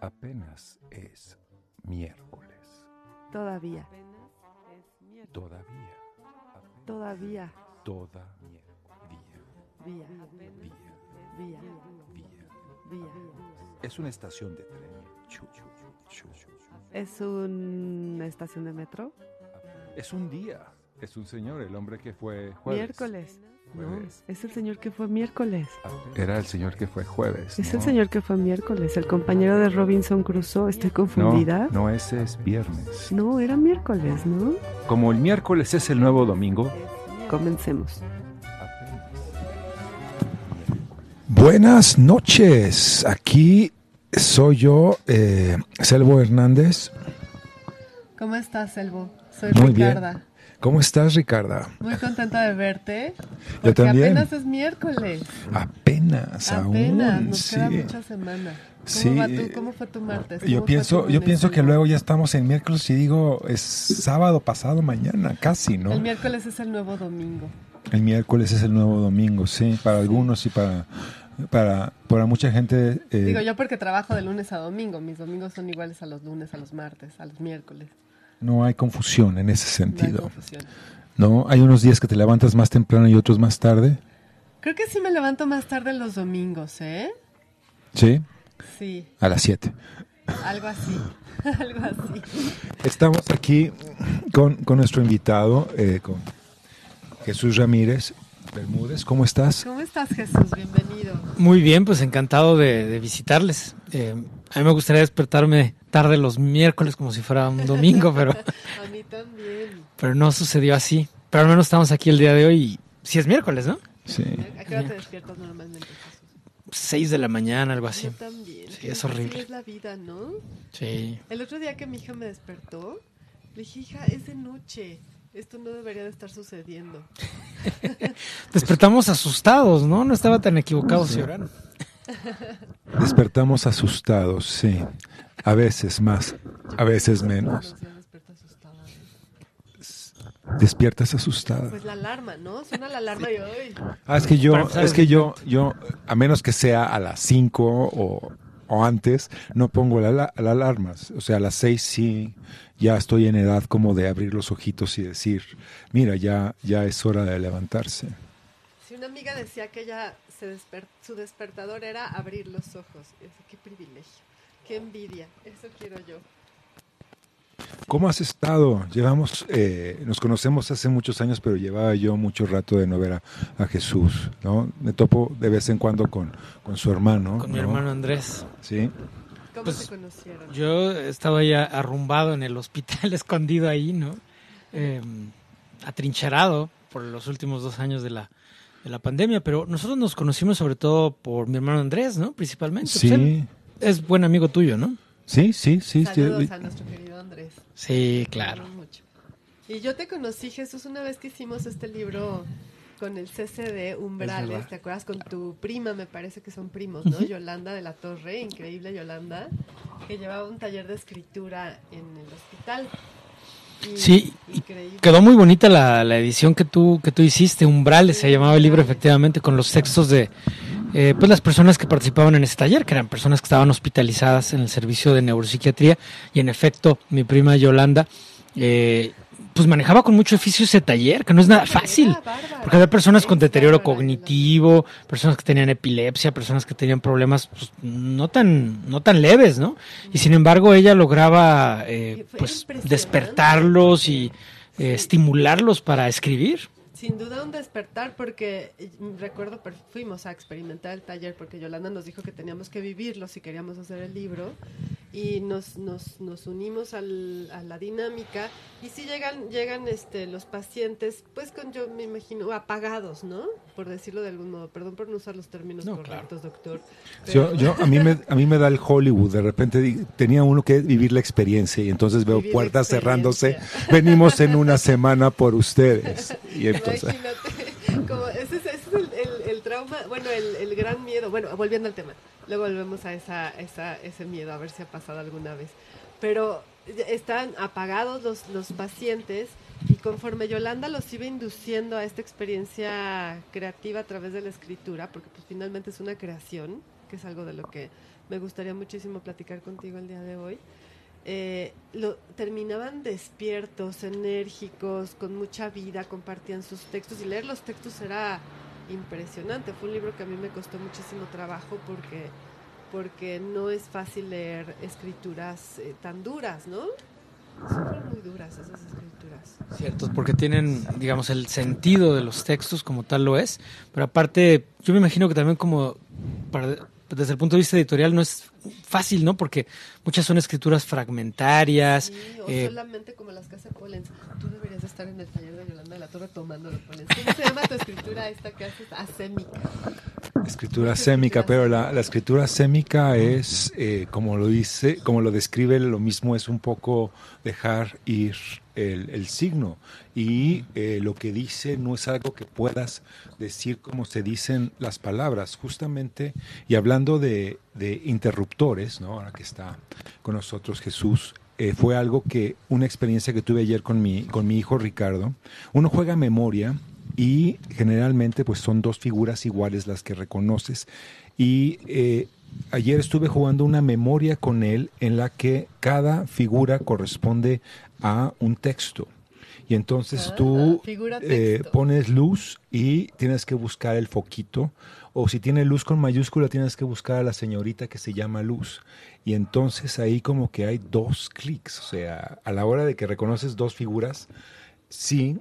Apenas es miércoles. Todavía, Todavía. todavía, Todavía. vía, Día. vía, Día. vía. Es una estación de tren. ¿Es una estación de metro? Es un día. Es un señor, el hombre que fue jueves. Miércoles. No, es el señor que fue miércoles. Era el señor que fue jueves. Es el ¿no? señor que fue miércoles, el compañero de Robinson Crusoe. ¿Estoy No, confundida? no, ese es viernes. No, era miércoles, ¿no? Como el miércoles es el nuevo domingo. Comencemos. Buenas noches, aquí soy yo, eh, Selvo Hernández. ¿Cómo estás, Selvo? Soy Muy bien. ¿Cómo estás, Ricarda? Muy contenta de verte. Yo Porque también. apenas es miércoles. Apenas, Apenas, aún. nos sí. queda mucha semana. ¿Cómo, Sí. va tu- ¿Cómo fue tu martes? ¿Cómo Yo pienso, tu yo pienso que luego ya estamos en miércoles y digo, es sábado pasado mañana, casi, ¿no? El miércoles es el nuevo domingo. El miércoles es el nuevo domingo, sí, para algunos y para, para, para mucha gente. eh, Digo yo porque trabajo de lunes a domingo. Mis domingos son iguales a los lunes, a los martes, a los miércoles. No hay confusión en ese No hay sentido. ¿no? Hay unos días que te levantas más temprano y otros más tarde. Creo que sí me levanto más tarde los domingos, ¿eh? Sí, Sí, a las 7. algo así. algo así. Estamos aquí con, con nuestro invitado, eh, con Jesús Ramírez Bermúdez. ¿Cómo estás? ¿Cómo estás, Jesús? Bienvenido. Muy bien, pues encantado de, de visitarles. Eh, a mí me gustaría despertarme tarde los miércoles como si fuera un domingo, pero, A mí también. pero no sucedió así. Pero al menos estamos aquí el día de hoy y sí es miércoles, ¿no? Sí. ¿A qué hora te despiertas normalmente, Jesús? Seis de la mañana, algo así. Yo también. Sí, es Así horrible. es la vida, ¿no? Sí. El otro día que mi hija me despertó, le dije, hija, es de noche. Esto no debería de estar sucediendo. Despertamos asustados, ¿no? No estaba tan equivocado, Sí. Despertamos asustados, sí. A veces más, a veces menos. Despiertas asustada. Pues la alarma, ¿no? Suena la alarma y hoy. Ah, es que yo, es que yo, yo, a menos que sea a las 5 o, o antes, no pongo la, la, la alarma. O sea, a las 6 sí, ya estoy en edad como de abrir los ojitos y decir, mira, ya, ya es hora de levantarse. Si una amiga decía que ella se desper- su despertador era abrir los ojos. Decía, qué privilegio, qué envidia. Eso quiero yo. ¿Cómo has estado? Llevamos, eh, nos conocemos hace muchos años, pero llevaba yo mucho rato de no ver a, a Jesús, ¿no? Me topo de vez en cuando con, con su hermano. Con mi ¿no? hermano Andrés. Sí. ¿Cómo Pues, se conocieron? Yo estaba ya arrumbado en el hospital, escondido ahí, ¿no? Eh, atrincherado por los últimos dos años de la, de la pandemia, pero nosotros nos conocimos sobre todo por mi hermano Andrés, ¿no? Principalmente. Pues él Sí, es buen amigo tuyo, ¿no? sí, sí, sí. sí. Saludos a nuestro querido Andrés. Sí, Te claro. mucho. Y yo te conocí, Jesús, una vez que hicimos este libro con el CCD Umbrales. ¿te acuerdas? Con tu prima, me parece que son primos, ¿no? Yolanda de la Torre, increíble Yolanda, que llevaba un taller de escritura en el hospital. Y- Sí, increíble. Quedó muy bonita la, la edición que tú, que tú hiciste, Umbrales, se llamaba el libro efectivamente, con los textos de eh, pues las personas que participaban en ese taller, que eran personas que estaban hospitalizadas en el servicio de neuropsiquiatría, y en efecto, mi prima Yolanda, eh, pues manejaba con mucho oficio ese taller, que no es nada fácil. Porque había personas con deterioro cognitivo, personas que tenían epilepsia, personas que tenían problemas pues, no tan no tan leves, ¿no? Y sin embargo ella lograba eh, pues despertarlos y eh, estimularlos para escribir. Sin duda un despertar porque eh, recuerdo, fuimos a experimentar el taller porque Yolanda nos dijo que teníamos que vivirlo si queríamos hacer el libro y nos, nos, nos unimos al- a la dinámica y sí llegan, llegan este, los pacientes, pues con yo me imagino apagados, ¿no? Por decirlo de algún modo, perdón por no usar los términos No, correctos, doctor. Yo, pero- yo, a, mí me, a mí me da el Hollywood. De repente tenía uno que vivir la experiencia y entonces veo Vivir puertas cerrándose. Venimos en una semana por ustedes. Y entonces, Imagínate, como ese es, ese es el, el- el trauma, bueno, el, el gran miedo. Bueno, volviendo al tema, luego volvemos a esa, esa, ese miedo, a ver si ha pasado alguna vez. Pero están apagados los, los pacientes y conforme Yolanda los iba induciendo a esta experiencia creativa a través de la escritura, porque pues finalmente es una creación, que es algo de lo que me gustaría muchísimo platicar contigo el día de hoy. Eh, lo, terminaban despiertos, enérgicos, con mucha vida, compartían sus textos y leer los textos era impresionante. Fue un libro que a mí me costó muchísimo trabajo porque, porque no es fácil leer escrituras eh, tan duras, ¿no? Son muy duras esas escrituras. Cierto, porque tienen, digamos, el sentido de los textos como tal lo es, pero aparte, yo me imagino que también como para desde el punto de vista editorial no es fácil, ¿no? Porque muchas son escrituras fragmentarias. Sí, o eh, solamente como las que hace Pollens. Tú deberías estar en el taller de Yolanda de la Torre tomando los Pollens. ¿Cómo se llama tu escritura esta que haces? Asémica. Escritura sémica, pero la, la, escritura sémica es, eh, como lo dice, como lo describe, lo mismo es un poco dejar ir el, el signo. Y eh, lo que dice no es algo que puedas decir como se dicen las palabras, justamente, y hablando de, de interruptores, ¿no? ahora que está con nosotros Jesús, eh, fue algo que, una experiencia que tuve ayer con mi, con mi hijo Ricardo. Uno juega memoria y generalmente pues son dos figuras iguales las que reconoces. Y eh, ayer estuve jugando una memoria con él en la que cada figura corresponde a un texto. Y entonces Ah, tú eh, pones luz y tienes que buscar el foquito. O si tiene luz con mayúscula, tienes que buscar a la señorita que se llama luz. Y entonces ahí como que hay dos clics. O sea, a la hora de que reconoces dos figuras, sí,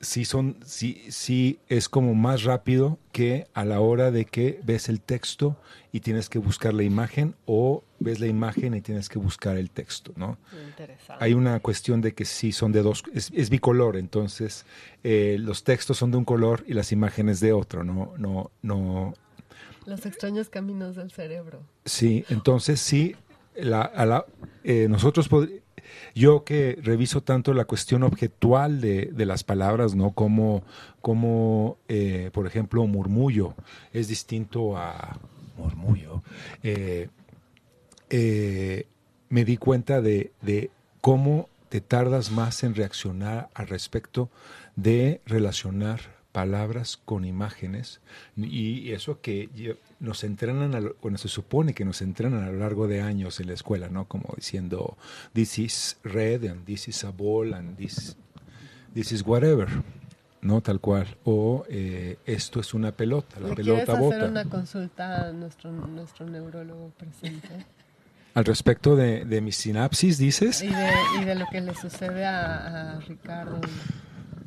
sí son, sí, sí es como más rápido que a la hora de que ves el texto y tienes que buscar la imagen o ves la imagen y tienes que buscar el texto, ¿no? Interesante. Hay una cuestión de que sí son de dos, es, es bicolor, entonces eh, los textos son de un color y las imágenes de otro, no, no, no, Los extraños caminos del cerebro. Sí, entonces sí, la, a la- eh, nosotros, yo que reviso tanto la cuestión objetual de, de las palabras, ¿no? Como, como eh, por ejemplo, murmullo es distinto a murmullo. eh, eh, me di cuenta de, de cómo te tardas más en reaccionar al respecto de relacionar palabras con imágenes y eso que nos entrenan, a bueno, se supone que nos entrenan a lo largo de años en la escuela, ¿no? Como diciendo, this is red and this is a ball and this, this is whatever, ¿no? Tal cual. O eh, esto es una pelota, la ¿Le quieres pelota hacer bota. una consulta a nuestro, nuestro neurólogo presente? Al respecto de, de mi sinapsis, dices. Y de, y de lo que le sucede a, a Ricardo.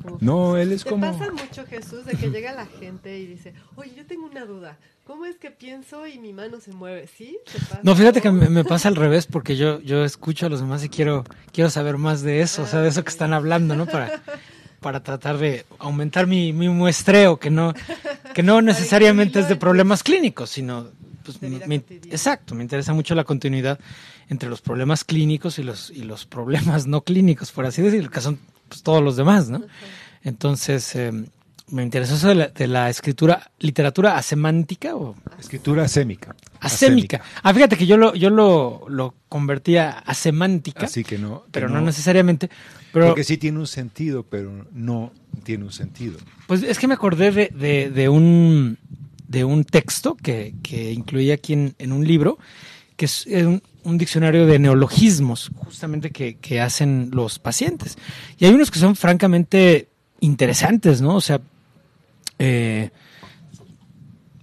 Uf. No, él es ¿Te como... pasa mucho, Jesús, de que llega la gente y dice, oye, yo tengo una duda, ¿cómo es que pienso y mi mano se mueve? ¿Sí? ¿Te pasa? No, fíjate que me, me pasa al revés porque yo, yo escucho a los demás y quiero, quiero saber más de eso, o sea, de eso que están hablando, ¿no? Para, para tratar de aumentar mi, mi muestreo, que no, que no necesariamente es de problemas clínicos, sino pues, me- exacto, me interesa mucho la continuidad entre los problemas clínicos y los, y los problemas no clínicos, por así decirlo, que son pues, todos los demás, ¿no? Entonces, eh, me interesó eso de la, de la escritura, literatura asemántica o Escritura asémica. asémica. Ah, fíjate que yo lo, yo lo, lo convertía a semántica, Así que no. que pero no, necesariamente. Pero Porque sí tiene un sentido, pero no tiene un sentido. pues es que me acordé de, de, de un de un texto que, que incluí aquí en, un libro, que es un, un diccionario de neologismos, justamente que, que hacen los pacientes. Y hay unos que son francamente interesantes, ¿no? O sea, eh,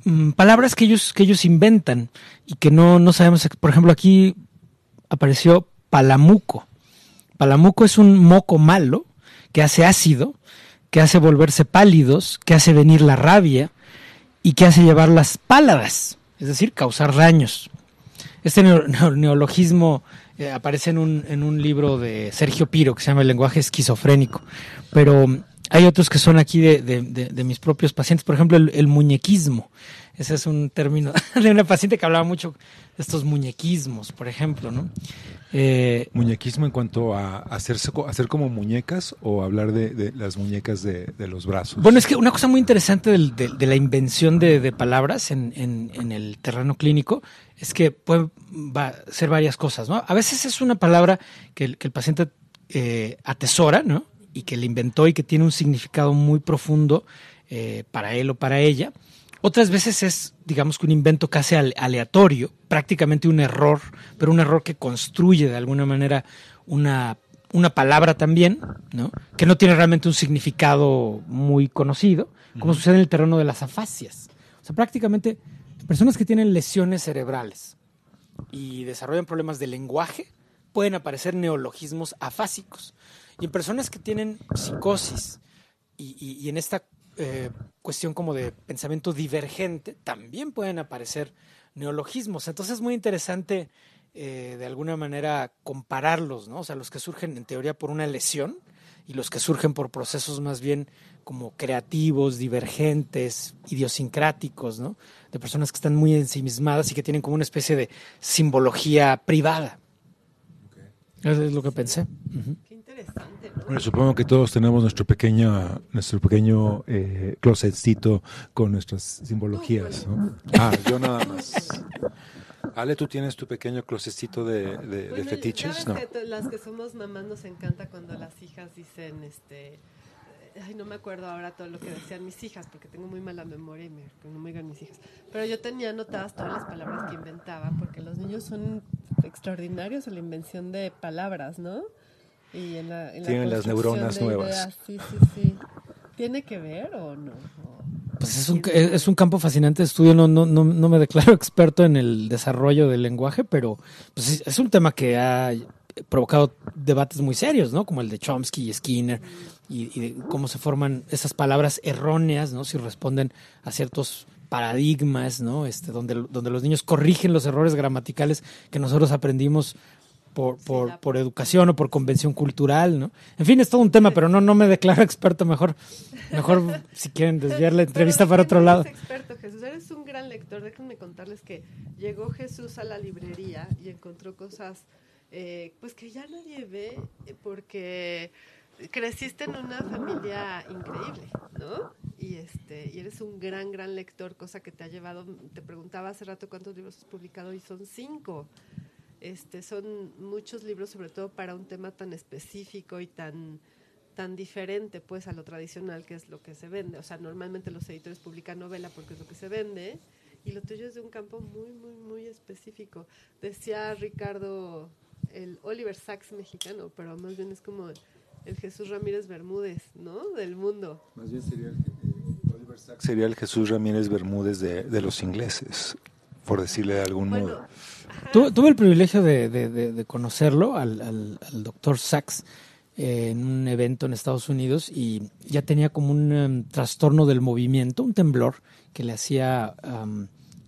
mm, palabras que ellos, que ellos inventan y que no, no sabemos. Por ejemplo, aquí apareció palamuco. Palamuco es un moco malo que hace ácido, que hace volverse pálidos, que hace venir la rabia y que hace llevar las páladas, es decir, causar daños. Este neo- neo- neologismo eh, aparece en un, en un libro de Sergio Piro que se llama El lenguaje esquizofrénico, pero hay otros que son aquí de, de- mis propios pacientes, por ejemplo, el, muñequismo. Ese es un término de una paciente que hablaba mucho estos muñequismos, por ejemplo, ¿no? Eh, Muñequismo en cuanto a hacerse, hacer como muñecas o hablar de, de las muñecas de, de los brazos. Bueno, es que una cosa muy interesante del- de, de la invención de, de palabras en, en- en el terreno clínico es que puede va- ser varias cosas, ¿no? A veces es una palabra que el, que el paciente eh, atesora, ¿no? Y que le inventó y que tiene un significado muy profundo eh, para él o para ella. Otras veces es, digamos que un invento casi aleatorio, prácticamente un error, pero un error que construye de alguna manera una, una palabra también, ¿no? que no tiene realmente un significado muy conocido, como sucede en el terreno de las afasias. O sea, prácticamente personas que tienen lesiones cerebrales y desarrollan problemas de lenguaje, pueden aparecer neologismos afásicos. Y en personas que tienen psicosis y, en esta eh, cuestión como de pensamiento divergente, también pueden aparecer neologismos. Entonces es muy interesante eh, de alguna manera compararlos, ¿no? O sea, los que surgen en teoría por una lesión y los que surgen por procesos más bien como creativos, divergentes, idiosincráticos, ¿no? De personas que están muy ensimismadas y que tienen como una especie de simbología privada. Eso es lo que pensé. Qué interesante. Bueno, supongo que todos tenemos nuestro pequeño, nuestro pequeño eh, closetcito con nuestras simbologías. ¿no? Ah, yo nada más. Ale, ¿tú tienes tu pequeño closetcito de, de, fetiches? No. Que las que somos mamás nos encanta cuando las hijas dicen, este, ay, no me acuerdo ahora todo lo que decían mis hijas, porque tengo muy mala memoria y me, no me digan mis hijas. Pero yo tenía anotadas todas las palabras que inventaba, porque los niños son extraordinarios en la invención de palabras, ¿no? Y en la, Tienen las neuronas nuevas. Sí, sí, sí. ¿Tiene que ver o no? Pues es un, es un campo fascinante de estudio. No, no, no, no me declaro experto en el desarrollo del lenguaje, pero pues es un tema que ha provocado debates muy serios, ¿no? Como el de Chomsky y Skinner, y, cómo se forman esas palabras erróneas, ¿no? Si responden a ciertos paradigmas, ¿no? Este, donde, donde los niños corrigen los errores gramaticales que nosotros aprendimos por, por, por, educación o por convención cultural, ¿no? En fin, es todo un tema, pero no, no me declaro experto. Mejor, mejor si quieren desviar la entrevista para otro lado. Eres experto, Jesús. Eres un gran lector. Déjenme contarles que llegó Jesús a la librería y encontró cosas, eh, pues que ya nadie ve, eh, porque creciste en una familia increíble, ¿no? Y este, y eres un gran, gran lector, cosa que te ha llevado, te preguntaba hace rato cuántos libros has publicado y son cinco. Este, son muchos libros, sobre todo para un tema tan específico y tan, tan diferente pues a lo tradicional que es lo que se vende. O sea, normalmente los editores publican novela porque es lo que se vende y lo tuyo es de un campo muy, muy, muy específico. Decía Ricardo, el Oliver Sacks mexicano, pero más bien es como el Jesús Ramírez Bermúdez, ¿no? Del mundo. Más bien sería el, Oliver Sacks sería el Jesús Ramírez Bermúdez de, los ingleses, por decirle de algún modo. tuve el privilegio de, conocerlo, al, al, doctor Sachs, eh, en un evento en Estados Unidos y ya tenía como un em, trastorno del movimiento, un temblor que le hacía...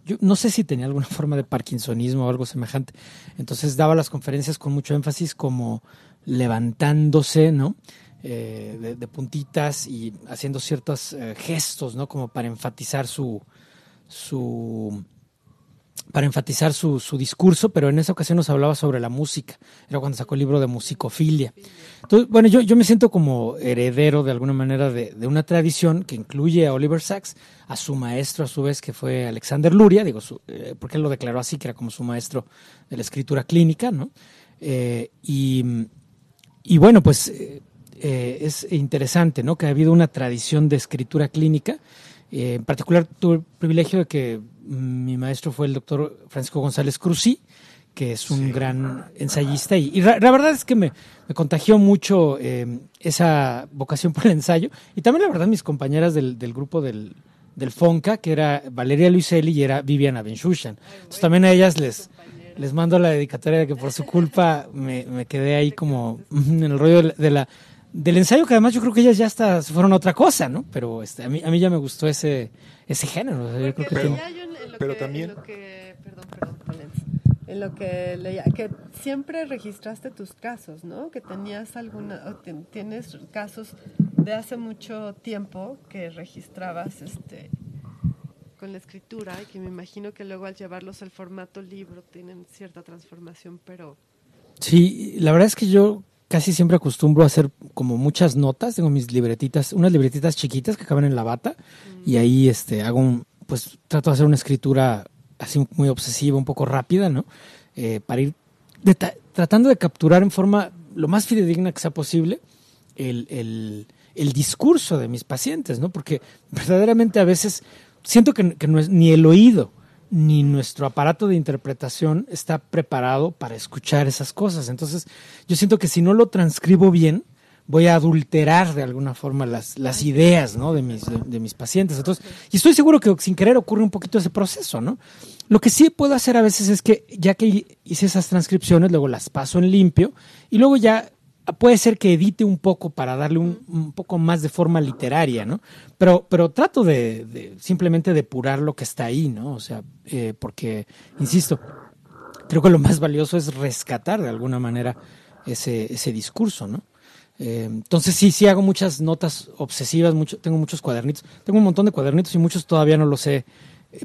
yo no sé si tenía alguna forma de parkinsonismo o algo semejante. Entonces daba las conferencias con mucho énfasis como levantándose, ¿no? Eh, de, puntitas y haciendo ciertos eh, gestos, ¿no? Como para enfatizar su, su para enfatizar su, su, discurso, pero en esa ocasión nos hablaba sobre la música. Era cuando sacó el libro de musicofilia. Entonces, bueno, yo, yo me siento como heredero de alguna manera de, de, una tradición que incluye a Oliver Sacks, a su maestro a su vez, que fue Alexander Luria, digo, eh, porque él lo declaró así, que era como su maestro de la escritura clínica, ¿no? y y bueno, pues eh, eh, es interesante, ¿no? Que ha habido una tradición de escritura clínica. Eh, en particular, tuve el privilegio de que mi maestro fue el doctor Francisco González Cruzí, que es un gran ensayista. Y, la, verdad es que me, contagió mucho esa vocación por el ensayo. Y también, la verdad, mis compañeras del, grupo del, del FONCA, que era Valeria Luiselli y era Viviana Benchushan. Entonces, también a ellas les les mando la dedicatoria de que por su culpa me, me quedé ahí como en el rollo de la, del ensayo, que además yo creo que ellas ya hasta se fueron a otra cosa, ¿no? Pero este, a, mí, a mí ya me gustó ese, ese género. yo creo que pero, también... En lo que, perdón, perdón, en lo que leía, que siempre registraste tus casos, ¿no? Que tenías alguna, tienes casos de hace mucho tiempo que registrabas, este, con la escritura y que me imagino que luego al llevarlos al formato libro tienen cierta transformación, pero... Sí, la verdad es que yo casi siempre acostumbro a hacer como muchas notas, tengo mis libretitas, unas libretitas chiquitas que acaban en la bata y ahí este hago un, pues trato de hacer una escritura así muy obsesiva, un poco rápida, ¿no? Eh, para ir tratando de capturar en forma lo más fidedigna que sea posible el, el, el discurso de mis pacientes, ¿no? Porque verdaderamente a veces siento que, que no es, ni el oído ni nuestro aparato de interpretación está preparado para escuchar esas cosas. Entonces, yo siento que si no lo transcribo bien, voy a adulterar de alguna forma las, las ideas ¿no? de, mis, de, de, mis pacientes. Entonces, y estoy seguro que sin querer ocurre un poquito ese proceso, ¿no? Lo que sí puedo hacer a veces es que ya que hice esas transcripciones, luego las paso en limpio y luego ya puede ser que edite un poco para darle un, un poco más de forma literaria, ¿no? Pero, pero trato de, de, simplemente depurar lo que está ahí, ¿no? O sea, eh, porque, insisto, creo que lo más valioso es rescatar de alguna manera ese, ese discurso, ¿no? Eh, entonces sí, sí hago muchas notas obsesivas, mucho, tengo muchos cuadernitos, tengo un montón de cuadernitos y muchos todavía no los he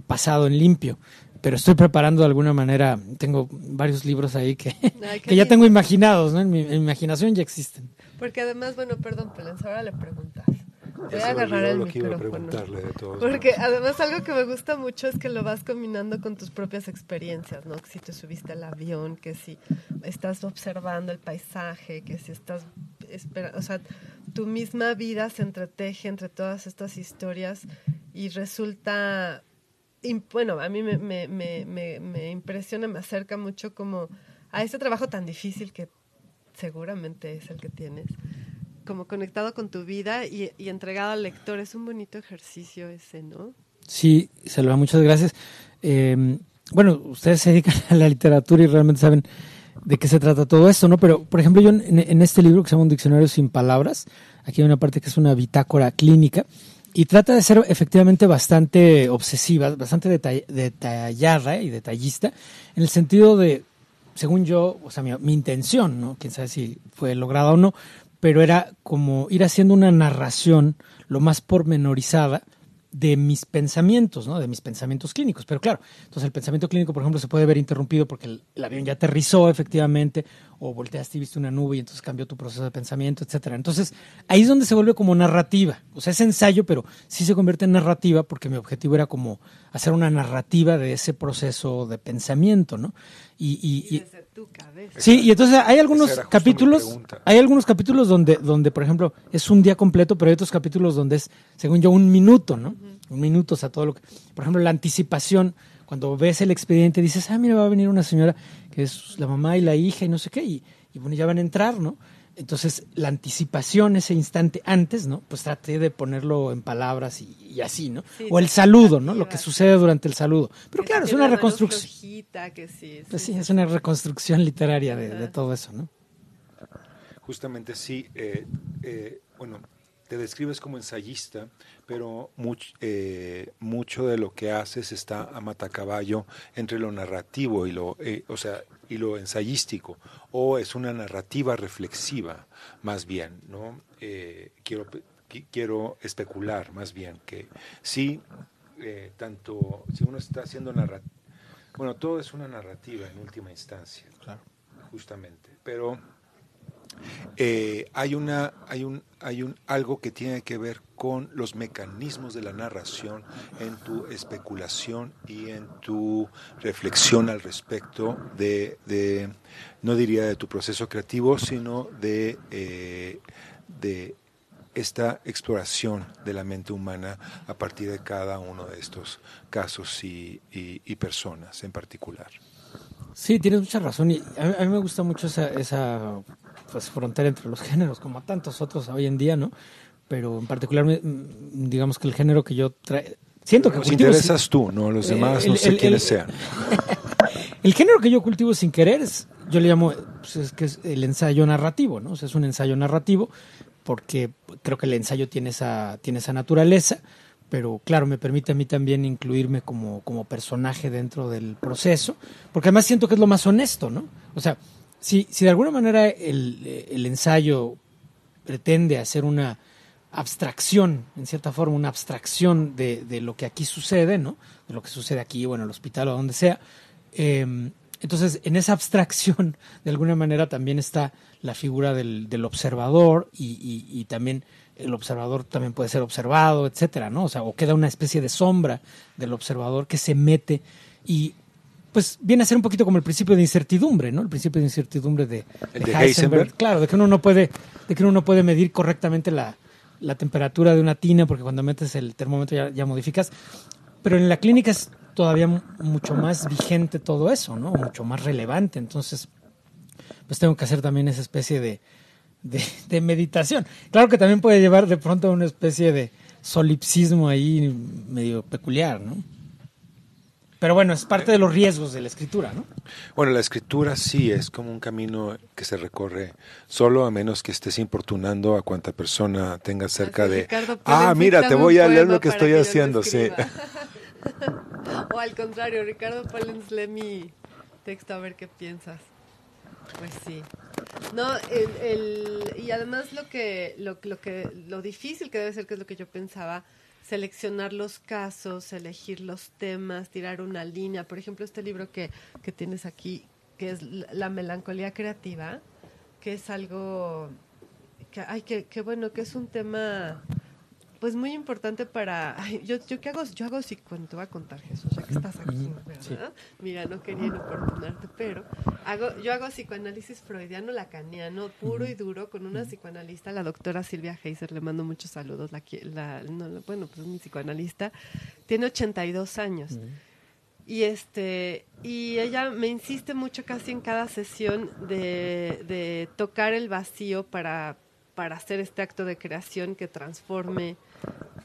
pasado en limpio pero estoy preparando de alguna manera, tengo varios libros ahí que, Ay, que ya tengo imaginados, ¿no? En mi, en mi, imaginación ya existen. Porque además, bueno, perdón, Pelens, ahora le preguntas. Voy a agarrar el micrófono. Porque además algo que me gusta mucho es que lo vas combinando con tus propias experiencias, ¿no? Que si te subiste al avión, que si estás observando el paisaje, que si estás esperando, o sea, tu misma vida se entreteje entre todas estas historias y resulta bueno, a mí me, me, me, me, impresiona, me acerca mucho como a este trabajo tan difícil que seguramente es el que tienes, como conectado con tu vida y, entregado al lector. Es un bonito ejercicio ese, ¿no? Sí, Salva, muchas gracias. Eh, bueno, ustedes se dedican a la literatura y realmente saben de qué se trata todo esto, ¿no? Pero, por ejemplo, yo en, en este libro que se llama Un diccionario sin palabras, aquí hay una parte que es una bitácora clínica, y trata de ser efectivamente bastante obsesiva, bastante detall detallada y detallista, en el sentido de, según yo, o sea, mi, mi, intención, ¿no? Quién sabe si fue lograda o no, pero era como ir haciendo una narración lo más pormenorizada de mis pensamientos, ¿no? De mis pensamientos clínicos. Pero claro, entonces el pensamiento clínico, por ejemplo, se puede ver interrumpido porque el, avión ya aterrizó efectivamente, o volteaste y viste una nube y entonces cambió tu proceso de pensamiento, etcétera. Entonces, ahí es donde se vuelve como narrativa. O sea, es ensayo, pero sí se convierte en narrativa porque mi objetivo era como hacer una narrativa de ese proceso de pensamiento, ¿no? Y, y, y tu cabeza. Sí, y entonces hay algunos capítulos, hay algunos capítulos donde, donde, por ejemplo, es un día completo, pero hay otros capítulos donde es, según yo, un minuto, ¿no? Uh -huh. Un minuto, o sea, todo lo que, por ejemplo, la anticipación, cuando ves el expediente dices, ah, mira, va a venir una señora que es la mamá y la hija y no sé qué, y, y bueno, ya van a entrar, ¿no? Entonces, la anticipación, ese instante antes, ¿no? Pues traté de ponerlo en palabras y, y así, ¿no? Sí, o el saludo, ¿no? Lo que sucede durante el saludo. Pero claro, es una reconstrucción. Que sí, pues sí, es una reconstrucción literaria de, de, todo eso, ¿no? Justamente sí. Eh, eh, bueno, te describes como ensayista, pero much, eh, mucho de lo que haces está a matacaballo entre lo narrativo y lo, eh, o sea, y lo ensayístico, o es una narrativa reflexiva, más bien, ¿no? Eh, quiero, quiero especular, más bien, que sí, eh, tanto, si uno está haciendo narrativa, bueno, todo es una narrativa en última instancia, claro. justamente, pero eh, hay una hay un hay un algo que tiene que ver con los mecanismos de la narración en tu especulación y en tu reflexión al respecto de, de no diría de tu proceso creativo sino de eh, de esta exploración de la mente humana a partir de cada uno de estos casos y, personas en particular. Sí, tienes mucha razón y a mí, me gusta mucho esa pues frontera entre los géneros, como tantos otros hoy en día, ¿no? Pero en particular, digamos que el género que yo traigo, siento que Nos interesas sin, tú, ¿no? Los demás el, no sé el, quiénes el, sean. el género que yo cultivo sin querer es, yo le llamo, pues es que es el ensayo narrativo, ¿no? O sea, es un ensayo narrativo porque creo que el ensayo tiene esa, tiene esa naturaleza, pero claro, me permite a mí también incluirme como, como personaje dentro del proceso, porque además siento que es lo más honesto, ¿no? O sea, si, si de alguna manera el, el, ensayo pretende hacer una abstracción, en cierta forma, una abstracción de, de, lo que aquí sucede, ¿no? De lo que sucede aquí, bueno, en el hospital o donde sea. Eh, entonces, en esa abstracción, de alguna manera, también está la figura del, del observador y, y, y, también el observador también puede ser observado, etcétera, ¿no? O sea, o queda una especie de sombra del observador que se mete y pues viene a ser un poquito como el principio de incertidumbre, ¿no? El principio de incertidumbre de, de, de Heisenberg. Heisenberg. Claro, de que uno no puede, de que uno no puede medir correctamente la, la temperatura de una tina porque cuando metes el termómetro ya, ya modificas. pero en la clínica es todavía mu- mucho más vigente todo eso, ¿no? Mucho más relevante. Entonces, pues tengo que hacer también esa especie de, de, de meditación. Claro que también puede llevar de pronto a una especie de solipsismo ahí medio peculiar, ¿no? Pero bueno, es parte de los riesgos de la escritura, ¿no? Bueno, la escritura sí es como un camino que se recorre solo a menos que estés importunando a cuanta persona tengas cerca Así, de... Ricardo, Ah, mira, te voy a leer lo que estoy haciendo, sí. o al contrario, Ricardo Pallens, lee mi texto a ver qué piensas. Pues sí. No, el, el- y además lo que, lo, lo que, lo difícil que debe ser, que es lo que yo pensaba, seleccionar los casos, elegir los temas, tirar una línea. Por ejemplo, este libro que, que tienes aquí, que es La la melancolía creativa, que es algo que, ay, que, que bueno, que es un tema pues muy importante para ay, yo yo qué hago yo hago psicoanalista te voy a contar Jesús ya que estás aquí ¿verdad? mira no quería importunarte pero hago yo hago psicoanálisis freudiano lacaniano puro y duro con una psicoanalista la doctora Silvia Heiser le mando muchos saludos la, la- no, bueno pues es mi psicoanalista tiene 82 años. Y este y ella me insiste mucho casi en cada sesión de, de tocar el vacío para, para hacer este acto de creación que transforme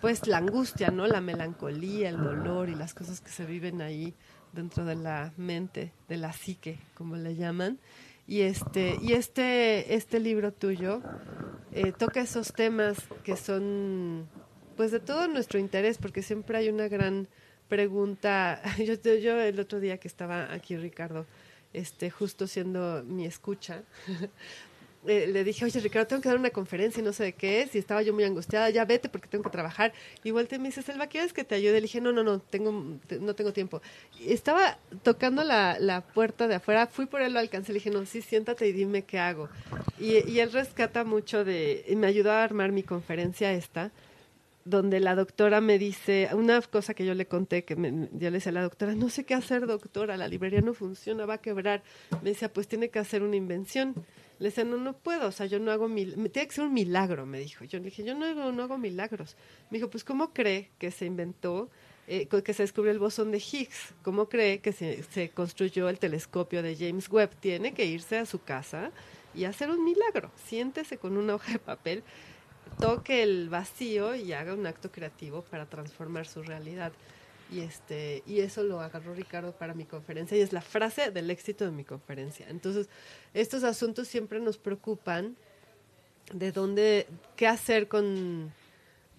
pues la angustia, ¿no? La melancolía, el dolor y las cosas que se viven ahí dentro de la mente, de la psique, como le llaman. Y este, y este, este libro tuyo eh, toca esos temas que son pues de todo nuestro interés, porque siempre hay una gran pregunta. Yo, yo, el otro día que estaba aquí, Ricardo, este, justo siendo mi escucha, eh, le dije, oye Ricardo, tengo que dar una conferencia y no sé de qué es, y estaba yo muy angustiada, ya vete porque tengo que trabajar. Y volteé y me dice, Selva, ¿quieres que te ayude? Le dije, no, no, no, tengo, te- no tengo tiempo. Y estaba tocando la, la puerta de afuera, fui por él, lo alcancé, le dije, no, sí, siéntate y dime qué hago. Y, y él rescata mucho de, y me ayudó a armar mi conferencia esta, donde la doctora me dice, una cosa que yo le conté, que me, yo le decía a la doctora, no sé qué hacer, doctora, la librería no funciona, va a quebrar. Me decía, pues tiene que hacer una invención. Le decía, no, no puedo, o sea, yo no hago mil, me tiene que ser un milagro, me dijo. Yo le dije, yo no hago, no hago milagros. Me dijo, pues ¿cómo cree que se inventó, eh, que se descubrió el bosón de Higgs? ¿Cómo cree que se, se construyó el telescopio de James Webb? Tiene que irse a su casa y hacer un milagro. Siéntese con una hoja de papel, toque el vacío y haga un acto creativo para transformar su realidad. Y este y eso lo agarró Ricardo para mi conferencia y es la frase del éxito de mi conferencia. Entonces, estos asuntos siempre nos preocupan de dónde qué hacer con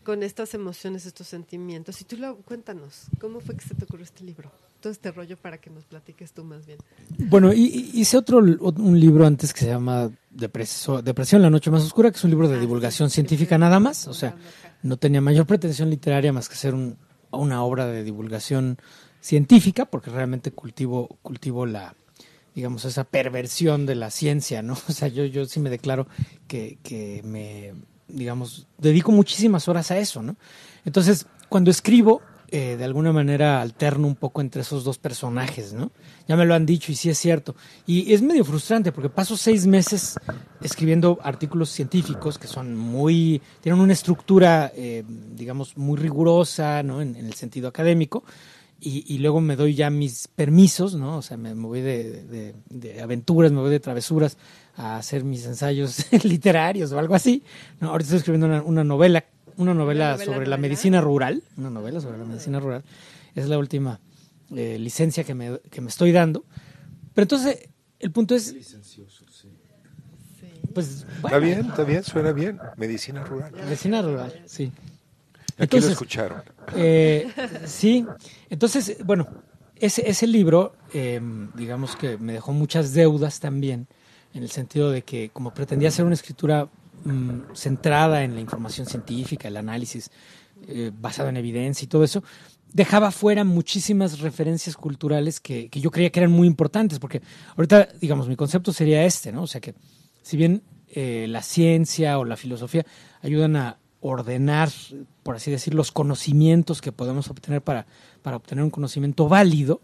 con estas emociones, estos sentimientos. Y tú lo cuéntanos, ¿cómo fue que se te ocurrió este libro? Todo este rollo para que nos platiques tú más bien. Bueno, y- y hice otro un libro antes que se llama Depreso- Depresión, la noche más oscura, que es un libro de Ah, divulgación sí, científica sí, nada más. O sea, no tenía mayor pretensión literaria más que ser un- una obra de divulgación científica, porque realmente cultivo, cultivo la, digamos, esa perversión de la ciencia, ¿no? O sea, yo, yo sí me declaro que, que me, digamos, dedico muchísimas horas a eso, ¿no? Entonces, cuando escribo, eh, de alguna manera alterno un poco entre esos dos personajes, ¿no? Ya me lo han dicho y sí es cierto. Y es medio frustrante porque paso seis meses escribiendo artículos científicos que son muy, tienen una estructura, eh, digamos, muy rigurosa, ¿no? En, el sentido académico. Y, luego me doy ya mis permisos, ¿no? O sea, me, voy de, aventuras, me voy de travesuras a hacer mis ensayos literarios o algo así. Ahorita estoy escribiendo una novela, una novela, novela, sobre la medicina rural, una novela sobre la medicina rural. Es la última eh, licencia que me, que me estoy dando. Pero entonces, el punto es, Sí. pues, Está bueno, bien, está bien, suena bien. Medicina rural. medicina rural, sí. Aquí lo Entonces, escucharon. Eh, sí, entonces, bueno, ese, ese libro, eh, digamos que me dejó muchas deudas también, en el sentido de que como pretendía hacer una escritura mm, centrada en la información científica, el análisis eh, basado en evidencia y todo eso, dejaba fuera muchísimas referencias culturales que, yo creía que eran muy importantes, porque ahorita, digamos, mi concepto sería este, ¿no? O sea que si bien eh, la ciencia o la filosofía ayudan a ordenar, por así decir, los conocimientos que podemos obtener para, para obtener un conocimiento válido,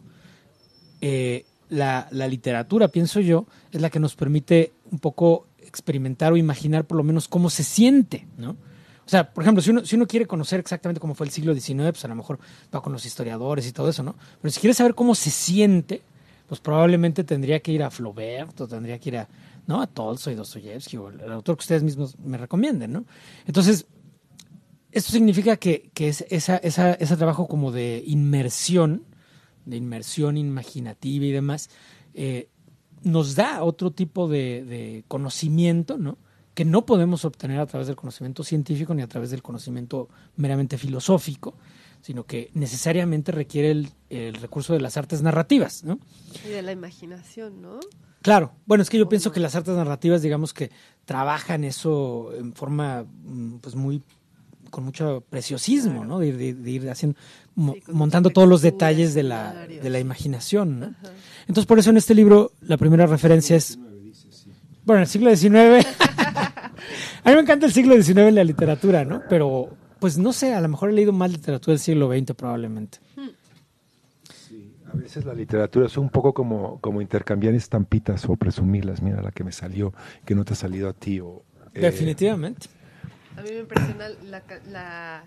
eh, la, la literatura, pienso yo, es la que nos permite un poco experimentar o imaginar por lo menos cómo se siente, ¿no? O sea, por ejemplo, si uno, si uno quiere conocer exactamente cómo fue el siglo XIX, pues a lo mejor va con los historiadores y todo eso, ¿no? Pero si quiere saber cómo se siente, pues probablemente tendría que ir a Flaubert o tendría que ir a, ¿no? a Tolstoy, Dostoyevsky o el autor que ustedes mismos me recomienden, ¿no? Entonces, esto significa que, que es esa, esa, ese trabajo como de inmersión, de inmersión imaginativa y demás, eh, nos da otro tipo de, de conocimiento, ¿no? que no podemos obtener a través del conocimiento científico ni a través del conocimiento meramente filosófico, sino que necesariamente requiere el, el recurso de las artes narrativas, ¿no? Y de la imaginación, ¿no? Claro, bueno, es que yo pienso que las artes narrativas, digamos que trabajan eso en forma, mm, pues muy, con mucho preciosismo, ¿no? De, ir- de- de ir haciendo, mo- Sí, con montando todos los detalles de la, de la imaginación, ¿no? Entonces, por eso en este libro, la primera referencia es, bueno, en el siglo XIX. a mí me encanta el siglo XIX en la literatura, ¿no? Pero, pues no sé, a lo mejor he leído más literatura del siglo XX probablemente. A veces la literatura es un poco como, como intercambiar estampitas o presumirlas. Mira la que me salió, que no te ha salido a ti. O, eh, Definitivamente. A mí me impresiona la, ca- la,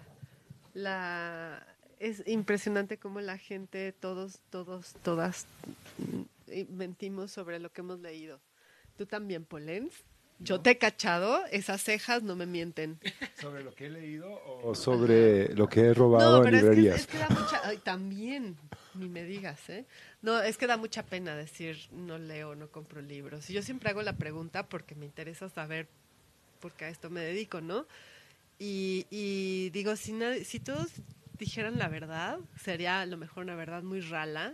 la- es impresionante cómo la gente, todos, todos, todas mm, mentimos sobre lo que hemos leído. Tú también, Polens. Yo te he cachado, esas cejas no me mienten. ¿Sobre lo que he leído o sobre lo que he robado No, en pero es que, librerías? es que da mucha, ay, también, ni me digas, ¿eh? No, es que da mucha pena decir no leo, no compro libros. Y yo siempre hago la pregunta porque me interesa saber por qué a esto me dedico, ¿no? Y, y digo, si, nadie- si todos dijeran la verdad, sería a lo mejor una verdad muy rala,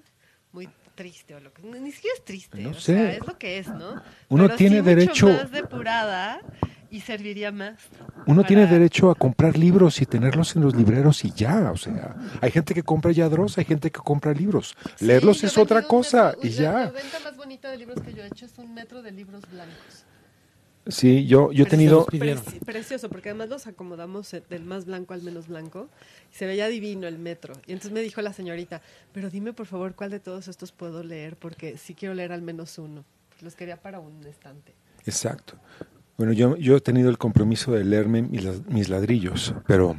muy triste o lo que ni siquiera es triste, No o sé. sea, es lo que es, ¿no? Uno Pero sí tiene mucho derecho- más depurada y serviría más. Uno tiene para- derecho a comprar libros y tenerlos en los libreros y ya, o sea, hay gente que compra ya Dross, hay gente que compra libros. Sí, Leerlos es otra cosa y ya. La venta más bonita de libros que yo he hecho es un metro de libros blancos. Sí, yo, yo he tenido... Preci- precioso, porque además los acomodamos del más blanco al menos blanco. Y se veía divino el metro. Y entonces me dijo la señorita, pero dime por favor cuál de todos estos puedo leer, porque sí quiero leer al menos uno. Los quería para un estante. Exacto. Bueno, yo, yo he tenido el compromiso de leerme mis, mis ladrillos, pero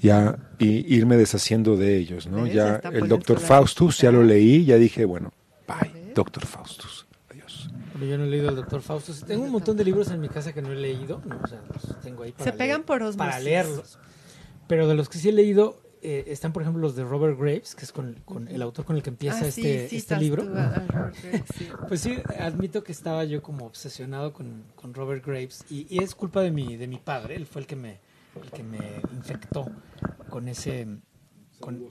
ya y irme deshaciendo de ellos, ¿no? ¿Ves? Ya Está el Doctor Faustus ya lo leí, ya dije, bueno, bye. Doctor Faustus, yo no he leído el Doctor Fausto. Tengo un montón de libros en mi casa que no he leído. ¿no? O sea, los tengo ahí para, Se pegan leer- por osmosis. para leerlos. Pero de los que sí he leído, eh, están, por ejemplo, los de Robert Graves, que es con, con el autor con el que empieza Ah, este, sí, este libro. tú a- a Robert Graves, sí. Pues sí, admito que estaba yo como obsesionado con, con Robert Graves y, y es culpa de mi, de mi padre, él fue el que me, el que me infectó con ese... Con,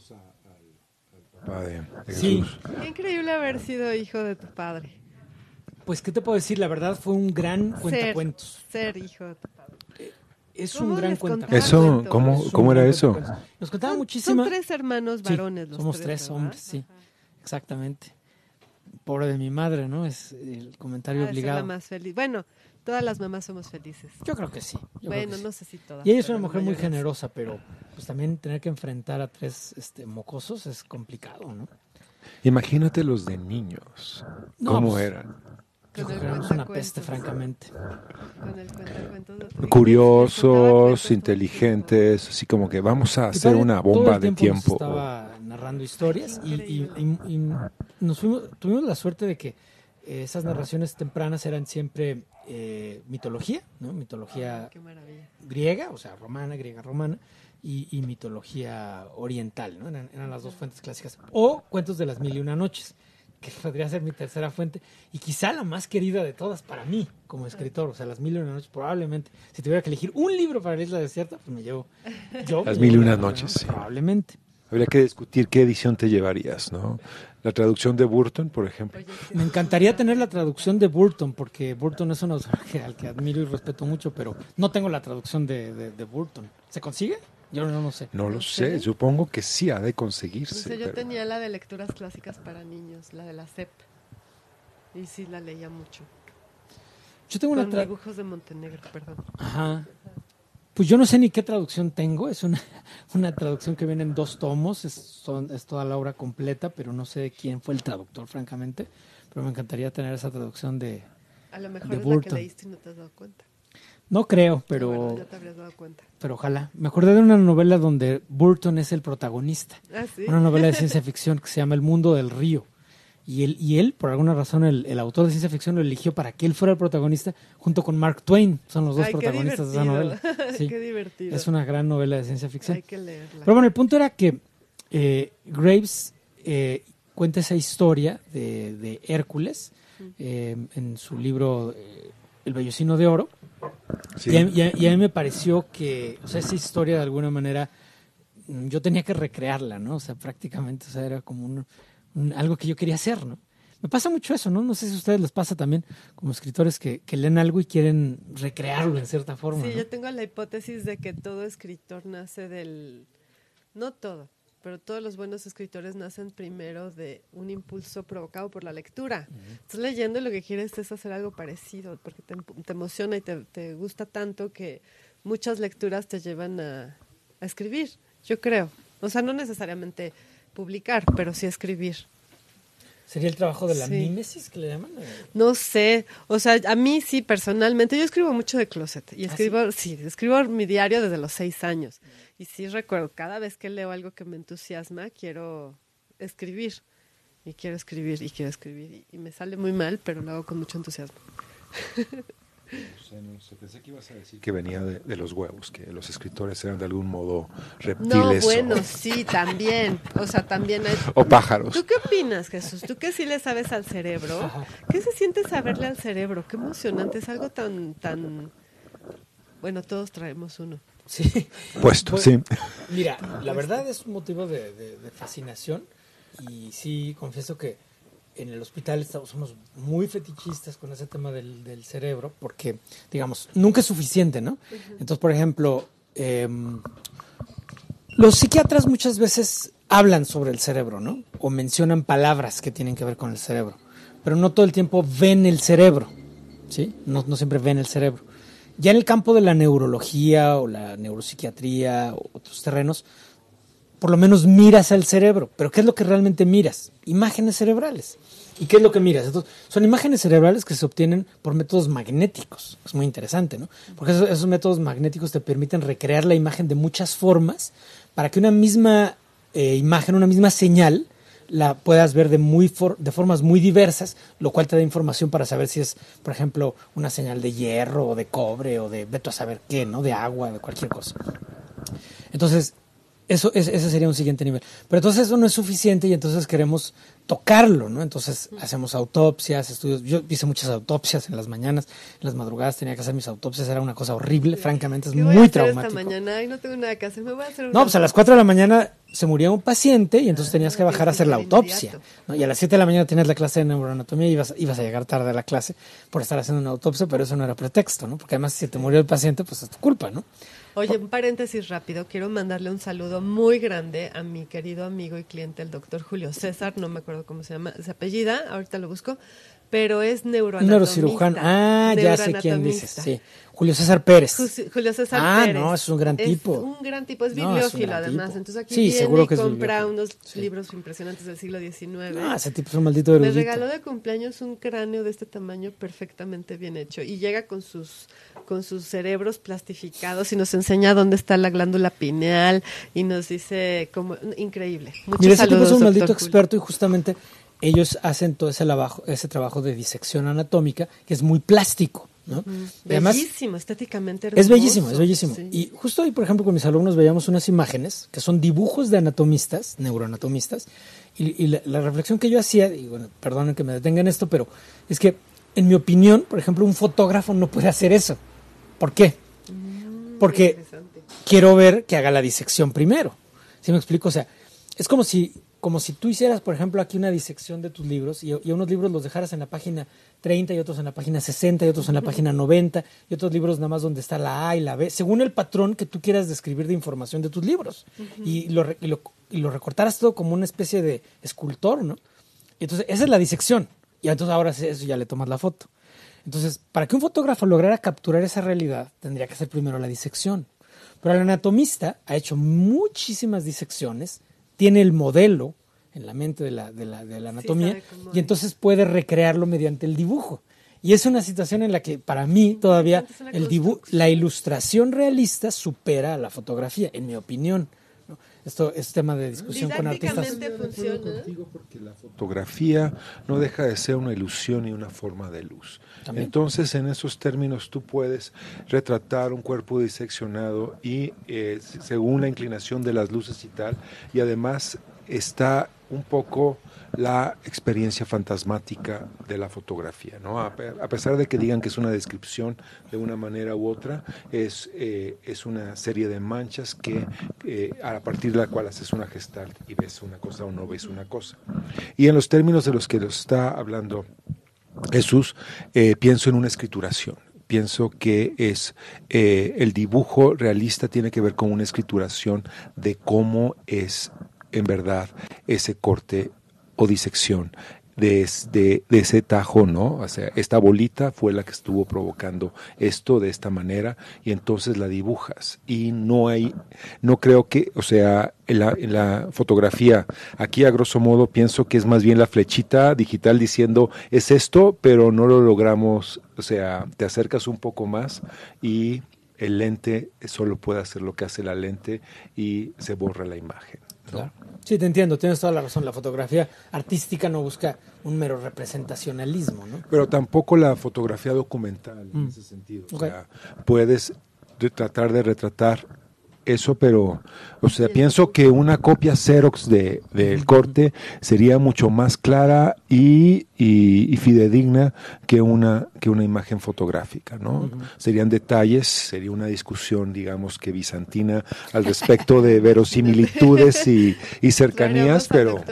Papá de, de Sí. Jesús. Qué increíble haber sido hijo de tu padre. Pues, ¿qué te puedo decir? La verdad fue un gran cuentacuentos. Ser hijo de tu padre. Es ¿Cómo un gran cuentacuentos. Eso. ¿cómo, Es un cómo era eso? Nos contaba muchísimo. Son tres hermanos Sí, varones. los somos tres hombres, sí. Ajá. Exactamente. Pobre de mi madre, ¿no? Es el comentario Ah, esa es la obligado. más feliz. Bueno, todas las mamás somos felices. Yo creo que sí. bueno, que sí. no sé si todas. Y ella es una mujer muy sí. generosa, pero pues también tener que enfrentar a tres este, mocosos es complicado, ¿no? Imagínate los de niños, No, cómo pues, eran. Yo Con creo el que éramos una peste, francamente. Con el cuentacuentos de tu- Curiosos, inteligentes, así como que vamos a hacer padre una todo bomba el de tiempo. Estaba narrando historias y, y- Increíble. y- y nos fuimos, tuvimos la suerte de que eh, esas narraciones tempranas eran siempre eh, mitología, ¿no? Mitología griega, o sea, romana, griega, romana, y, y mitología oriental, ¿no? Eran, eran las dos fuentes clásicas. O cuentos de las mil y una noches, que podría ser mi tercera fuente, y quizá la más querida de todas para mí como escritor, o sea, las mil y una noches, probablemente, si tuviera que elegir un libro para la isla desierta, pues me llevo yo. Las me mil y una noches, sí. Probablemente. Habría que discutir qué edición te llevarías, ¿no? La traducción de Burton, por ejemplo. Me encantaría tener la traducción de Burton, porque Burton es un autor al que admiro y respeto mucho, pero no tengo la traducción de, de- de Burton. ¿Se consigue? Yo no, no sé. No lo sé, supongo que sí ha de no conseguirse. sé, yo pero- tenía la de lecturas clásicas para niños, la de la CEP. Y sí, la leía mucho. Yo tengo una tra- dibujos de Montenegro, perdón. Ajá. Pues yo no sé ni qué traducción tengo. Es una, una traducción que viene en dos tomos. Es, son- es toda la obra completa, pero no sé quién fue el traductor, francamente. Pero me encantaría tener esa traducción de... A lo mejor De es la que Burton. leíste y no te has dado cuenta. No creo, Bueno, pero, ya te habrías dado cuenta. pero ojalá. Me acordé de una novela donde Burton es el protagonista. Ah, sí. Una novela de ciencia ficción que se llama El mundo del río. Y él, y él por alguna razón, el, el autor de ciencia ficción lo eligió para que él fuera el protagonista junto con Mark Twain. Son los dos Ay, protagonistas de esa novela. Sí, Qué divertido. es una gran novela de ciencia ficción. Hay que leerla. Pero bueno, el punto era que eh, Graves eh, cuenta esa historia de, de Hércules eh, en su libro eh, El Bellocino de Oro. Sí. Y, a, y a- y a mí me pareció que, o sea, esa historia de alguna manera mm, yo tenía que recrearla, ¿no? O sea, prácticamente, o sea, era como un, un- algo que yo quería hacer, ¿no? Me pasa mucho eso, ¿no? No sé si a ustedes les pasa también como escritores que, que leen algo y quieren recrearlo en cierta forma. Sí, ¿no? yo tengo la hipótesis de que todo escritor nace del... No todo, pero todos los buenos escritores nacen primero de un impulso provocado por la lectura. Estás leyendo y lo que quieres es hacer algo parecido, porque te, te emociona y te, te gusta tanto que muchas lecturas te llevan a, a escribir, yo creo. O sea, no necesariamente publicar, pero sí escribir. ¿Sería el trabajo de la Sí. mímesis que le llaman? No sé, o sea, a mí sí, personalmente, yo escribo mucho de closet y ¿Ah, escribo, sí? escribo mi diario desde los seis años. Y sí recuerdo, cada vez que leo algo que me entusiasma, quiero escribir. Y quiero escribir, y quiero escribir. Y, y me sale muy mal, pero lo hago con mucho entusiasmo. No sé, no sé, pensé que ibas a decir que venía de, de los huevos, que los escritores eran de algún modo No, reptiles bueno, o, sí, también. O sea, también hay... o pájaros. ¿Tú qué opinas, Jesús? ¿Tú que sí le sabes al cerebro? ¿Qué se siente saberle al cerebro? Qué emocionante, es algo tan, tan... Bueno, todos traemos uno. Sí. Puesto, Pues, sí. Mira, la verdad es un motivo de, de- de fascinación y sí confieso que en el hospital estamos, somos muy fetichistas con ese tema del, del cerebro porque, digamos, nunca es suficiente, ¿no? Entonces, por ejemplo, em, los psiquiatras muchas veces hablan sobre el cerebro, ¿no? O mencionan palabras que tienen que ver con el cerebro, pero no todo el tiempo ven el cerebro, ¿sí? No, no siempre ven el cerebro. Ya en el campo de la neurología o la neuropsiquiatría o otros terrenos, por lo menos miras al cerebro. Pero ¿qué es lo que realmente miras? Imágenes cerebrales. ¿Y qué es lo que miras? Son imágenes cerebrales que se obtienen por métodos magnéticos. Es muy interesante, ¿no? Porque esos, esos métodos magnéticos te permiten recrear la imagen de muchas formas para que una misma eh, imagen, una misma señal, la puedas ver de, muy for- de formas muy diversas, lo cual te da información para saber si es, por ejemplo, una señal de hierro o de cobre o de, veto a saber qué, ¿no? De agua, de cualquier cosa. Entonces, eso, es- ese sería un siguiente nivel. Pero entonces eso no es suficiente y entonces queremos tocarlo, ¿no? Entonces hacemos autopsias, estudios. Yo hice muchas autopsias en las mañanas, en las madrugadas tenía que hacer mis autopsias, era una cosa horrible, francamente, es ¿Qué voy a muy traumático. esta mañana? Ay, no tengo nada que hacer, me voy a hacer una No, pues a las 4 de la mañana se murió un paciente y entonces tenías que Ah, bajar a hacer la autopsia. ¿no? Y a las 7 de la mañana tenías la clase de neuroanatomía y ibas, ibas a llegar tarde a la clase por estar haciendo una autopsia, pero eso no era pretexto, ¿no? Porque además si te murió el paciente, pues es tu culpa, ¿no? Oye, un paréntesis rápido. Quiero mandarle un saludo muy grande a mi querido amigo y cliente, el doctor Julio César. No me acuerdo cómo se llama, se apellida, ahorita lo busco. Pero es neuroanatomista. Neurocirujano. Ah, ya sé quién dices. Sí. Julio César Pérez. Ju- Julio César Ah, Pérez. no, es un gran tipo. Es un gran tipo, es No, es un bibliófilo además. tipo. Entonces aquí Sí, viene seguro y que es compra unos Sí. libros impresionantes del siglo XIX. No, ese tipo es un maldito Me erudito. regaló de cumpleaños un cráneo de este tamaño perfectamente bien hecho y llega con sus con sus cerebros plastificados y nos enseña dónde está la glándula pineal y nos dice como increíble. Muchos Mira, ese tipo es un maldito Julio. experto y justamente ellos hacen todo ese trabajo, ese trabajo de disección anatómica que es muy plástico, ¿no? Y además, bellísimo, estéticamente Es bellísimo, es bellísimo. Sí. Y justo hoy, por ejemplo, con mis alumnos veíamos unas imágenes que son dibujos de anatomistas, neuroanatomistas, y, y la, la reflexión que yo hacía, y bueno, perdonen que me detenga en esto, pero es que, en mi opinión, por ejemplo, un fotógrafo no puede hacer eso. ¿Por qué? Porque Interesante. quiero ver que haga la disección primero. ¿Sí me explico? O sea, es como si, como si tú hicieras, por ejemplo, aquí una disección de tus libros y, y unos libros los dejaras en la página 30 y otros en la página 60 y otros en la página 90 y otros libros nada más donde está la A y la B, según el patrón que tú quieras describir de información de tus libros. y, lo, y, lo, y lo recortaras todo como una especie de escultor, ¿no? Y entonces, esa es la disección. Y entonces ahora eso ya le tomas la foto. Entonces, para que un fotógrafo lograra capturar esa realidad, tendría que hacer primero la disección. Pero el anatomista ha hecho muchísimas disecciones, tiene el modelo en la mente de la, de la, de la anatomía y entonces puede recrearlo mediante el dibujo. Y es una situación en la que para mí todavía el dibu- la ilustración realista supera a la fotografía, en mi opinión. ¿no? Esto es tema de discusión con artistas. Funciona. porque la fotografía no deja de ser una ilusión y una forma de luz. También. Entonces, en esos términos, tú puedes retratar un cuerpo diseccionado y eh, según la inclinación de las luces y tal, y además está un poco la experiencia fantasmática de la fotografía. A, pe- a pesar de que digan que es una descripción de una manera u otra, es, eh, es una serie de manchas que eh, a partir de la cual haces una gestalt y ves una cosa o no ves una cosa. Y en los términos de los que nos está hablando Jesús, eh, pienso en una escrituración. Pienso que es el dibujo realista tiene que ver con una escrituración de cómo es en verdad ese corte o disección de, es- de, de ese tajo, ¿no? O sea, esta bolita fue la que estuvo provocando esto de esta manera y entonces la dibujas. Y no hay, no creo que, o sea, en la, en la fotografía, aquí a grosso modo pienso que es más bien la flechita digital diciendo es esto, pero no lo logramos, o sea, te acercas un poco más y el lente solo puede hacer lo que hace la lente y se borra la imagen. Sí, te entiendo, tienes toda la razón. La fotografía artística no busca un mero representacionalismo, ¿no? Pero tampoco la fotografía documental en Mm. ese sentido. O sea, puedes de- tratar de retratar eso, pero, o sea, pienso que una copia Xerox de, del corte sería mucho más clara y, y- y fidedigna que una, que una imagen fotográfica, ¿no? Serían detalles, sería una discusión, digamos, que bizantina al respecto de verosimilitudes y, y cercanías, pero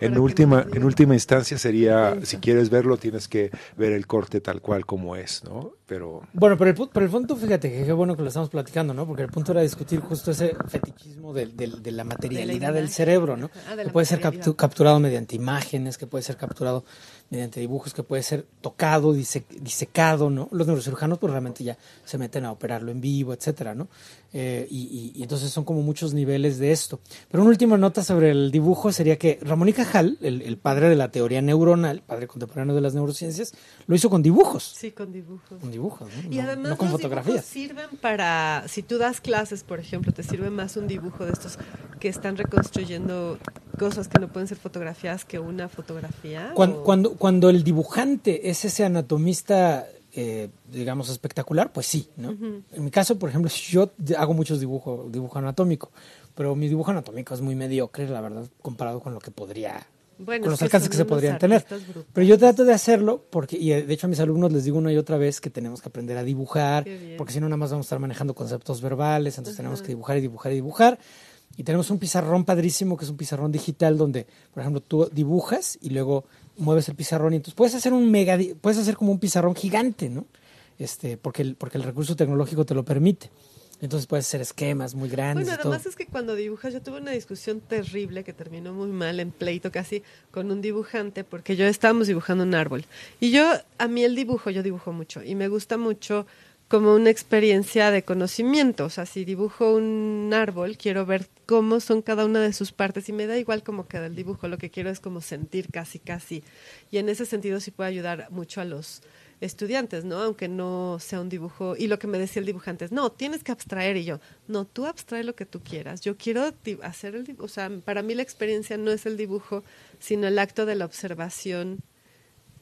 en última, en última instancia sería, si quieres verlo, tienes que ver el corte tal cual como es, ¿no? Pero Bueno, pero el, pu- pero el punto, fíjate, que qué bueno que lo estamos platicando, ¿no? Porque el punto era discutir justo ese fetichismo del- de, la materialidad del cerebro, ¿no? Ah, de que puede ser capturado mediante imágenes, que puede ser capturado mediante dibujos, que puede ser tocado, dise- disecado, ¿no? Los neurocirujanos pues realmente ya se meten a operarlo en vivo, etcétera, ¿no? Eh, y, y- y entonces son como muchos niveles de esto. Pero una última nota sobre el dibujo sería que Ramón y Cajal, el, el padre de la teoría neuronal, padre contemporáneo de las neurociencias, lo hizo con dibujos. Sí, con dibujos. Con dibujos, ¿no? Y No- además no con los fotografías. dibujos sirven para, si tú das clases, por ejemplo, te sirve más un dibujo de estos que están reconstruyendo cosas que no pueden ser fotografiadas que una fotografía. Cuando, o- cuando, cuando el dibujante es ese anatomista, eh, digamos, espectacular, pues sí, ¿no? En mi caso, por ejemplo, yo hago muchos dibujos, dibujo anatómico, pero mi dibujo anatómico es muy mediocre, la verdad, comparado con lo que podría, Bueno, con los alcances que se podrían tener. brutales. Pero yo trato de hacerlo porque, y eh, de hecho a mis alumnos les digo una y otra vez que tenemos que aprender a dibujar, porque si no nada más vamos a estar manejando conceptos verbales, entonces tenemos que dibujar y dibujar y dibujar. Y tenemos un pizarrón padrísimo que es un pizarrón digital donde, por ejemplo, tú dibujas y luego mueves el pizarrón y entonces puedes hacer un mega, puedes hacer como un pizarrón gigante, ¿no? Este, porque el, porque el recurso tecnológico te lo permite. Entonces puedes hacer esquemas muy grandes Bueno, todo. además es que cuando dibujas, yo tuve una discusión terrible que terminó muy mal, en pleito casi, con un dibujante, porque yo estábamos dibujando un árbol. Y yo, a mí el dibujo, yo dibujo mucho, y me gusta mucho como una experiencia de conocimiento. O sea, si dibujo un árbol, quiero ver cómo son cada una de sus partes, y me da igual cómo queda el dibujo, lo que quiero es como sentir casi, casi. Y en ese sentido sí puede ayudar mucho a los estudiantes, ¿no? Aunque no sea un dibujo. Y lo que me decía el dibujante es, no, tienes que abstraer. Y yo, no, tú abstrae lo que tú quieras. Yo quiero hacer el dibujo. O sea, para mí la experiencia no es el dibujo, sino el acto de la observación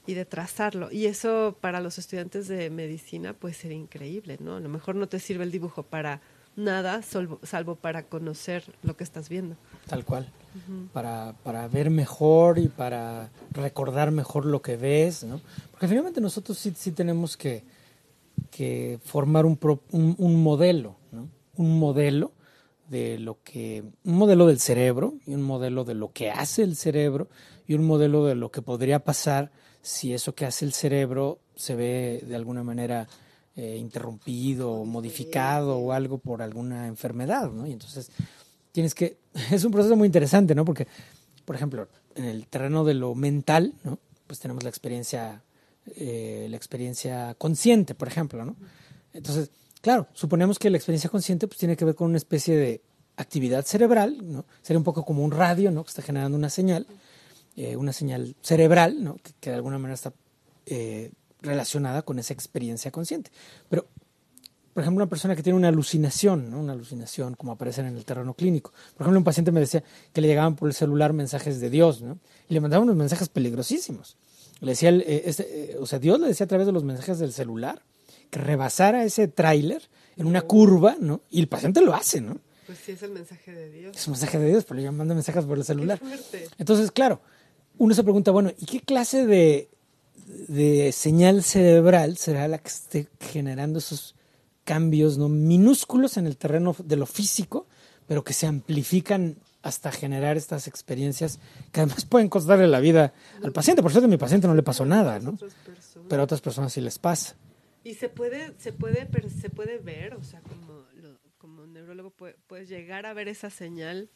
y de trazarlo. Y eso para los estudiantes de medicina puede ser increíble, ¿no? A lo mejor no te sirve el dibujo para nada, salvo, salvo para conocer lo que estás viendo. Tal cual. para, para ver mejor y para recordar mejor lo que ves, ¿no? Porque finalmente nosotros sí, sí tenemos que, que formar un, pro- un, un modelo, ¿no? Un modelo de lo que, un modelo del cerebro y un modelo de lo que hace el cerebro y un modelo de lo que podría pasar si eso que hace el cerebro se ve de alguna manera eh, interrumpido o modificado o algo por alguna enfermedad, ¿no? Y entonces tienes que, es un proceso muy interesante, ¿no? Porque, por ejemplo, en el terreno de lo mental, ¿no? Pues tenemos la experiencia, eh, la experiencia consciente, por ejemplo, ¿no? Entonces, claro, suponemos que la experiencia consciente pues tiene que ver con una especie de actividad cerebral, ¿no? Sería un poco como un radio, ¿no? Que está generando una señal, eh, una señal cerebral, ¿no? Que, que de alguna manera está eh, relacionada con esa experiencia consciente. Pero, por ejemplo, una persona que tiene una alucinación, ¿no? una alucinación como aparece en el terreno clínico. Por ejemplo, un paciente me decía que le llegaban por el celular mensajes de Dios, ¿no? Y le mandaban unos mensajes peligrosísimos. Le decía, eh, este, eh, o sea, Dios le decía a través de los mensajes del celular que rebasara ese tráiler en una curva, ¿no? Y el paciente lo hace, ¿no? Pues sí, es el mensaje de Dios. Es un mensaje de Dios, pero ya manda mensajes por el celular. Qué. Entonces, claro, uno se pregunta, bueno, ¿y qué clase de, de señal cerebral será la que esté generando esos cambios no minúsculos en el terreno de lo físico, pero que se amplifican hasta generar estas experiencias que además pueden costarle la vida al paciente. Por cierto, a mi paciente no le pasó nada, ¿no? Pero a otras personas sí les pasa. Y se puede, se puede, se puede ver, o sea, como, lo- neurólogo puede- puedes llegar a ver esa señal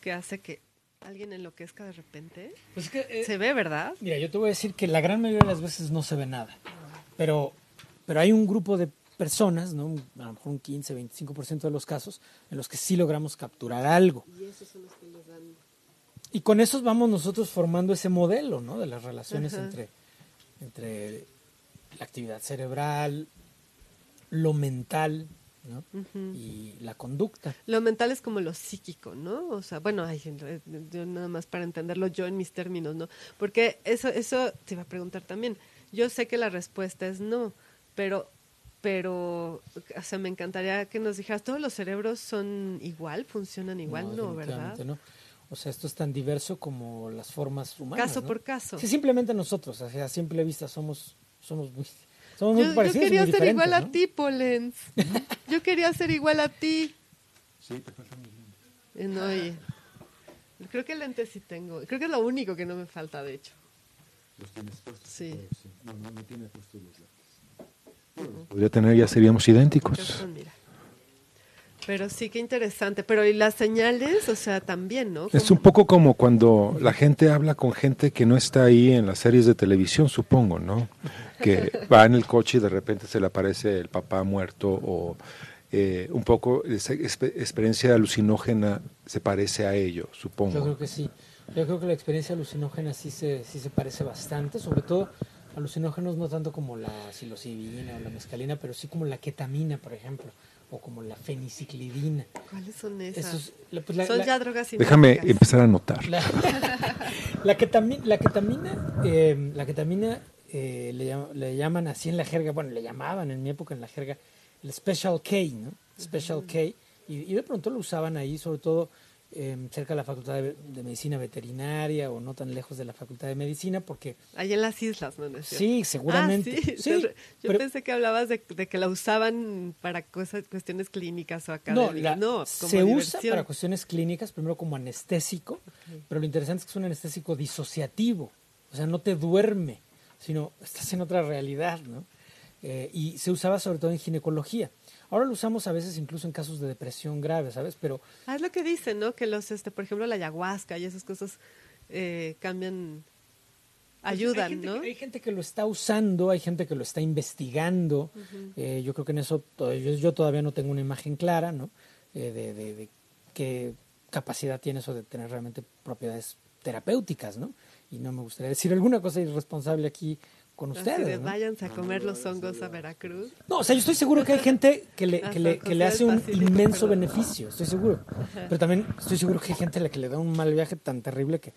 que hace que alguien enloquezca de repente. Pues que, eh, Se ve, ¿verdad? Mira, yo te voy a decir que la gran mayoría de las veces no se ve nada. Pero, pero hay un grupo de personas, ¿no? a lo mejor un 15, 25% de los casos, en los que sí logramos capturar algo. Y esos son los que nos dan. Y con esos vamos nosotros formando ese modelo ¿no? de las relaciones Ajá. entre, entre la actividad cerebral, lo mental ¿no? y la conducta. Lo mental es como lo psíquico, ¿no? O sea, bueno, hay gente, yo nada más para entenderlo yo en mis términos, ¿no? Porque eso, eso te iba a preguntar también. Yo sé que la respuesta es no, pero, pero, o sea, me encantaría que nos dijeras, ¿todos los cerebros son igual, funcionan igual? No, ¿verdad? no. O sea, esto es tan diverso como las formas humanas. Caso ¿no? por caso. Sí, simplemente nosotros, o sea, a simple vista somos, somos muy, somos muy Yo, parecidos. quería muy ser igual a ti, Polens. Yo quería ser igual a ti. Sí, te faltan mis lentes. Eh, No, oye. Creo que lentes sí tengo. Creo que es lo único que no me falta, de hecho. Los tienes puestos. Sí. No, no, no tiene puestos los lentes. Podría tener, ya seríamos idénticos. Mira. Pero sí, qué interesante. Pero y las señales, o sea, también, ¿no? Es un poco como cuando la gente habla con gente que no está ahí en las series de televisión, supongo, ¿no? Que va en el coche y de repente se le aparece el papá muerto o eh, un poco esa expe- experiencia alucinógena se parece a ello, Yo supongo. creo que sí. Yo creo que la experiencia alucinógena sí se, sí se parece bastante, sobre todo alucinógenos no tanto como la psilocibina o la mescalina, pero sí como la ketamina, por ejemplo, o como la feniciclidina. ¿Cuáles son esas? Esos- la- pues la- son la- ya drogas Déjame empezar a anotar. La, la, ketami- la ketamina, eh, la ketamina eh, le, le llaman así en la jerga, bueno, le llamaban en mi época en la jerga el Special K, ¿no? Special K. Y, y de pronto lo usaban ahí, sobre todo eh, cerca de la Facultad de, de Medicina Veterinaria o no tan lejos de la Facultad de Medicina, porque Ahí en las islas, ¿no? ¿No sí, seguramente. Ah, sí. sí, Yo pero- pensé que hablabas de, de que la usaban para cosas, cuestiones clínicas o No, académicas. la- No, como se usa para cuestiones clínicas, primero como anestésico, pero lo interesante es que es un anestésico disociativo, o sea, no te duerme, sino estás en otra realidad, ¿no? Eh, y se usaba sobre todo en ginecología. Ahora lo usamos a veces incluso en casos de depresión grave, ¿sabes? Pero Ah, es lo que dicen, ¿no? Que los, este, por ejemplo, la ayahuasca y esas cosas eh, cambian, Pues ayudan, hay gente, ¿no? que- hay gente que lo está usando, hay gente que lo está investigando. Eh, yo creo que en eso yo, yo todavía no tengo una imagen clara, ¿no? Eh, de, de- de qué capacidad tiene eso de tener realmente propiedades terapéuticas, ¿no? Y no me gustaría decir alguna cosa irresponsable aquí con Así ustedes. de ¿no? váyanse a comer los hongos a Veracruz. No, o sea, yo estoy seguro que hay gente que le, que le, que le hace un inmenso beneficio, estoy seguro. Pero también estoy seguro que hay gente a la que le da un mal viaje tan terrible que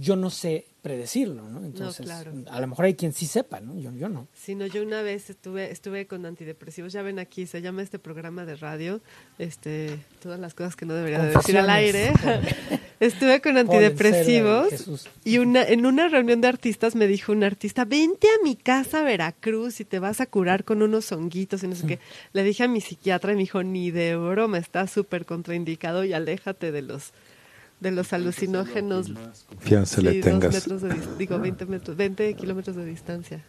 yo no sé predecirlo, ¿no? Entonces, claro. a lo mejor hay quien sí sepa, ¿no? Yo, yo no. Sino yo una vez estuve estuve con antidepresivos, ya ven aquí, se llama este programa de radio, este todas las cosas que no debería de decir al aire. Estuve con antidepresivos y una en una reunión de artistas me dijo un artista, "Vente a mi casa a Veracruz y te vas a curar con unos honguitos y no sé qué." Le dije a mi psiquiatra y me dijo, "Ni de broma, está súper contraindicado y aléjate de los de los alucinógenos Confianza le Sí, dos tengas. metros de digo 20 metros 20 kilómetros de distancia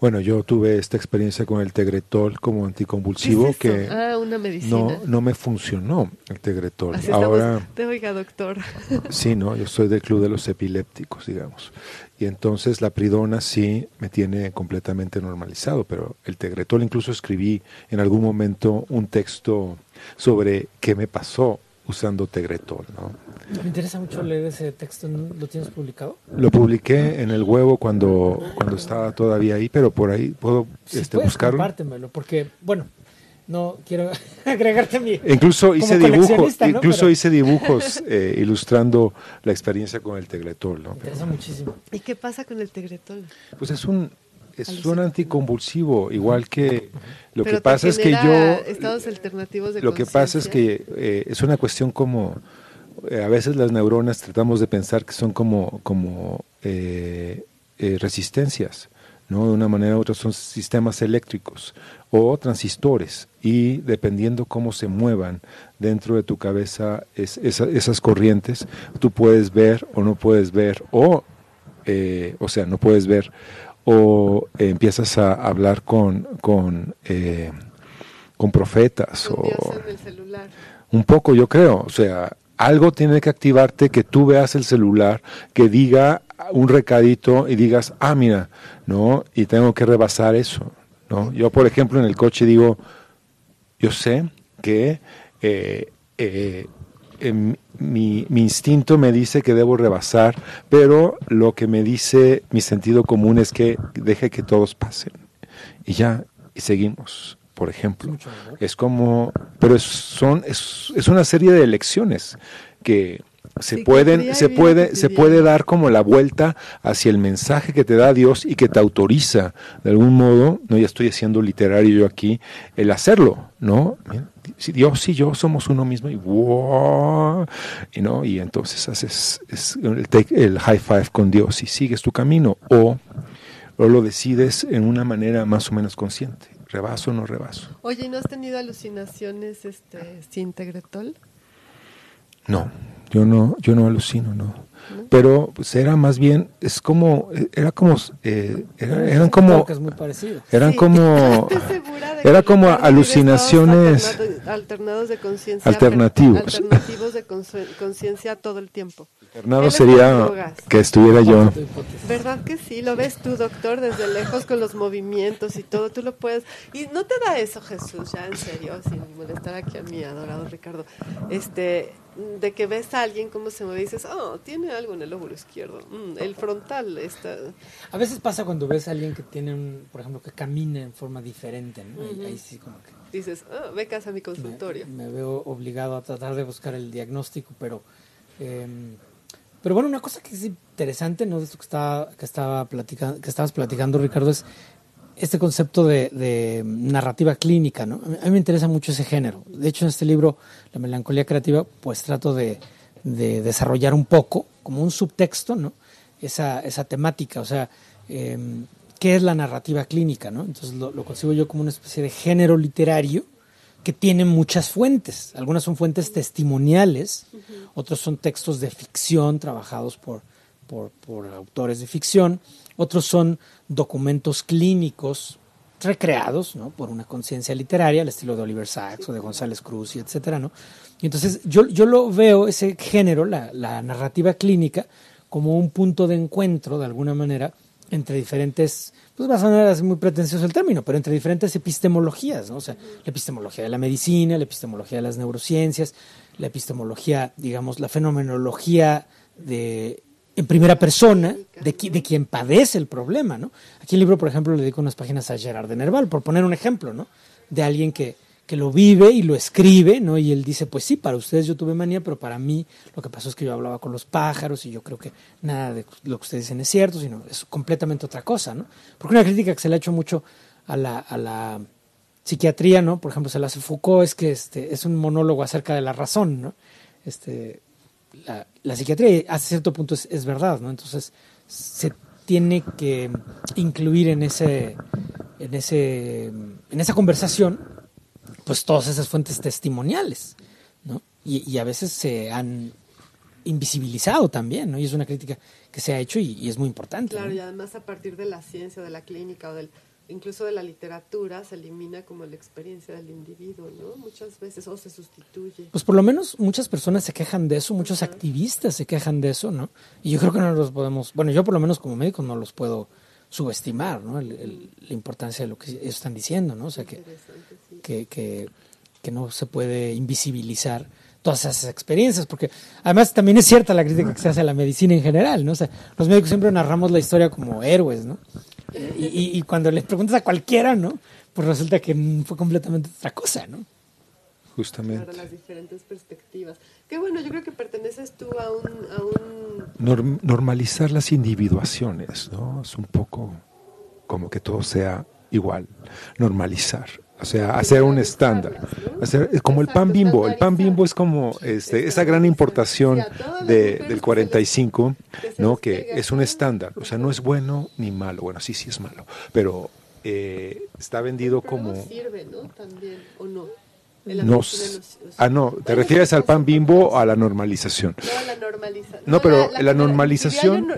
Bueno, yo tuve esta experiencia con el tegretol como anticonvulsivo ¿Qué es que ah una medicina no, no me funcionó el tegretol. Así estamos- Ahora, te oiga doctor sí, ¿no? Yo soy del club de los epilépticos, digamos. Y entonces la pridona sí me tiene completamente normalizado, pero el tegretol incluso escribí en algún momento un texto sobre qué me pasó usando Tegretol, ¿no? Me interesa mucho leer ese texto, ¿lo tienes publicado? Lo publiqué en el huevo cuando, cuando estaba todavía ahí, pero por ahí puedo Si este, puedes, buscarlo. compártemelo, porque, bueno, no quiero agregarte a mi... Incluso hice dibujos, incluso Pero- hice dibujos eh, ilustrando la experiencia con el Tegretol, ¿no? Me interesa muchísimo. ¿Y qué pasa con el tegretol? Pues es un es un anticonvulsivo, igual que lo Pero que pasa es que yo estados alternativos de lo que pasa es que eh, es una cuestión como eh, a veces las neuronas tratamos de pensar que son como como eh, eh, resistencias, no de una manera u otra son sistemas eléctricos o transistores y dependiendo cómo se muevan dentro de tu cabeza es- esa- esas corrientes tú puedes ver o no puedes ver o eh, o sea no puedes ver o eh, empiezas a hablar con con eh, con profetas Con o en el celular. un poco, yo creo. O sea, algo tiene que activarte que tú veas el celular, que diga un recadito y digas, ah, mira, ¿no? Y tengo que rebasar eso, ¿no? Yo, por ejemplo, en el coche digo, yo sé que eh, eh, em, mi, mi instinto me dice que debo rebasar, pero lo que me dice mi sentido común es que deje que todos pasen. Y ya, y seguimos, por ejemplo. Es como, pero es, son, es, es una serie de elecciones que se pueden, se puede, se puede dar como la vuelta hacia el mensaje que te da Dios y que te autoriza de algún modo, no ya estoy haciendo literario yo aquí, el hacerlo, ¿no? Si Dios y yo somos uno mismo y wow, y no, y entonces haces es el, take- el high five con Dios y sigues tu camino o, o lo decides en una manera más o menos consciente, rebaso o no rebaso. Oye, ¿y no has tenido alucinaciones este, sin tegretol? No, yo no, yo no alucino, no. Pero pues era más bien, es como, era como, eh, era- eran como, eran Sí, como, estoy segura de era que como alucinaciones alternados- de conciencia. Alternativos. Alternativos de conciencia todo el tiempo. Es sería que estuviera yo. ¿Verdad que sí? Lo ves tú, doctor, desde lejos con los movimientos y todo. Tú lo puedes. Y no te da eso, Jesús, ya en serio, sin molestar aquí a mi adorado Ricardo. Este, de que ves a alguien cómo se mueve y dices, oh, tiene algo en el lóbulo izquierdo. Mm, el frontal está. A veces pasa cuando ves a alguien que tiene, un, por ejemplo, que camina en forma diferente, ¿no? Ahí- Ahí sí como que Dices, oh, ve casa a mi me, consultorio. me veo obligado a tratar de buscar el diagnóstico, pero... eh, pero bueno, una cosa que es interesante, ¿no? De esto que estaba, que estaba platicando, que estabas platicando, Ricardo, es este concepto de, de narrativa clínica, ¿no? A mí, me interesa mucho ese género. De hecho, en este libro, La melancolía creativa, pues trato de, de desarrollar un poco, como un subtexto, ¿no? Esa, esa temática, o sea, eh, ¿qué es la narrativa clínica, ¿no? Entonces lo, lo consigo yo como una especie de género literario que tiene muchas fuentes. Algunas son fuentes testimoniales, otros son textos de ficción trabajados por, por, por autores de ficción, otros son documentos clínicos recreados ¿no? por una conciencia literaria, al estilo de Oliver Sacks o de González Cruz, y etcétera, ¿no? Y entonces yo, yo lo veo, ese género, la, la narrativa clínica, como un punto de encuentro, de alguna manera, entre diferentes, pues va a sonar así muy pretencioso el término, pero entre diferentes epistemologías, ¿no? O sea, la epistemología de la medicina, la epistemología de las neurociencias, la epistemología, digamos, la fenomenología de en primera persona de, de quien padece el problema, ¿no? Aquí el libro, por ejemplo, le dedico unas páginas a Gerard de Nerval, por poner un ejemplo, ¿no? De alguien que, que lo vive y lo escribe, ¿no? Y él dice, pues sí, para ustedes yo tuve manía, pero para mí lo que pasó es que yo hablaba con los pájaros y yo creo que nada de lo que ustedes dicen es cierto, sino es completamente otra cosa, ¿no? Porque una crítica que se le ha hecho mucho a la, psiquiatría, ¿no? Por ejemplo, se la hace Foucault, es que este, es un monólogo acerca de la razón, ¿no? Este, la, la psiquiatría hasta cierto punto es, es verdad, ¿no? Entonces se tiene que incluir en ese, en ese, en esa conversación, pues todas esas fuentes testimoniales, ¿no? Y, y a veces se han invisibilizado también, ¿no? Y es una crítica que se ha hecho y, y es muy importante. Claro, ¿no? y además a partir de la ciencia, de la clínica o del incluso de la literatura se elimina como la experiencia del individuo, ¿no? Muchas veces o se sustituye. Pues por lo menos muchas personas se quejan de eso, muchos activistas se quejan de eso, ¿no? Y yo creo que no los podemos, bueno, yo por lo menos como médico no los puedo subestimar, ¿no? El- el- la importancia de lo que ellos están diciendo, ¿no? O sea, que, sí. que, que, que no se puede invisibilizar todas esas experiencias, porque además también es cierta la crítica que se hace a la medicina en general, ¿no? O sea, los médicos siempre narramos la historia como héroes, ¿no? Y, y, cuando les preguntas a cualquiera, ¿no? Pues resulta que fue completamente otra cosa, ¿no? Justamente. Para las diferentes perspectivas. Qué bueno, yo creo que perteneces tú a un... A un... normalizar las individuaciones, ¿no? Es un poco como que todo sea igual, normalizar. O sea, hacer un estándar. Hacer, como el pan bimbo. El pan bimbo es como este, esa gran importación de, del 45, ¿no? que es un estándar. O sea, no es bueno ni malo. Bueno, sí, sí es malo. Pero eh, está vendido como... sirve, ¿no? También, ¿o no? No, ah, no, ¿te refieres al pan bimbo o a la normalización? No, a la normalización. No, pero la, normalización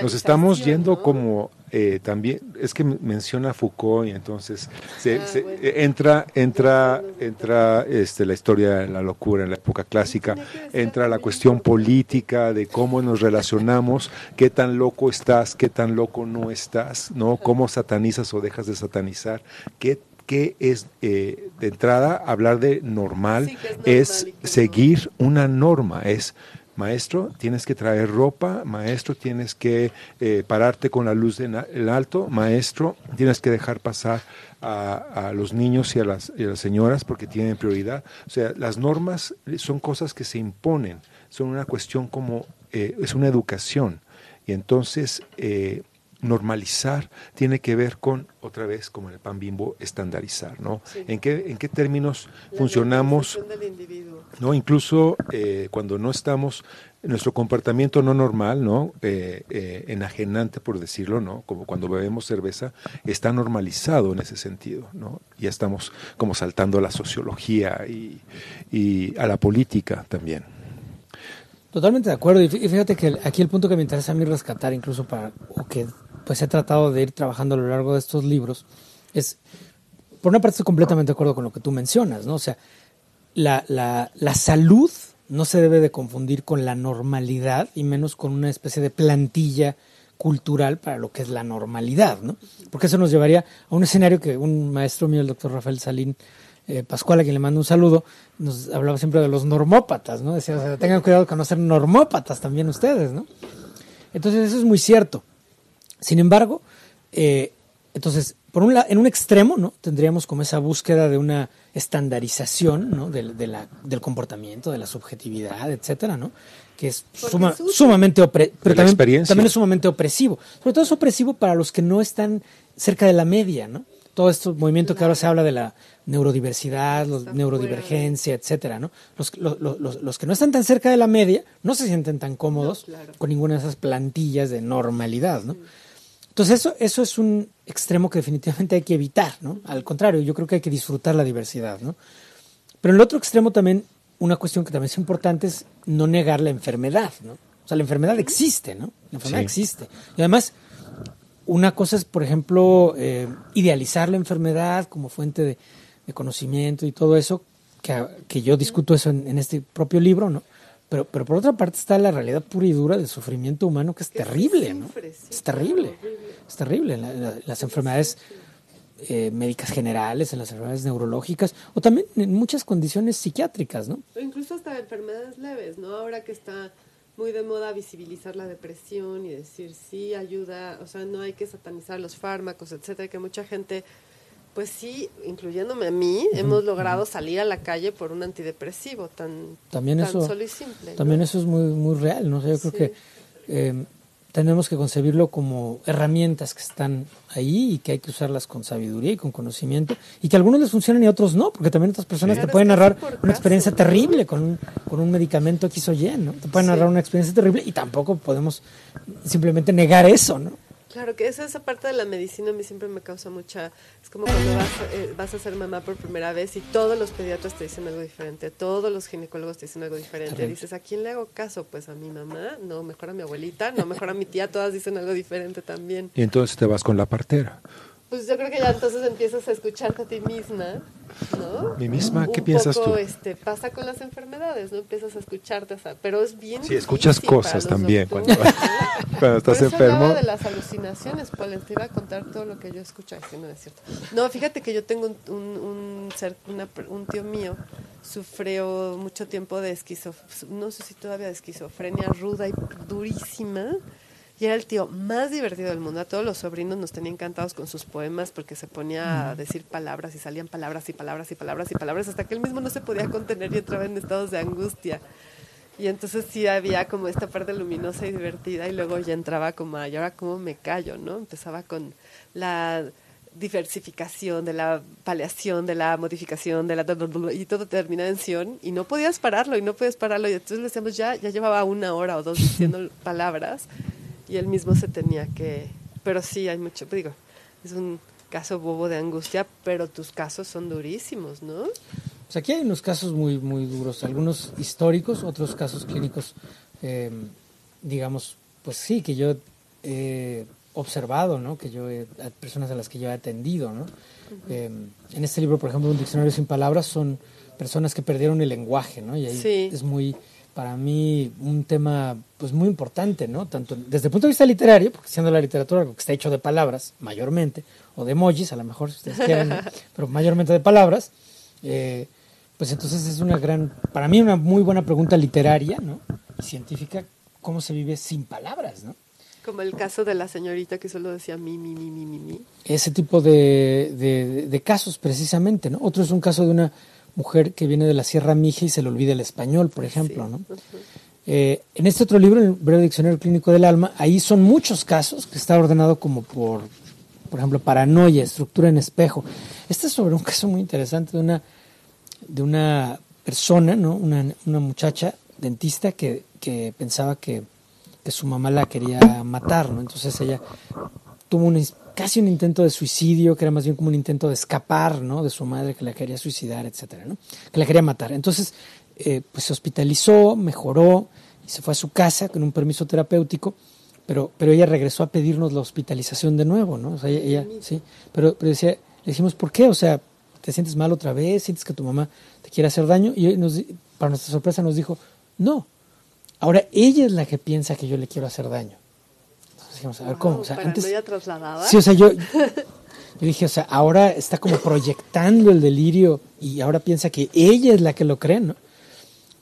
nos estamos yendo como eh, también, es que menciona Foucault y entonces se, ah, eh, entra, entra, entra este, la historia de la locura en la época clásica, entra la cuestión política de cómo nos relacionamos, qué tan loco estás, qué tan loco no estás, ¿no? Cómo satanizas o dejas de satanizar, qué que es eh, de entrada hablar de normal, es, seguir una norma, es maestro, tienes que traer ropa, maestro, tienes que eh, pararte con la luz en el alto, maestro, tienes que dejar pasar a, los niños y a, las, señoras porque tienen prioridad. O sea, las normas son cosas que se imponen, son una cuestión como, eh, es una educación. Y entonces normalizar tiene que ver con, otra vez, como en el pan bimbo, estandarizar, ¿no? ¿En, qué, ¿En qué términos funcionamos? ¿no? Incluso eh, cuando no estamos, nuestro comportamiento no normal, ¿no? Eh, eh, enajenante, por decirlo, ¿no? Como cuando bebemos cerveza, está normalizado en ese sentido, ¿no? Ya estamos como saltando a la sociología y, y a la política también. Totalmente de acuerdo. Y fíjate que aquí el punto que me interesa a mí rescatar, incluso para, o que pues he tratado de ir trabajando a lo largo de estos libros, es, por una parte estoy completamente de acuerdo con lo que tú mencionas, ¿no? O sea, la, la, la salud no se debe de confundir con la normalidad y menos con una especie de plantilla cultural para lo que es la normalidad, ¿no? Porque eso nos llevaría a un escenario que un maestro mío, el doctor Rafael Salín eh, Pascual, a quien le mando un saludo, nos hablaba siempre de los normópatas, ¿no? Decía, o sea, tengan cuidado con no ser normópatas también ustedes, ¿no? Entonces eso es muy cierto. Sin embargo, eh, entonces, por un en un extremo, ¿no? Tendríamos como esa búsqueda de una estandarización, ¿no? Del, del comportamiento, de la subjetividad, etcétera, ¿no? Que es sumamente pero también, también es sumamente opresivo. Sobre todo es opresivo para los que no están cerca de la media, ¿no? Todo este movimiento que ahora se habla de la neurodiversidad, la neurodivergencia, etcétera, ¿no? Los, los, los, que no están tan cerca de la media no se sienten tan cómodos con ninguna de esas plantillas de normalidad, ¿no? Entonces eso, eso es un extremo que definitivamente hay que evitar, ¿no? Al contrario, yo creo que hay que disfrutar la diversidad, ¿no? Pero en el otro extremo también, una cuestión que también es importante es no negar la enfermedad, ¿no? O sea, la enfermedad existe, ¿no? La enfermedad existe. Y además, una cosa es, por ejemplo, eh, idealizar la enfermedad como fuente de, conocimiento y todo eso, que, que yo discuto eso en, en, este propio libro, ¿no? Pero, pero por otra parte está la realidad pura y dura del sufrimiento humano que es terrible, ¿no? Es terrible, es terrible. las enfermedades eh, médicas generales, en las enfermedades neurológicas o también en muchas condiciones psiquiátricas, ¿no? O incluso hasta enfermedades leves, ¿no? Ahora que está muy de moda visibilizar la depresión y decir sí ayuda, o sea, no hay que satanizar los fármacos, etcétera, que mucha gente pues sí, incluyéndome a mí, hemos logrado salir a la calle por un antidepresivo tan, también eso, solo y simple. También eso es muy, muy real, ¿no? yo creo que eh, tenemos que concebirlo como herramientas que están ahí y que hay que usarlas con sabiduría y con conocimiento y que a algunos les funcionan y a otros no, porque también otras personas te pueden narrar una experiencia terrible con un, con un medicamento X o Y, ¿no? Te pueden narrar una experiencia terrible y tampoco podemos simplemente negar eso, ¿no? Claro, que esa, esa parte de la medicina a mí siempre me causa mucha... Es como cuando vas, eh, vas a ser mamá por primera vez y todos los pediatras te dicen algo diferente, todos los ginecólogos te dicen algo diferente. Dices, ¿a quién le hago caso? Pues a mi mamá, no, mejor a mi abuelita, no, mejor a mi tía, todas dicen algo diferente también. Y entonces te vas con la partera. Pues yo creo que ya entonces empiezas a escucharte a ti misma, ¿no? ¿Mi misma? ¿Qué Un piensas poco, tú? Este, pasa con las enfermedades, ¿no? Empiezas a escucharte, o sea, pero es bien Sí, escuchas cosas también doctores, cuando- ¿no? Cuando estás Por eso enfermo. hablaba de las alucinaciones, Paul, te iba a contar todo lo que yo escucho, Ay, sí, no es cierto. No, fíjate que yo tengo un, un, un ser- una per- un tío mío, sufrió mucho tiempo de esquizofrenia, no sé si todavía de esquizofrenia ruda y durísima, y era el tío más divertido del mundo. A todos los sobrinos nos tenía encantados con sus poemas porque se ponía a decir palabras y salían palabras y palabras y palabras y palabras hasta que él mismo no se podía contener y entraba en estados de angustia. Y entonces sí había como esta parte luminosa y divertida y luego ya entraba como, ¿y ahora cómo me callo? ¿no? Empezaba con la diversificación, de la paleación, de la modificación, de la... y todo termina en sion y no podías pararlo y no podías pararlo y entonces le decíamos ya, ya llevaba una hora o dos diciendo palabras y él mismo se tenía que... Pero sí, hay mucho, digo, es un caso bobo de angustia, pero tus casos son durísimos, ¿no? Pues aquí hay unos casos muy, muy duros, algunos históricos, otros casos clínicos, eh, digamos, pues sí, que yo he observado, ¿no? Que yo he, a personas a las que yo he atendido, ¿no? Eh, en este libro, por ejemplo, un diccionario sin palabras son personas que perdieron el lenguaje, ¿no? Y ahí Sí. es muy, para mí, un tema, pues muy importante, ¿no? Tanto desde el punto de vista literario, porque siendo la literatura algo que está hecho de palabras, mayormente, o de emojis, a lo mejor, si ustedes quieren, ¿no? pero mayormente de palabras, eh, pues entonces es una gran, para mí una muy buena pregunta literaria, ¿no? Y científica, cómo se vive sin palabras, ¿no? Como el caso de la señorita que solo decía mi, mi, mi, mi, mi, mi. Ese tipo de, de- de casos precisamente, ¿no? Otro es un caso de una mujer que viene de la Sierra Mija y se le olvida el español, por ejemplo, Sí. ¿no? Eh, en este otro libro, el Breve Diccionario Clínico del Alma, ahí son muchos casos que está ordenado como por, por ejemplo, paranoia, estructura en espejo. Este es sobre un caso muy interesante de una, de una persona, ¿no? Una, una muchacha dentista que, que pensaba que, que su mamá la quería matar, ¿no? Entonces ella tuvo un, ins- casi un intento de suicidio, que era más bien como un intento de escapar, ¿no? De su madre que la quería suicidar, etcétera, ¿no? Que la quería matar. Entonces, eh, pues se hospitalizó, mejoró y se fue a su casa con un permiso terapéutico, pero, pero ella regresó a pedirnos la hospitalización de nuevo, ¿no? O sea, ella, sí, pero, pero decía, le dijimos, ¿por qué? O sea, ¿te sientes mal otra vez? ¿Sientes que tu mamá te quiere hacer daño? Y nos para nuestra sorpresa nos dijo, no, ahora ella es la que piensa que yo le quiero hacer daño. Dijimos, a ver, ¿cómo? O sea, antes, Paranoia trasladada. Sí, o sea, yo, yo dije, o sea, ahora está como proyectando el delirio y ahora piensa que ella es la que lo cree, ¿no?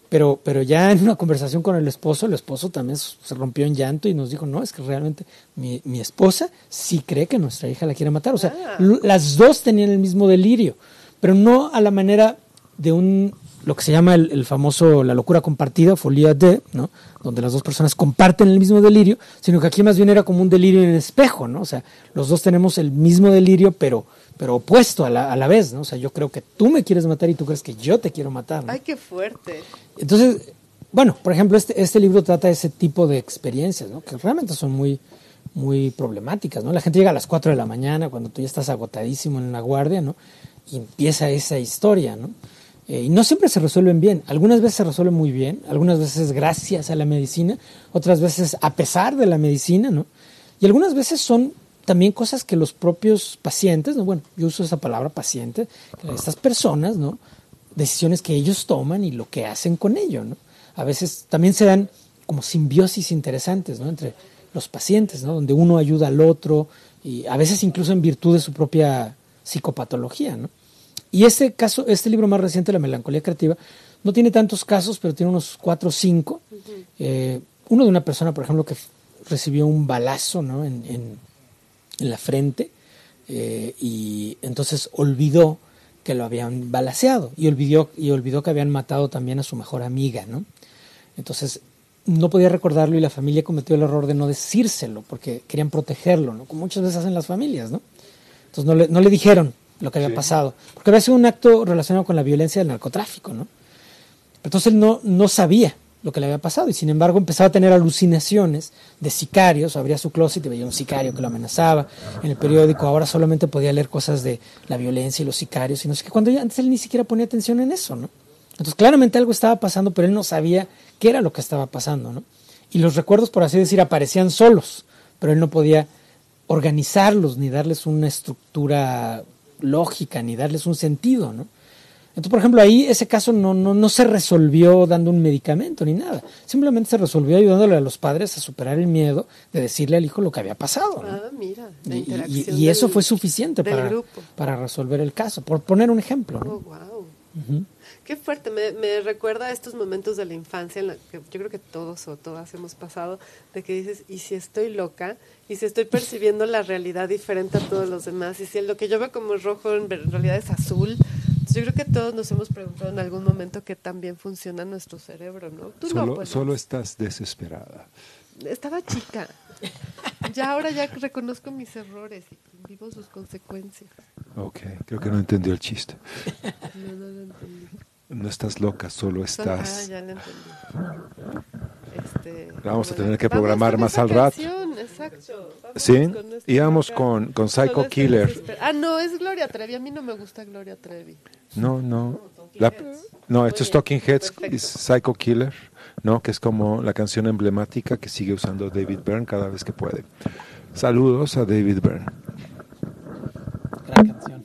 Pero, pero ya en una conversación con el esposo, el esposo también se rompió en llanto y nos dijo, no, es que realmente mi, mi esposa sí cree que nuestra hija la quiere matar. O sea, Ah. las dos tenían el mismo delirio, pero no a la manera de un, lo que se llama el, el famoso, la locura compartida, folia de, ¿no? Donde las dos personas comparten el mismo delirio, sino que aquí más bien era como un delirio en espejo, ¿no? O sea, los dos tenemos el mismo delirio, pero, pero opuesto a la, a la vez, ¿no? O sea, yo creo que tú me quieres matar y tú crees que yo te quiero matar, ¿no? Ay, qué fuerte. Entonces, bueno, por ejemplo, este, este libro trata ese tipo de experiencias, ¿no? Que realmente son muy, muy problemáticas, ¿no? La gente llega a las 4 de la mañana cuando tú ya estás agotadísimo en la guardia, ¿no? Y empieza esa historia, ¿no? Eh, y no siempre se resuelven bien. Algunas veces se resuelven muy bien, algunas veces gracias a la medicina, otras veces a pesar de la medicina, ¿no? Y algunas veces son también cosas que los propios pacientes, ¿no? Bueno, yo uso esa palabra paciente, estas personas, ¿no? Decisiones que ellos toman y lo que hacen con ello, ¿no? A veces también se dan como simbiosis interesantes, ¿no? Entre los pacientes, ¿no? Donde uno ayuda al otro y a veces incluso en virtud de su propia psicopatología, ¿no? Y este caso, este libro más reciente, La melancolía creativa, no tiene tantos casos, pero tiene unos cuatro o cinco. Eh, uno de una persona, por ejemplo, que recibió un balazo ¿no? en, en- en la frente eh, y entonces olvidó que lo habían balaceado y olvidó, y olvidó que habían matado también a su mejor amiga, ¿no? Entonces no podía recordarlo y la familia cometió el error de no decírselo porque querían protegerlo, ¿no? Como muchas veces hacen las familias, ¿no? Entonces no le, no le dijeron lo que había pasado, porque había sido un acto relacionado con la violencia del narcotráfico, ¿no? Entonces él no, no sabía lo que le había pasado y sin embargo empezaba a tener alucinaciones de sicarios, abría su closet y veía un sicario que lo amenazaba en el periódico, ahora solamente podía leer cosas de la violencia y los sicarios y no sé qué, cuando antes él ni siquiera ponía atención en eso, ¿no? Entonces claramente algo estaba pasando, pero él no sabía qué era lo que estaba pasando, ¿no? Y los recuerdos, por así decir, aparecían solos, pero él no podía organizarlos, ni darles una estructura lógica, ni darles un sentido, ¿no? Entonces, por ejemplo, ahí ese caso no, no, no se resolvió dando un medicamento ni nada. Simplemente se resolvió ayudándole a los padres a superar el miedo de decirle al hijo lo que había pasado. ¿no? Ah, mira, la Y, y- interacción y eso del- fue suficiente para, para resolver el caso, por poner un ejemplo. ¿no? Oh, wow. Qué fuerte, me, me recuerda a estos momentos de la infancia en la que yo creo que todos o todas hemos pasado, de que dices, ¿y si estoy loca? ¿Y si estoy percibiendo la realidad diferente a todos los demás? ¿Y si lo que yo veo como rojo en realidad es azul? Yo creo que todos nos hemos preguntado en algún momento qué tan bien funciona nuestro cerebro, ¿no? Tú no, Solo, pues, solo no. estás desesperada. Estaba chica. Ya ahora ya reconozco mis errores y vivo sus consecuencias. Ok, creo que no entendió el chiste. No, no lo entendí. No estás loca, solo Ah, estás. ya lo entendí. Este, Vamos a tener que programar más al rato. canción, exacto. Vamos ¿Sí? con Íbamos con, con Psycho Killer. Ah, no, es Gloria Trevi. A mí no me gusta Gloria Trevi. No, no. La- no, esto es Talking Heads, es Psycho Killer, ¿no? Que es como la canción emblemática que sigue usando David Byrne cada vez que puede. Saludos a David Byrne. Gran canción.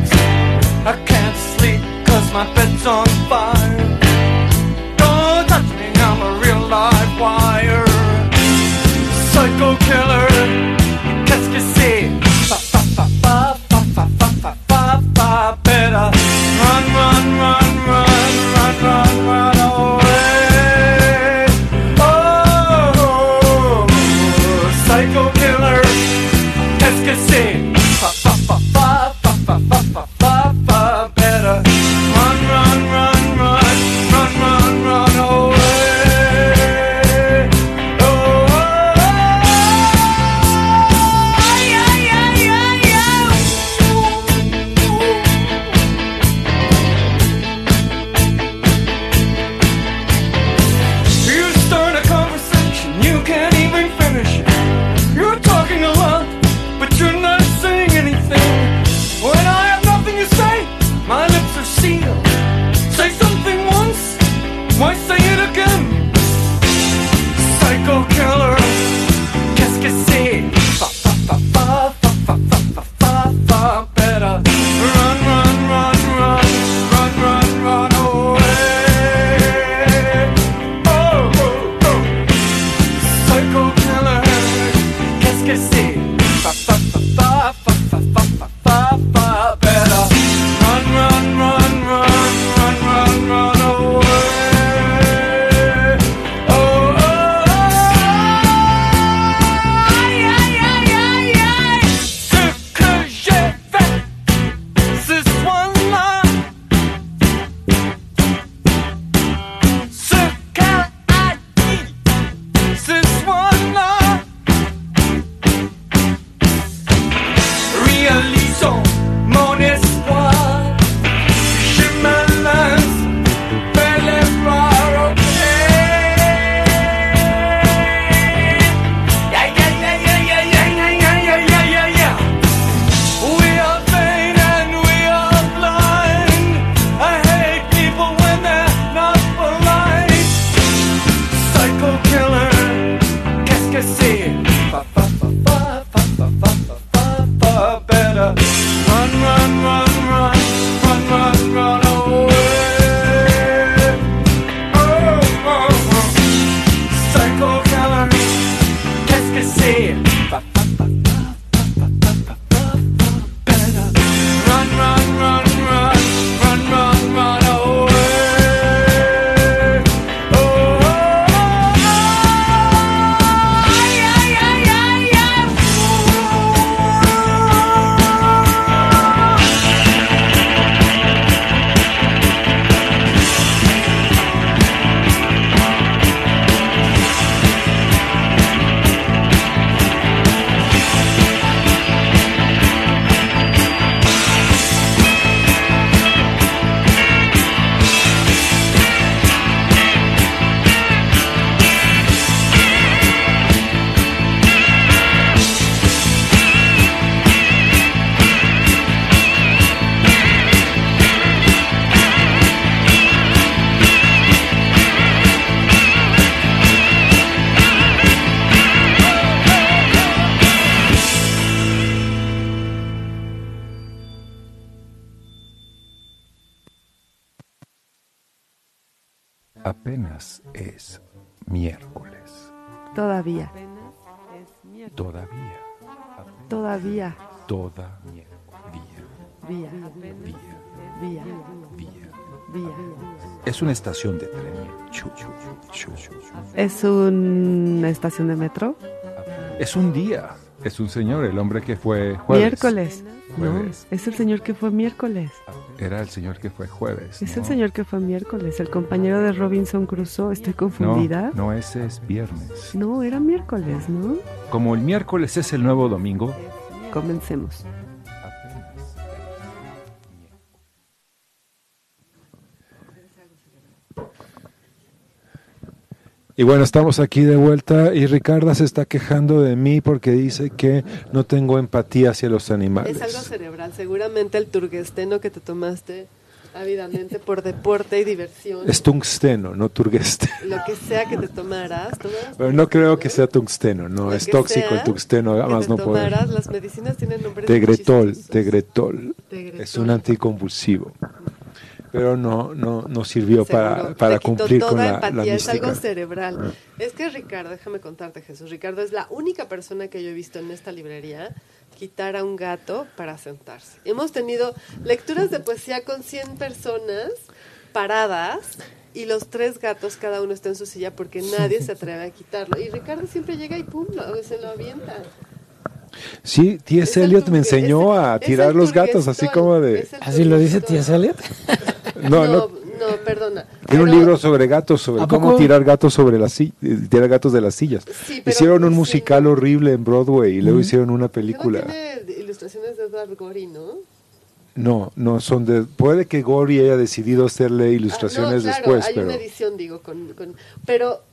my bed's on fire. Don't touch me, I'm a real live wire. Psycho killer, estación de tren. ¿Es una estación de metro? Es un día. Es un señor, el hombre que fue jueves. Miércoles. No, es el señor que fue miércoles. Era el señor que fue jueves. Es ¿no? el señor que fue miércoles, el compañero de Robinson Crusoe. Estoy No, confundida. no, ese es viernes. No, era miércoles, ¿no? Como el miércoles es el nuevo domingo. Comencemos. Y bueno, estamos aquí de vuelta y Ricarda se está quejando de mí porque dice que no tengo empatía hacia los animales. Es algo cerebral. Seguramente el turgesteno que te tomaste ávidamente por deporte y diversión. Es tungsteno, no turgesteno. Lo que sea que te tomaras. tomaras Pero no creo que sea tungsteno, no, es tóxico sea el tungsteno, además no tomaras, Las medicinas tienen nombres Tegretol, tegretol, Tegretol. es un anticonvulsivo. Pero no, no, no sirvió para, Seguro. para cumplir toda con la, empatía, la es algo cerebral. Es que Ricardo, déjame contarte Jesús, Ricardo es la única persona que yo he visto en esta librería quitar a un gato para sentarse. Hemos tenido lecturas de poesía con 100 personas paradas y los tres gatos cada uno está en su silla porque nadie se atreve a quitarlo. Y Ricardo siempre llega y pum, lo- se lo avienta. Sí, T.S. el Eliot me enseñó a tirar los gatos, así como de... ¿Así lo dice. T.S. Eliot? No, No, no, no, perdona. Tiene un Pero- libro sobre gatos, sobre ¿A cómo poco? tirar gatos sobre las eh, tirar gatos de las sillas. Sí, pero hicieron un sí, musical no. horrible en Broadway y luego hicieron una película. tiene ilustraciones de Edward Gorey, ¿no? No, no son de. Puede que Gory haya decidido hacerle Ah, ilustraciones no, claro, después, hay pero una edición, digo, con, con- pero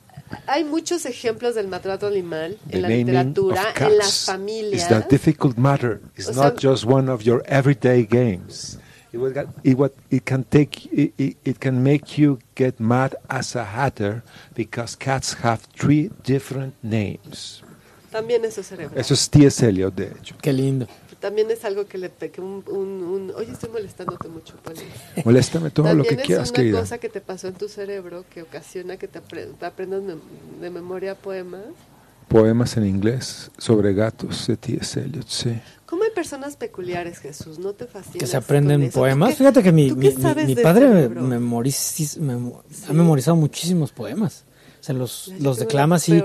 hay muchos ejemplos del maltrato animal the en la literatura, en las familias. is a difficult matter. It's O not sea- just one of your everyday games. It, will get- it, what- it can take it, it, it can make you get mad as a hatter because cats have three different names. También eso es cerebral. Eso es T.S. Eliot, de hecho. Qué lindo. También es algo que le que un, un, un- Oye, estoy molestándote mucho, Poli. Moléstame todo lo También que es quieras, una querida. cosa que te pasó en tu cerebro que ocasiona que te, apre- te aprendas de memoria poemas. Poemas en inglés sobre gatos de T.S. Eliot, sí. ¿Cómo hay personas peculiares, Jesús? ¿No te fascina? Que se aprenden poemas. qué- Fíjate que mi, mi, mi- de padre me- cerebro? memoricis- memo- Sí. ha memorizado muchísimos poemas. O sea, los, los declama la así.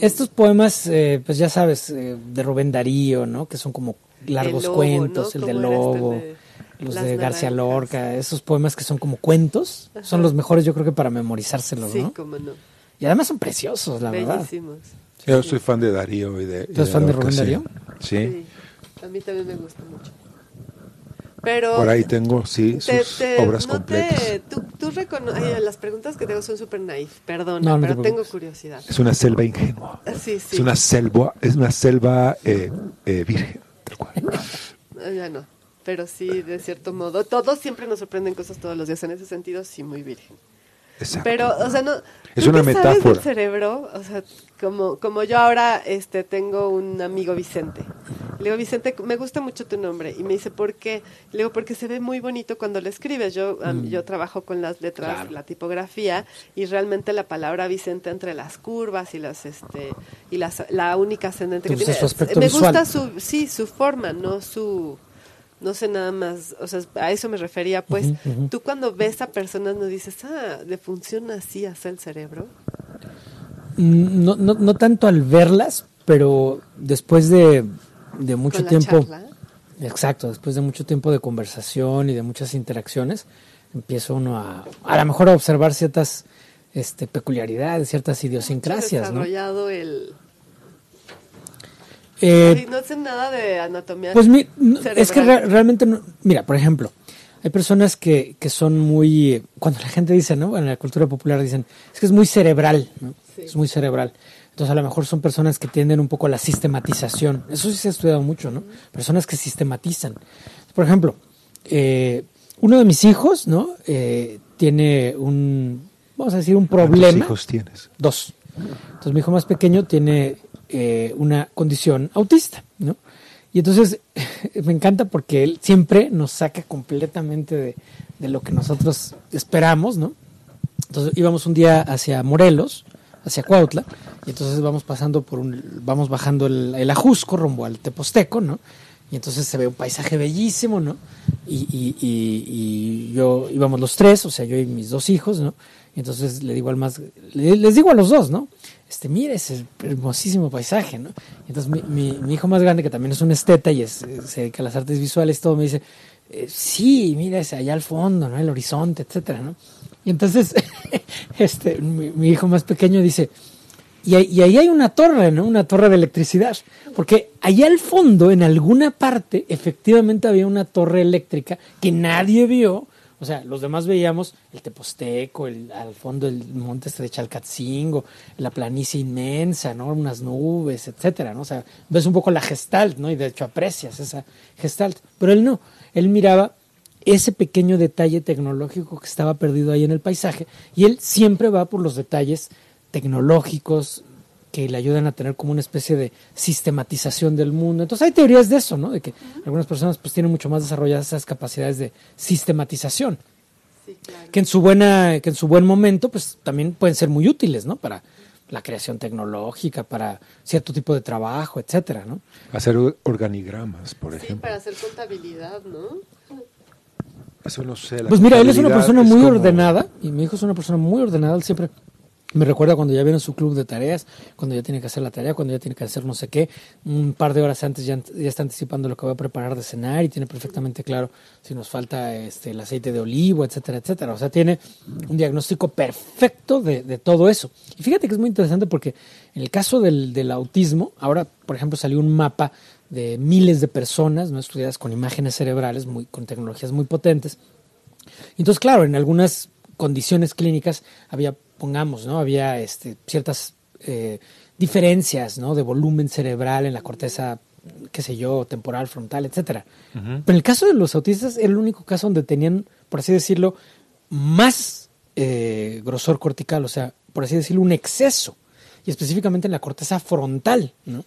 Estos poemas, eh, pues ya sabes, eh, de Rubén Darío, ¿no? Que son como largos lobo, cuentos, ¿no? el de ¿Cómo era este Lobo, de los Las de García Naranjas? Lorca, esos poemas que son como cuentos, son los mejores yo creo que para memorizárselos, Sí, ¿no? cómo no. Y además son preciosos, la verdad. Yo soy fan de Darío y de. ¿Tú eres fan de Rubén sí. Darío? Sí. Sí. A mí también me gusta mucho. Pero Por ahí tengo, sí, te- sus te- obras no completas. te- tú, tú ay, las preguntas que tengo son súper naif, perdón, No, no te pero tengo curiosidad. Es una selva ingenua. Sí, sí. Es una selva, es una selva eh, eh, virgen, tal cual. Ah, Ya no, pero sí, de cierto modo. Todos siempre nos sorprenden cosas todos los días. En ese sentido, sí, muy virgen. Exacto. Pero, o sea, no. Es ¿tú una qué sabes metáfora. del cerebro, o sea, como, como yo ahora este, tengo un amigo Vicente. Le digo, Vicente, me gusta mucho tu nombre. Y me dice, ¿por qué? Le digo, porque se ve muy bonito cuando lo escribes. Yo, am, yo trabajo con las letras, Claro. la tipografía, y realmente la palabra Vicente entre las curvas y las, este, y las, la única ascendente ¿Te que tiene. su me visual? gusta su, sí, su forma, no su, no sé nada más, o sea, a eso me refería, pues, tú cuando ves a personas no dices, ah, le funciona así hace el cerebro. Mm, No, no, no tanto al verlas, pero después de, de mucho Con la tiempo. charla. Exacto, después de mucho tiempo de conversación y de muchas interacciones, empieza uno a, a lo mejor a observar ciertas este, peculiaridades, ciertas idiosincrasias, ¿no? desarrollado el... Eh, no sé nada de anatomía. Pues mi- es que re- realmente, no- mira, por ejemplo, hay personas que, que son muy, cuando la gente dice, ¿no? En la cultura popular dicen, es que es muy cerebral, ¿no? Sí. Es muy cerebral. Entonces a lo mejor son personas que tienden un poco a la sistematización. Eso sí se ha estudiado mucho, ¿no? Personas que sistematizan. Por ejemplo, eh, uno de mis hijos, ¿no? Eh, tiene un, vamos a decir, un ¿Cuántos problema. hijos tienes? Dos. Entonces mi hijo más pequeño tiene eh, una condición autista, ¿no? Y entonces me encanta porque él siempre nos saca completamente de, de lo que nosotros esperamos, ¿no? Entonces íbamos un día hacia Morelos, hacia Cuautla, y entonces vamos pasando por un, vamos bajando el, el Ajusco rumbo al Teposteco, ¿no? Y entonces se ve un paisaje bellísimo, ¿no? Y, y, y, y yo íbamos los tres, o sea, yo y mis dos hijos, ¿no? Y entonces le digo al más, le- les digo a los dos, ¿no? Este, mira ese hermosísimo paisaje, ¿no? Entonces mi, mi, hijo más grande, que también es un esteta y es, se dedica a las artes visuales, todo me dice, eh, sí, mira ese allá al fondo, ¿no? El horizonte, etcétera, ¿no? Y entonces, este, mi hijo más pequeño dice, y, y ahí hay una torre, ¿no? Una torre de electricidad. Porque allá al fondo, en alguna parte, efectivamente había una torre eléctrica que nadie vio. O sea, los demás veíamos el Teposteco, el, al fondo el monte este de Chalcatzingo, la planicie inmensa, ¿no? Unas nubes, etcétera, ¿no? O sea, ves un poco la gestalt, ¿no? Y de hecho aprecias esa gestalt. Pero él no. Él miraba ese pequeño detalle tecnológico que estaba perdido ahí en el paisaje y él siempre va por los detalles tecnológicos que le ayudan a tener como una especie de sistematización del mundo. Entonces hay teorías de eso, ¿no? De que algunas personas pues tienen mucho más desarrolladas esas capacidades de sistematización, Sí, claro. que en su buena que en su buen momento pues también pueden ser muy útiles, ¿no? Para la creación tecnológica, para cierto tipo de trabajo, etcétera, ¿no? Hacer or- organigramas, por Sí, ejemplo. para hacer contabilidad, ¿no? Eso no sé. la Pues mira, él es una persona es muy como- ordenada y mi hijo es una persona muy ordenada. Él siempre me recuerda cuando ya viene a su club de tareas, cuando ya tiene que hacer la tarea, cuando ya tiene que hacer no sé qué. Un par de horas antes ya, está anticipando lo que va a preparar de cenar y tiene perfectamente claro si nos falta este, el aceite de olivo, etcétera, etcétera. O sea, tiene un diagnóstico perfecto de, de todo eso. Y fíjate que es muy interesante porque en el caso del, del autismo, ahora, por ejemplo, salió un mapa de miles de personas no estudiadas con imágenes cerebrales, muy, con tecnologías muy potentes. Entonces, claro, en algunas condiciones clínicas había, pongamos, ¿no? Había este, ciertas eh, diferencias, ¿no? De volumen cerebral en la corteza, qué sé yo, temporal, frontal, etcétera. Pero en el caso de los autistas era el único caso donde tenían, por así decirlo, más eh, grosor cortical, o sea, por así decirlo, un exceso. Y específicamente en la corteza frontal, ¿no?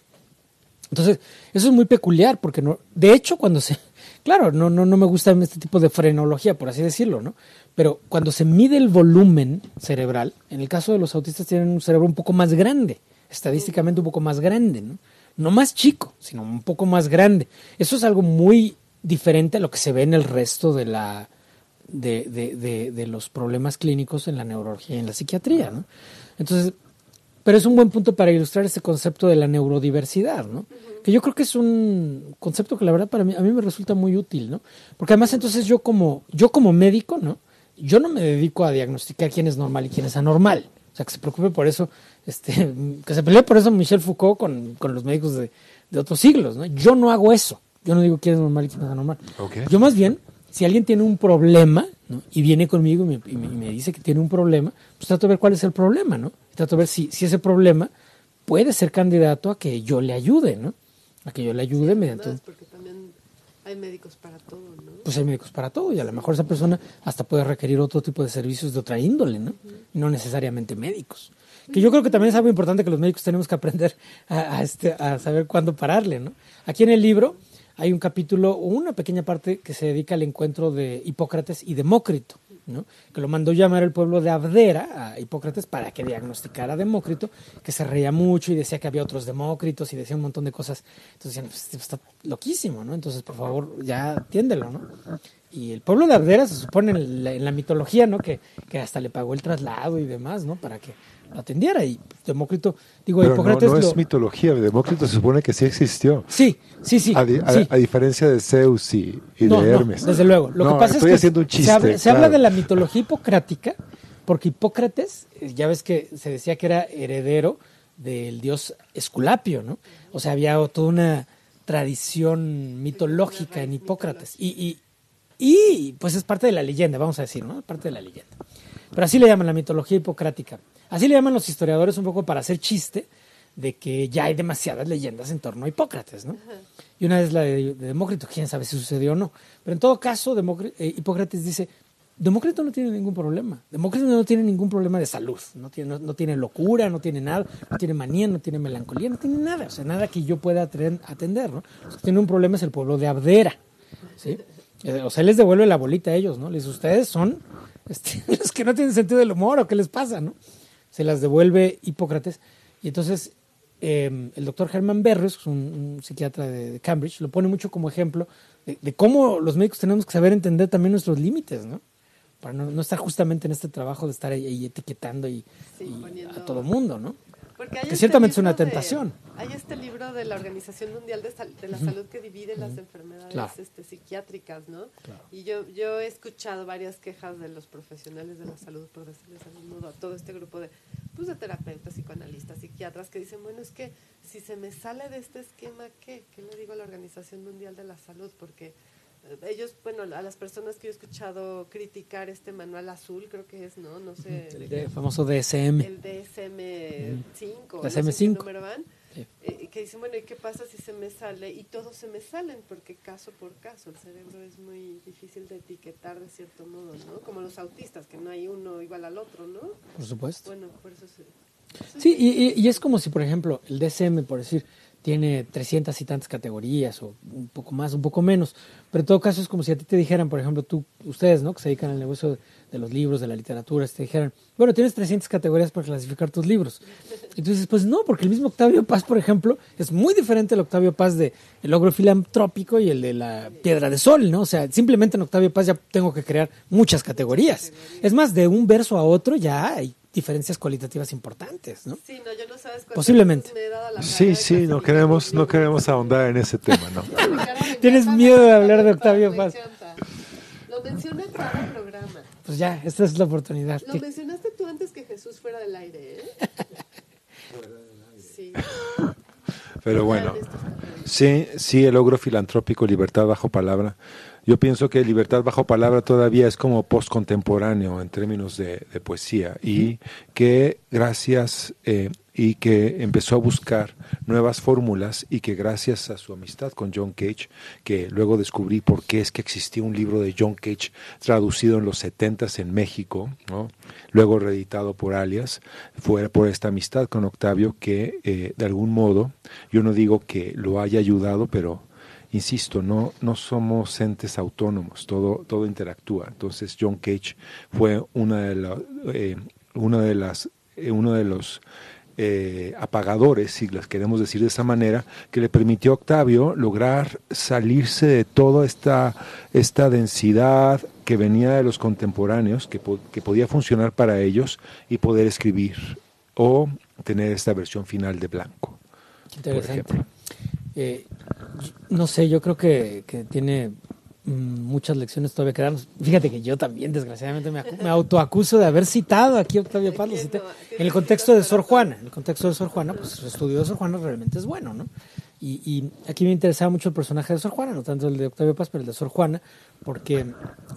Entonces, eso es muy peculiar porque no, de hecho, cuando se, claro, no, no, no me gusta este tipo de frenología, por así decirlo, ¿no? Pero cuando se mide el volumen cerebral, en el caso de los autistas tienen un cerebro un poco más grande, estadísticamente un poco más grande, ¿no? No más chico, sino un poco más grande. Eso es algo muy diferente a lo que se ve en el resto de la, de, de, de, de los problemas clínicos en la neurología y en la psiquiatría, ¿no? Entonces, pero es un buen punto para ilustrar este concepto de la neurodiversidad, ¿no? Que yo creo que es un concepto que la verdad para mí a mí me resulta muy útil, ¿no? Porque además entonces yo como yo como médico, ¿no? Yo no me dedico a diagnosticar quién es normal y quién es anormal. O sea, que se preocupe por eso, este, que se pelee por eso Michel Foucault con, con los médicos de, de otros siglos, ¿no? Yo no hago eso. Yo no digo quién es normal y quién es anormal. Ok. Yo más bien, si alguien tiene un problema, ¿no? Y viene conmigo y me, y me- y me dice que tiene un problema, pues trato de ver cuál es el problema, ¿no? Trato de ver si, si ese problema puede ser candidato a que yo le ayude, ¿no? A que yo le ayude mediante... Porque también hay médicos para todo, ¿no? Pues hay médicos para todo y a lo mejor esa persona hasta puede requerir otro tipo de servicios de otra índole, ¿no? No necesariamente médicos. Que yo creo que también es algo importante que los médicos tenemos que aprender a, a este, a saber cuándo pararle, ¿no? Aquí en el libro hay un capítulo o una pequeña parte que se dedica al encuentro de Hipócrates y Demócrito, ¿no? Que lo mandó llamar el pueblo de Abdera a Hipócrates para que diagnosticara a Demócrito, que se reía mucho y decía que había otros Demócritos y decía un montón de cosas. Entonces decían, pues, este está loquísimo, ¿no? Entonces, por favor, ya atiéndelo, ¿no? Y el pueblo de Abdera se supone en la, mitología, ¿no? Que, que hasta le pagó el traslado y demás, ¿no? Para que lo atendiera. Y Demócrito, digo, Pero Hipócrates no es lo- mitología. Demócrito se supone que sí existió. Sí, sí, sí. a, di- a- sí. a diferencia de Zeus y, y No, de no, Hermes. desde luego. Lo que pasa estoy es que haciendo un chiste. se, habla, se habla claro. de la mitología hipocrática, porque Hipócrates, eh, ya ves que se decía que era heredero del dios Esculapio, ¿no? O sea, había toda una tradición mitológica en Hipócrates. Y, y, y, pues es parte de la leyenda, vamos a decir, ¿no? Parte de la leyenda. Pero así le llaman la mitología hipocrática. Así le llaman los historiadores un poco para hacer chiste de que ya hay demasiadas leyendas en torno a Hipócrates, ¿no? Y una es la de, de Demócrito, quién sabe si sucedió o no. Pero en todo caso, eh, Hipócrates dice, Demócrito no tiene ningún problema. Demócrito no tiene ningún problema de salud. No tiene, no, no tiene locura, no tiene nada, no tiene manía, no tiene melancolía, no tiene nada. O sea, nada que yo pueda atender, ¿no? Los que tiene un problema es el pueblo de Abdera, ¿sí? Eh, o sea, él les devuelve la bolita a ellos, ¿no? Les dice, ustedes son este, los que no tienen sentido del humor o qué les pasa, ¿no? Se las devuelve Hipócrates. Y entonces eh, el doctor Herman Berrios, un, un psiquiatra de, de Cambridge, lo pone mucho como ejemplo de, de cómo los médicos tenemos que saber entender también nuestros límites, ¿no? Para no, no estar justamente en este trabajo de estar ahí, ahí etiquetando y, Sí, y poniendo- a todo mundo, ¿no? Porque hay Que este ciertamente es una libro de- tentación. hay este libro de la Organización Mundial de, Sal- de la Salud que divide las enfermedades Claro. este, psiquiátricas, ¿no? Y yo, yo he escuchado varias quejas de los profesionales de la salud, por decirles de algún modo, a todo este grupo de, pues, de terapeutas, psicoanalistas, psiquiatras, que dicen, bueno, es que si se me sale de este esquema, ¿qué? ¿Qué le digo a la Organización Mundial de la Salud? Porque ellos, bueno, a las personas que yo he escuchado criticar este manual azul, creo que es, ¿no? No sé. El de- famoso DSM. el DSM-5, DSM-5. no sé qué número van, Sí. eh, que dicen, bueno, ¿y qué pasa si se me sale? Y todos se me salen, porque caso por caso, el cerebro es muy difícil de etiquetar de cierto modo, ¿no? Como los autistas, que no hay uno igual al otro, ¿no? Por supuesto. Bueno, por eso se... Sí, y, y- y es como si, por ejemplo, el DSM, por decir, tiene 300 y tantas categorías, o un poco más, un poco menos, pero en todo caso es como si a ti te dijeran, por ejemplo, tú, ustedes, ¿no? Que se dedican al negocio de, los libros, de la literatura, te dijeran, bueno, tienes 300 categorías para clasificar tus libros. Dices, pues no, porque el mismo Octavio Paz, por ejemplo, es muy diferente el Octavio Paz de el logro filantrópico y el de la piedra de sol, ¿no? O sea, simplemente en Octavio Paz ya tengo que crear muchas categorías. Es más, de un verso a otro ya hay diferencias cualitativas importantes, ¿no? Sí, no, yo no sabes Posiblemente. me he dado la Sí, sí, no queremos, no queremos ahondar en ese tema, ¿no? Tienes miedo de hablar de Octavio Paz. Lo menciona en cada programa. Pues ya, esta es la oportunidad. Lo ¿Qué- mencionaste tú antes que Jesús fuera del aire, ¿eh? Sí. Pero bueno, sí, sí, el logro filantrópico, libertad bajo palabra. Yo pienso que libertad bajo palabra todavía es como postcontemporáneo en términos de, de poesía y que gracias eh, y que empezó a buscar nuevas fórmulas y que gracias a su amistad con John Cage, que luego descubrí por qué es que existía un libro de John Cage traducido en los 70 en México, ¿no? luego reeditado por Alias, fue por esta amistad con Octavio que eh, de algún modo, yo no digo que lo haya ayudado, pero insisto, no, no somos entes autónomos, todo, todo interactúa. Entonces John Cage fue una de, la- eh, una de las, eh, uno de los eh, apagadores, si las queremos decir de esa manera, que le permitió a Octavio lograr salirse de toda esta, esta densidad que venía de los contemporáneos, que, po- que podía funcionar para ellos y poder escribir o tener esta versión final de blanco. Interesante. Eh, no sé, yo creo que, que tiene mm, muchas lecciones todavía que darnos. Fíjate que yo también, desgraciadamente, me, acu- me autoacuso de haber citado aquí a Octavio Paz. cité. En el te contexto de Sor Juana. En el contexto de Sor Juana, pues su estudio de Sor Juana realmente es bueno, ¿no? Y, y aquí me interesaba mucho el personaje de Sor Juana, no tanto el de Octavio Paz, pero el de Sor Juana, porque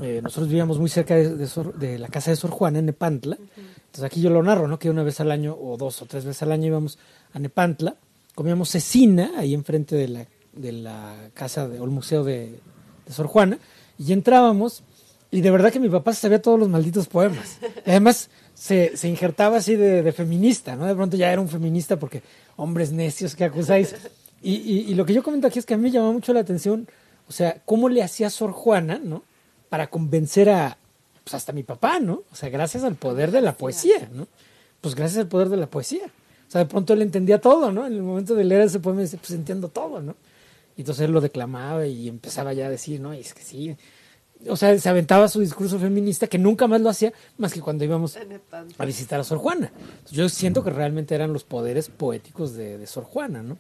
eh, nosotros vivíamos muy cerca de, de Sor- de la casa de Sor Juana en Nepantla. Entonces aquí yo lo narro, ¿no? Que una vez al año, o dos o tres veces al año íbamos a Nepantla, comíamos cecina ahí enfrente de la, de la casa de, o el museo de, de Sor Juana, y entrábamos, y de verdad que mi papá sabía todos los malditos poemas. Y además se, se injertaba así de, de feminista, ¿no? De pronto ya era un feminista porque hombres necios que acusáis. Y, y, y lo que yo comento aquí es que a mí me llamó mucho la atención, o sea, cómo le hacía Sor Juana, ¿no? Para convencer a, pues hasta mi papá, ¿no? O sea, gracias al poder de la poesía, ¿no? Pues gracias al poder de la poesía. O sea, de pronto él entendía todo, ¿no? En el momento de leer ese poema dice, pues entiendo todo, ¿no? Y entonces él lo declamaba y empezaba ya a decir, no, y es que sí. O sea, se aventaba su discurso feminista que nunca más lo hacía más que cuando íbamos a visitar a Sor Juana. Yo siento que realmente eran los poderes poéticos de, de Sor Juana, ¿no?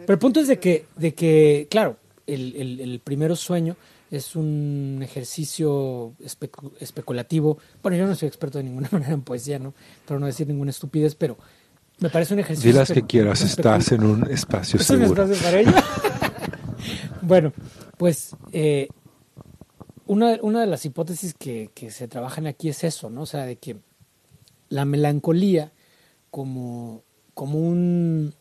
Pero el punto es de que, de que claro, el, el- el primero sueño es un ejercicio especu- especulativo. Bueno, yo no soy experto de ninguna manera en poesía, ¿no? Pero no decir ninguna estupidez, pero me parece un ejercicio. Si las que quieras, estás en un espacio ¿Es un seguro. espacio para ello? bueno, pues eh, una, una de las hipótesis que, que se trabajan aquí es eso, ¿no? O sea, de que la melancolía como, como, un,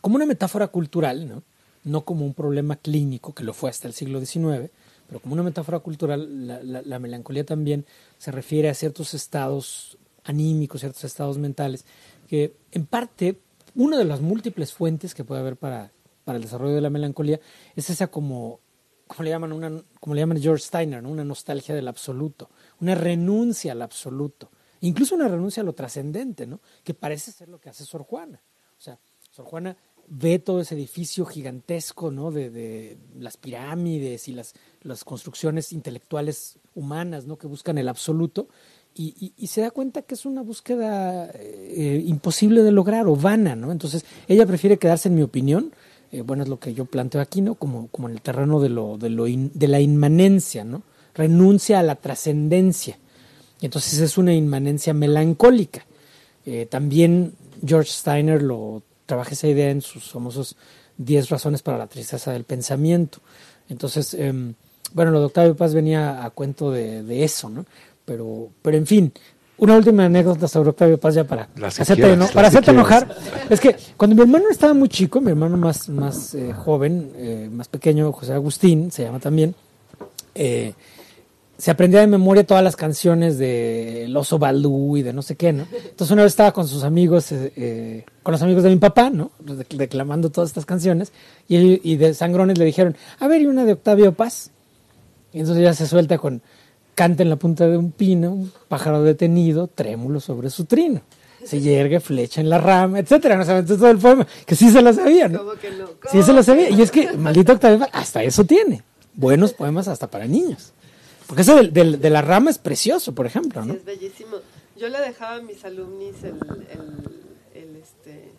como una metáfora cultural, ¿no? No como un problema clínico, que lo fue hasta el siglo XIX, pero como una metáfora cultural, la, la- la melancolía también se refiere a ciertos estados anímicos, ciertos estados mentales, que en parte, una de las múltiples fuentes que puede haber para, para el desarrollo de la melancolía es esa como como le llaman, una, como le llaman George Steiner, ¿no? una nostalgia del absoluto, una renuncia al absoluto, incluso una renuncia a lo trascendente, ¿no? que parece ser lo que hace Sor Juana. O sea, Sor Juana ve todo ese edificio gigantesco ¿no? de, de las pirámides y las, las construcciones intelectuales humanas ¿no? que buscan el absoluto y, se da cuenta que es una búsqueda eh, imposible de lograr o vana, ¿no? Entonces ella prefiere quedarse, en mi opinión, eh, bueno, es lo que yo planteo aquí, ¿no? Como, como en el terreno de, lo, de, lo de la inmanencia, ¿no? Renuncia a la trascendencia. Entonces es una inmanencia melancólica. Eh, también George Steiner lo trabaja esa idea en sus famosos 10 razones para la tristeza del pensamiento. Entonces, eh, bueno, lo de Octavio Paz venía a cuento de, de eso, ¿no? Pero, pero en fin, una última anécdota sobre Octavio Paz ya para hacerte, quieras, ¿no? para hacerte enojar. Es que cuando mi hermano estaba muy chico, mi hermano más, más eh, joven, eh, más pequeño, José Agustín, se llama también, eh, se aprendía de memoria todas las canciones de El Oso Balú y de no sé qué, ¿no? Entonces una vez estaba con sus amigos, eh, con los amigos de mi papá, ¿no? Reclamando todas estas canciones, y, y de sangrones le dijeron, a ver, y una de Octavio Paz. Y entonces ya se suelta con canta en la punta de un pino, un pájaro detenido, trémulo sobre su trino. Se yergue flecha en la rama, etcétera. No sabes todo el poema, que sí se lo sabía, ¿no? ¿Cómo que no? Sí se lo sabía. Y es que, maldito Octavio hasta eso tiene. Buenos poemas hasta para niños. Porque eso del- del- de, la rama es precioso, por ejemplo, Sí, ¿no? es bellísimo. Yo le dejaba a mis alumnis el, el, el, este,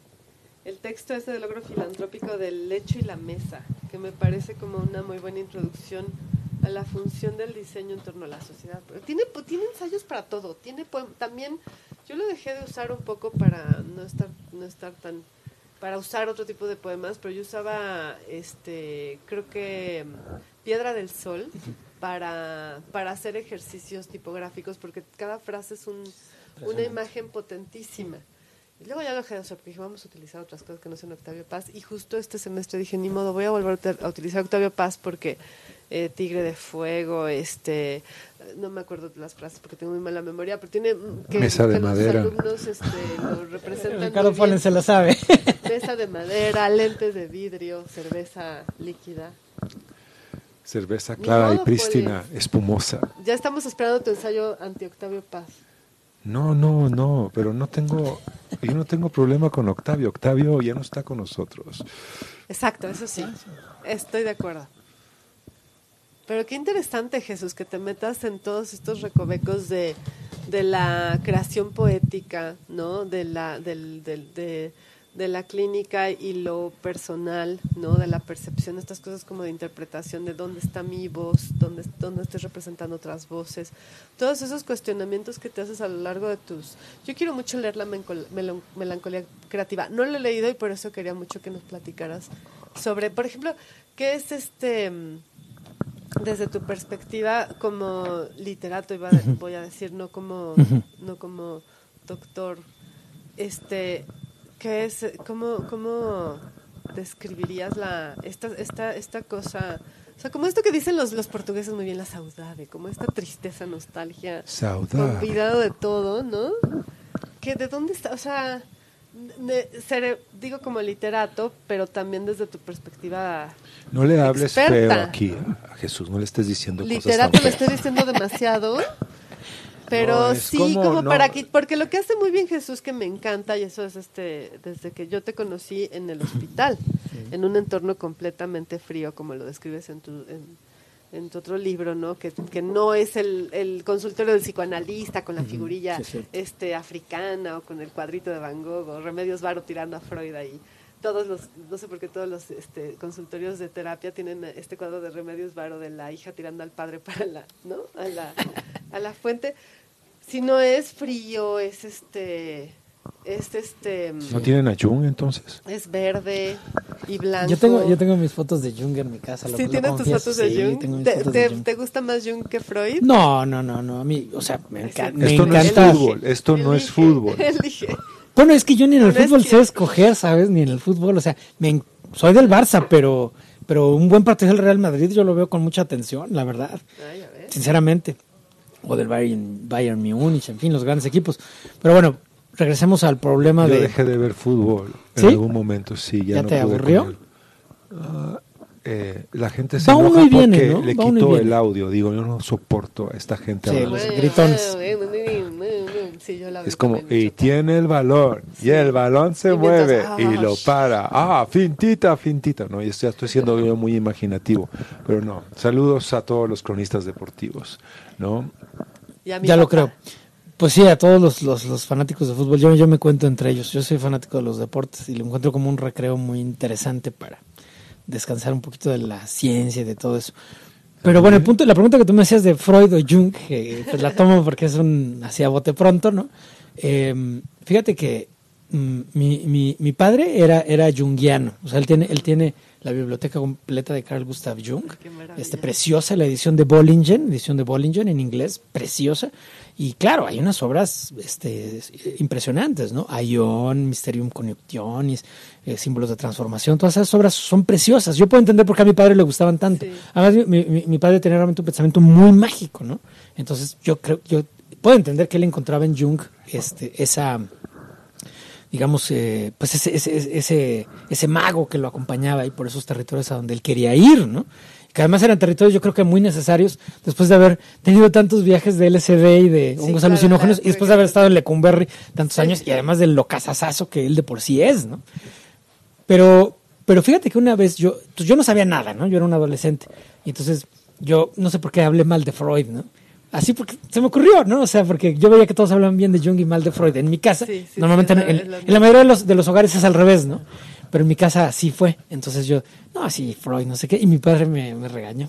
el texto ese del logro filantrópico del lecho y la mesa, que me parece como una muy buena introducción a la función del diseño en torno a la sociedad. Pero tiene, tiene ensayos para todo. Tiene poem- también, yo lo dejé de usar un poco para no estar, no estar tan para usar otro tipo de poemas, pero yo usaba, este, creo que Piedra del Sol para, para hacer ejercicios tipográficos, porque cada frase es un, una imagen potentísima. Y luego ya lo dejé de usar, porque dije, vamos a utilizar otras cosas que no sean Octavio Paz. Y justo este semestre dije, ni modo, voy a volver a util- a utilizar Octavio Paz porque eh, Tigre de Fuego, este, no me acuerdo de las frases porque tengo muy mala memoria, pero tiene mm, que, Mesa de que madera. los alumnos este, lo representan Ricardo. Fallen se lo sabe. Mesa de madera, lentes de vidrio, cerveza líquida. Cerveza clara y prístina, espumosa. Ya estamos esperando tu ensayo anti Octavio Paz. No, no, no, pero no tengo, yo no tengo problema con Octavio. Octavio ya no está con nosotros. Exacto, eso sí. Estoy de acuerdo. Pero qué interesante, Jesús, que te metas en todos estos recovecos de, de la creación poética, ¿no? De la, del, del- de, de la clínica y lo personal, ¿no? De la percepción, estas cosas como de interpretación de dónde está mi voz, dónde, dónde estoy representando otras voces. Todos esos cuestionamientos que te haces a lo largo de tus... Yo quiero mucho leer la melancolía creativa. No lo he leído y por eso quería mucho que nos platicaras sobre, por ejemplo, qué es este... desde tu perspectiva como literato iba a- voy a decir no como no como doctor este qué es cómo cómo describirías la esta esta esta cosa o sea como esto que dicen los los portugueses muy bien la saudade como esta tristeza nostalgia Saudade. olvidado de todo no que de dónde está o sea de- ser- digo como literato pero también desde tu perspectiva No le hables feo Experta. aquí a, Jesús, no le estés diciendo literato cosas le tan estoy diciendo demasiado pero No, sí como- como, no. para que porque lo que hace muy bien Jesús que me encanta y eso es este desde que yo te conocí en el hospital en un entorno completamente frío como lo describes en tu en, en tu otro libro no que, que no es el, el consultorio del psicoanalista con la figurilla sí, este africana o con el cuadrito de Van Gogh o Remedios Varo tirando a Freud ahí todos los no sé por qué todos los este, consultorios de terapia tienen este cuadro de Remedios Varo de la hija tirando al padre para la no a la a la fuente si no es frío es este es este ¿No tienen a Jung entonces? es verde y blanco Yo tengo, yo tengo mis fotos de Jung en mi casa. lo- ¿Sí lo tienes tus fotos de sí, Jung? tengo mis ¿Te, fotos de te- Jung. te gusta más Jung que Freud? No, no, no, no. A mí, o sea, me, enca- me Esto no es fútbol, esto no es fútbol. elige. Bueno, es que yo ni en el No fútbol que- sé escoger, ¿sabes? Ni en el fútbol. O sea, me soy del Barça, pero, pero un buen partido del Real Madrid yo lo veo con mucha atención, la verdad. Ay, a ver. Sinceramente. O del Bayern, Bayern Múnich, en fin, los grandes equipos. Pero bueno, regresemos al problema Yo de. dejé de ver fútbol en ¿Sí? algún momento, sí, ya, ¿Ya no te aburrió? él. Eh, la gente se Va uno enoja viene, porque ¿no? le Va quitó el audio. Digo, yo no soporto a esta gente Sí, hablando. los gritones. Sí, yo la vi Es como, y tiene el balón, y el balón se Y mientras, mueve, ah, y lo para. Ah, fintita, fintita. No, ya estoy, estoy siendo yo muy imaginativo. Pero no, saludos a todos los cronistas deportivos, ¿no? Y a mi Ya lo creo. Pues sí, a todos los, los, los fanáticos de fútbol, yo, yo me cuento entre ellos. Yo soy fanático de los deportes y lo encuentro como un recreo muy interesante para descansar un poquito de la ciencia y de todo eso. Pero bueno, el punto, la pregunta que tú me hacías de Freud o Jung, que pues la tomo porque es un así a bote pronto, ¿no? Eh, fíjate que mm, mi, mi, mi padre era, era jungiano, o sea, él tiene, él tiene la biblioteca completa de Carl Gustav Jung, este, preciosa, la edición de Bollingen, edición de Bollingen en inglés, preciosa, y claro, hay unas obras este, impresionantes, ¿no? Aion, Mysterium Connectionis, eh, Símbolos de Transformación, todas esas obras son preciosas. Yo puedo entender por qué a mi padre le gustaban tanto. Sí. Además, mi, mi- mi padre tenía realmente un pensamiento muy mágico, ¿no? Entonces, yo creo, yo puedo entender que él encontraba en Jung este, esa, digamos, eh, pues ese, ese, ese, ese mago que lo acompañaba ahí por esos territorios a donde él quería ir, ¿no? Que además eran territorios yo creo que muy necesarios después de haber tenido tantos viajes de LSD y de hongos alucinógenos claro, y después de haber estado en Lecumberri tantos Sí. años y además del locazazazo que él de por sí es, ¿no? Pero, pero fíjate que una vez yo, pues yo no sabía nada, ¿no? Yo era un adolescente. Y entonces yo no sé por qué hablé mal de Freud, ¿no? Así porque se me ocurrió, ¿no? O sea, porque yo veía que todos hablaban bien de Jung y mal de Freud. En mi casa, Sí, sí, normalmente sí, en, en- la mayoría de los, de los hogares es al revés, ¿no? Pero en mi casa así fue. Entonces yo, no, sí, Freud, no sé qué. Y mi padre me, me regañó.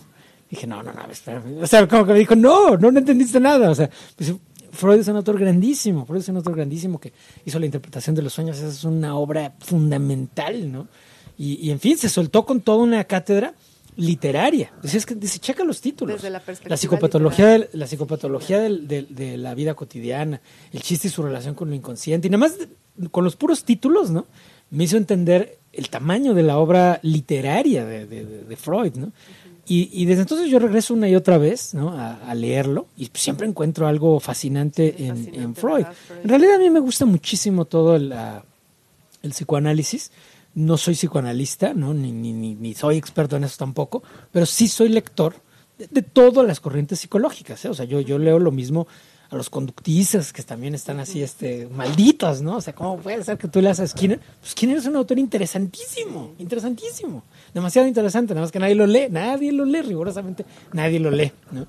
Dije, no, no, no, espérame. O sea, como que me dijo, no, no, no entendiste nada. O sea, pues, Freud es un autor grandísimo. Freud es un autor grandísimo que hizo la interpretación de los sueños. Esa es una obra fundamental, ¿no? Y, y en fin, se soltó con toda una cátedra literaria. Dice, es que, dice, checa los títulos. Desde la perspectiva psicopatología, del- la psicopatología de la vida cotidiana, el chiste y su relación con lo inconsciente. Y nada más de- con los puros títulos, ¿no? Me hizo entender el tamaño de la obra literaria de, de- de- de Freud, ¿no? Y, y desde entonces yo regreso una y otra vez ¿no? a, a leerlo y siempre encuentro algo fascinante, Sí, en, fascinante, en Freud. En realidad a mí me gusta muchísimo todo el, el psicoanálisis. No soy psicoanalista, ¿no? Ni, ni, ni, ni soy experto en eso tampoco, pero sí soy lector de, de todas las corrientes psicológicas. ¿eh? O sea, yo, yo leo lo mismo a los conductistas que también están así, este, malditos, ¿no? O sea, ¿cómo puede ser que tú leas a Skinner? Pues Skinner es un autor interesantísimo, interesantísimo, demasiado interesante, nada más que nadie lo lee, nadie lo lee, rigurosamente nadie lo lee, ¿no?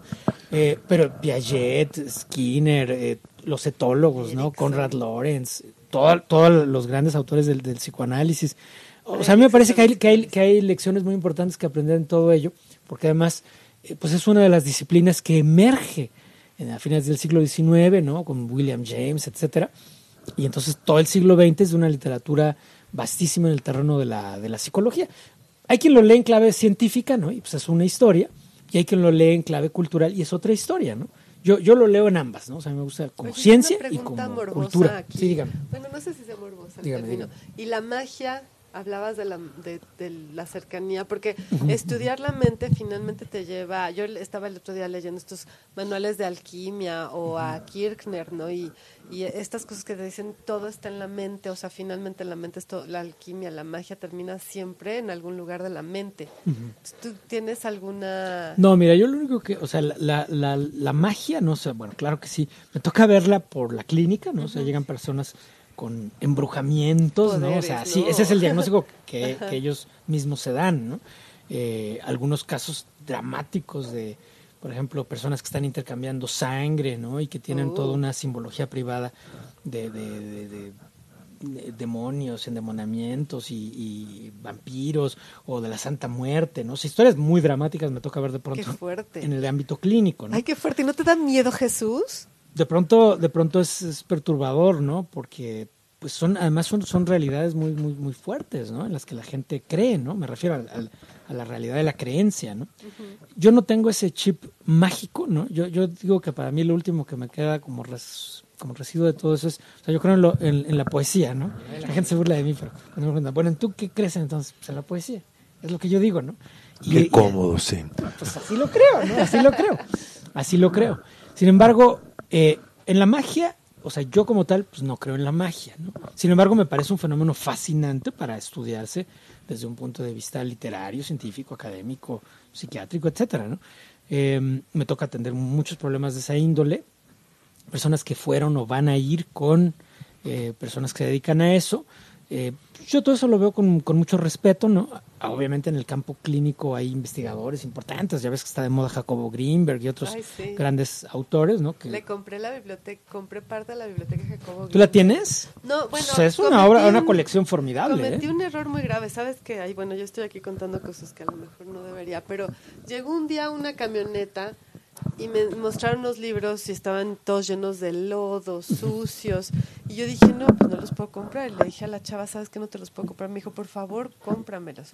Eh, pero Piaget, Skinner, eh, los etólogos, ¿no? Conrad Lorenz, todo- todos los grandes autores del, psicoanálisis. O sea, a mí me parece que hay, que, lecciones muy importantes que aprender en todo ello, porque además, eh, pues es una de las disciplinas que emerge en, a fines del siglo XIX, ¿no? Con William James, etcétera. Y entonces todo el siglo XX es de una literatura vastísima en el terreno de la, de la psicología. Hay quien lo lee en clave científica, ¿no? Y pues es una historia. Y hay quien lo lee en clave cultural y es otra historia, ¿no? Yo, yo lo leo en ambas, ¿no? O sea, me gusta como Oye, ciencia y como morbosa cultura. aquí. Sí, dígame. Bueno, no sé si sea morbosa Dígame, dígame. Y la magia, hablabas de la, de, de la cercanía, porque estudiar la mente finalmente te lleva. Yo estaba el otro día leyendo estos manuales de alquimia o a Kirchner, ¿no? Y, y estas cosas que te dicen todo está en la mente, o sea, finalmente la mente es todo, la alquimia, la magia termina siempre en algún lugar de la mente. ¿Tú tienes alguna.? No, mira, yo lo único que, o sea, la, la, la, la magia, no sé, bueno, claro que sí, me toca verla por la clínica, ¿no? O sea, llegan personas con embrujamientos, ¿no? O sea, sí, ese es el diagnóstico que, que ellos mismos se dan, ¿no? Eh, algunos casos dramáticos de, por ejemplo, personas que están intercambiando sangre, ¿no? Y que tienen toda una simbología privada de, de- de- de- de demonios, endemonamientos y, y vampiros o de la Santa Muerte, ¿no? O sea, historias muy dramáticas me toca ver de Qué pronto fuerte. en el ámbito clínico, ¿no? Ay, qué fuerte. ¿Y no te da miedo Jesús? De pronto, de pronto es, es perturbador, ¿no? Porque pues son, además son, son realidades muy, muy, muy fuertes, ¿no? En las que la gente cree, ¿no? Me refiero al- al- a la realidad de la creencia, ¿no? Yo no tengo ese chip mágico, ¿no? Yo, yo digo que para mí lo último que me queda como res- como residuo de todo eso es, o sea, yo creo en, lo- en, en la poesía, ¿no? La gente se burla de mí, pero cuando me preguntan, bueno, ¿tú qué crees entonces? Pues en la poesía. Es lo que yo digo, ¿no? Y- Qué cómodo, sí. pues así lo creo, ¿no? Así lo creo. Así lo creo. Sin embargo, eh, en la magia, o sea, yo como tal, pues no creo en la magia, ¿no? Sin embargo, me parece un fenómeno fascinante para estudiarse desde un punto de vista literario, científico, académico, psiquiátrico, etcétera, ¿no? Eh, me toca atender muchos problemas de esa índole, personas que fueron o van a ir con eh, personas que se dedican a eso. Eh, yo todo eso lo veo con, con, mucho respeto, ¿no? Obviamente en el campo clínico hay investigadores importantes, ya ves que está de moda Jacobo Greenberg y otros Ay, sí. grandes autores, ¿no? Que, Le compré la biblioteca, compré parte de la biblioteca de Jacobo. ¿Tú la tienes? No, bueno. O sea, es una obra, una un- colección formidable. Cometí ¿eh? un error muy grave, ¿sabes qué? Ay, bueno, yo estoy aquí contando cosas que a lo mejor no debería, pero llegó un día una camioneta y me mostraron los libros y estaban todos llenos de lodo, sucios. Y yo dije, no, pues no los puedo comprar. Y le dije a la chava, ¿sabes que no te los puedo comprar? Me dijo, por favor, cómpramelos.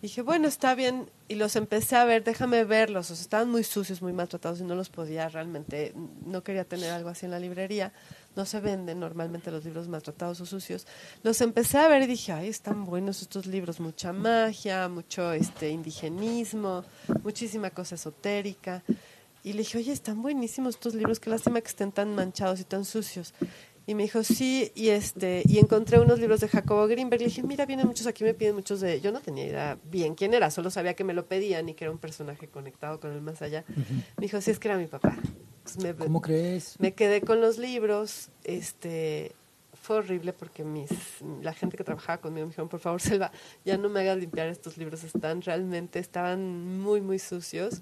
Dije, bueno, está bien. Y los empecé a ver, déjame verlos. O sea, estaban muy sucios, muy maltratados y no los podía realmente, no quería tener algo así en la librería. No se venden normalmente los libros maltratados o sucios. Los empecé a ver y dije, ay, están buenos estos libros. Mucha magia, mucho este indigenismo, muchísima cosa esotérica. Y le dije, oye, están buenísimos estos libros, qué lástima que estén tan manchados y tan sucios. Y me dijo, sí, y este, y encontré unos libros de Jacobo Greenberg. Le dije, mira, vienen muchos aquí, me piden muchos de. Yo no tenía idea bien quién era, solo sabía que me lo pedían y que era un personaje conectado con el más allá. Me dijo, sí, es que era mi papá. Pues me, ¿Cómo crees? me quedé con los libros, este fue horrible porque mis la gente que trabajaba conmigo me dijeron, por favor, Selva, ya no me hagas limpiar estos libros, están realmente, estaban muy, muy sucios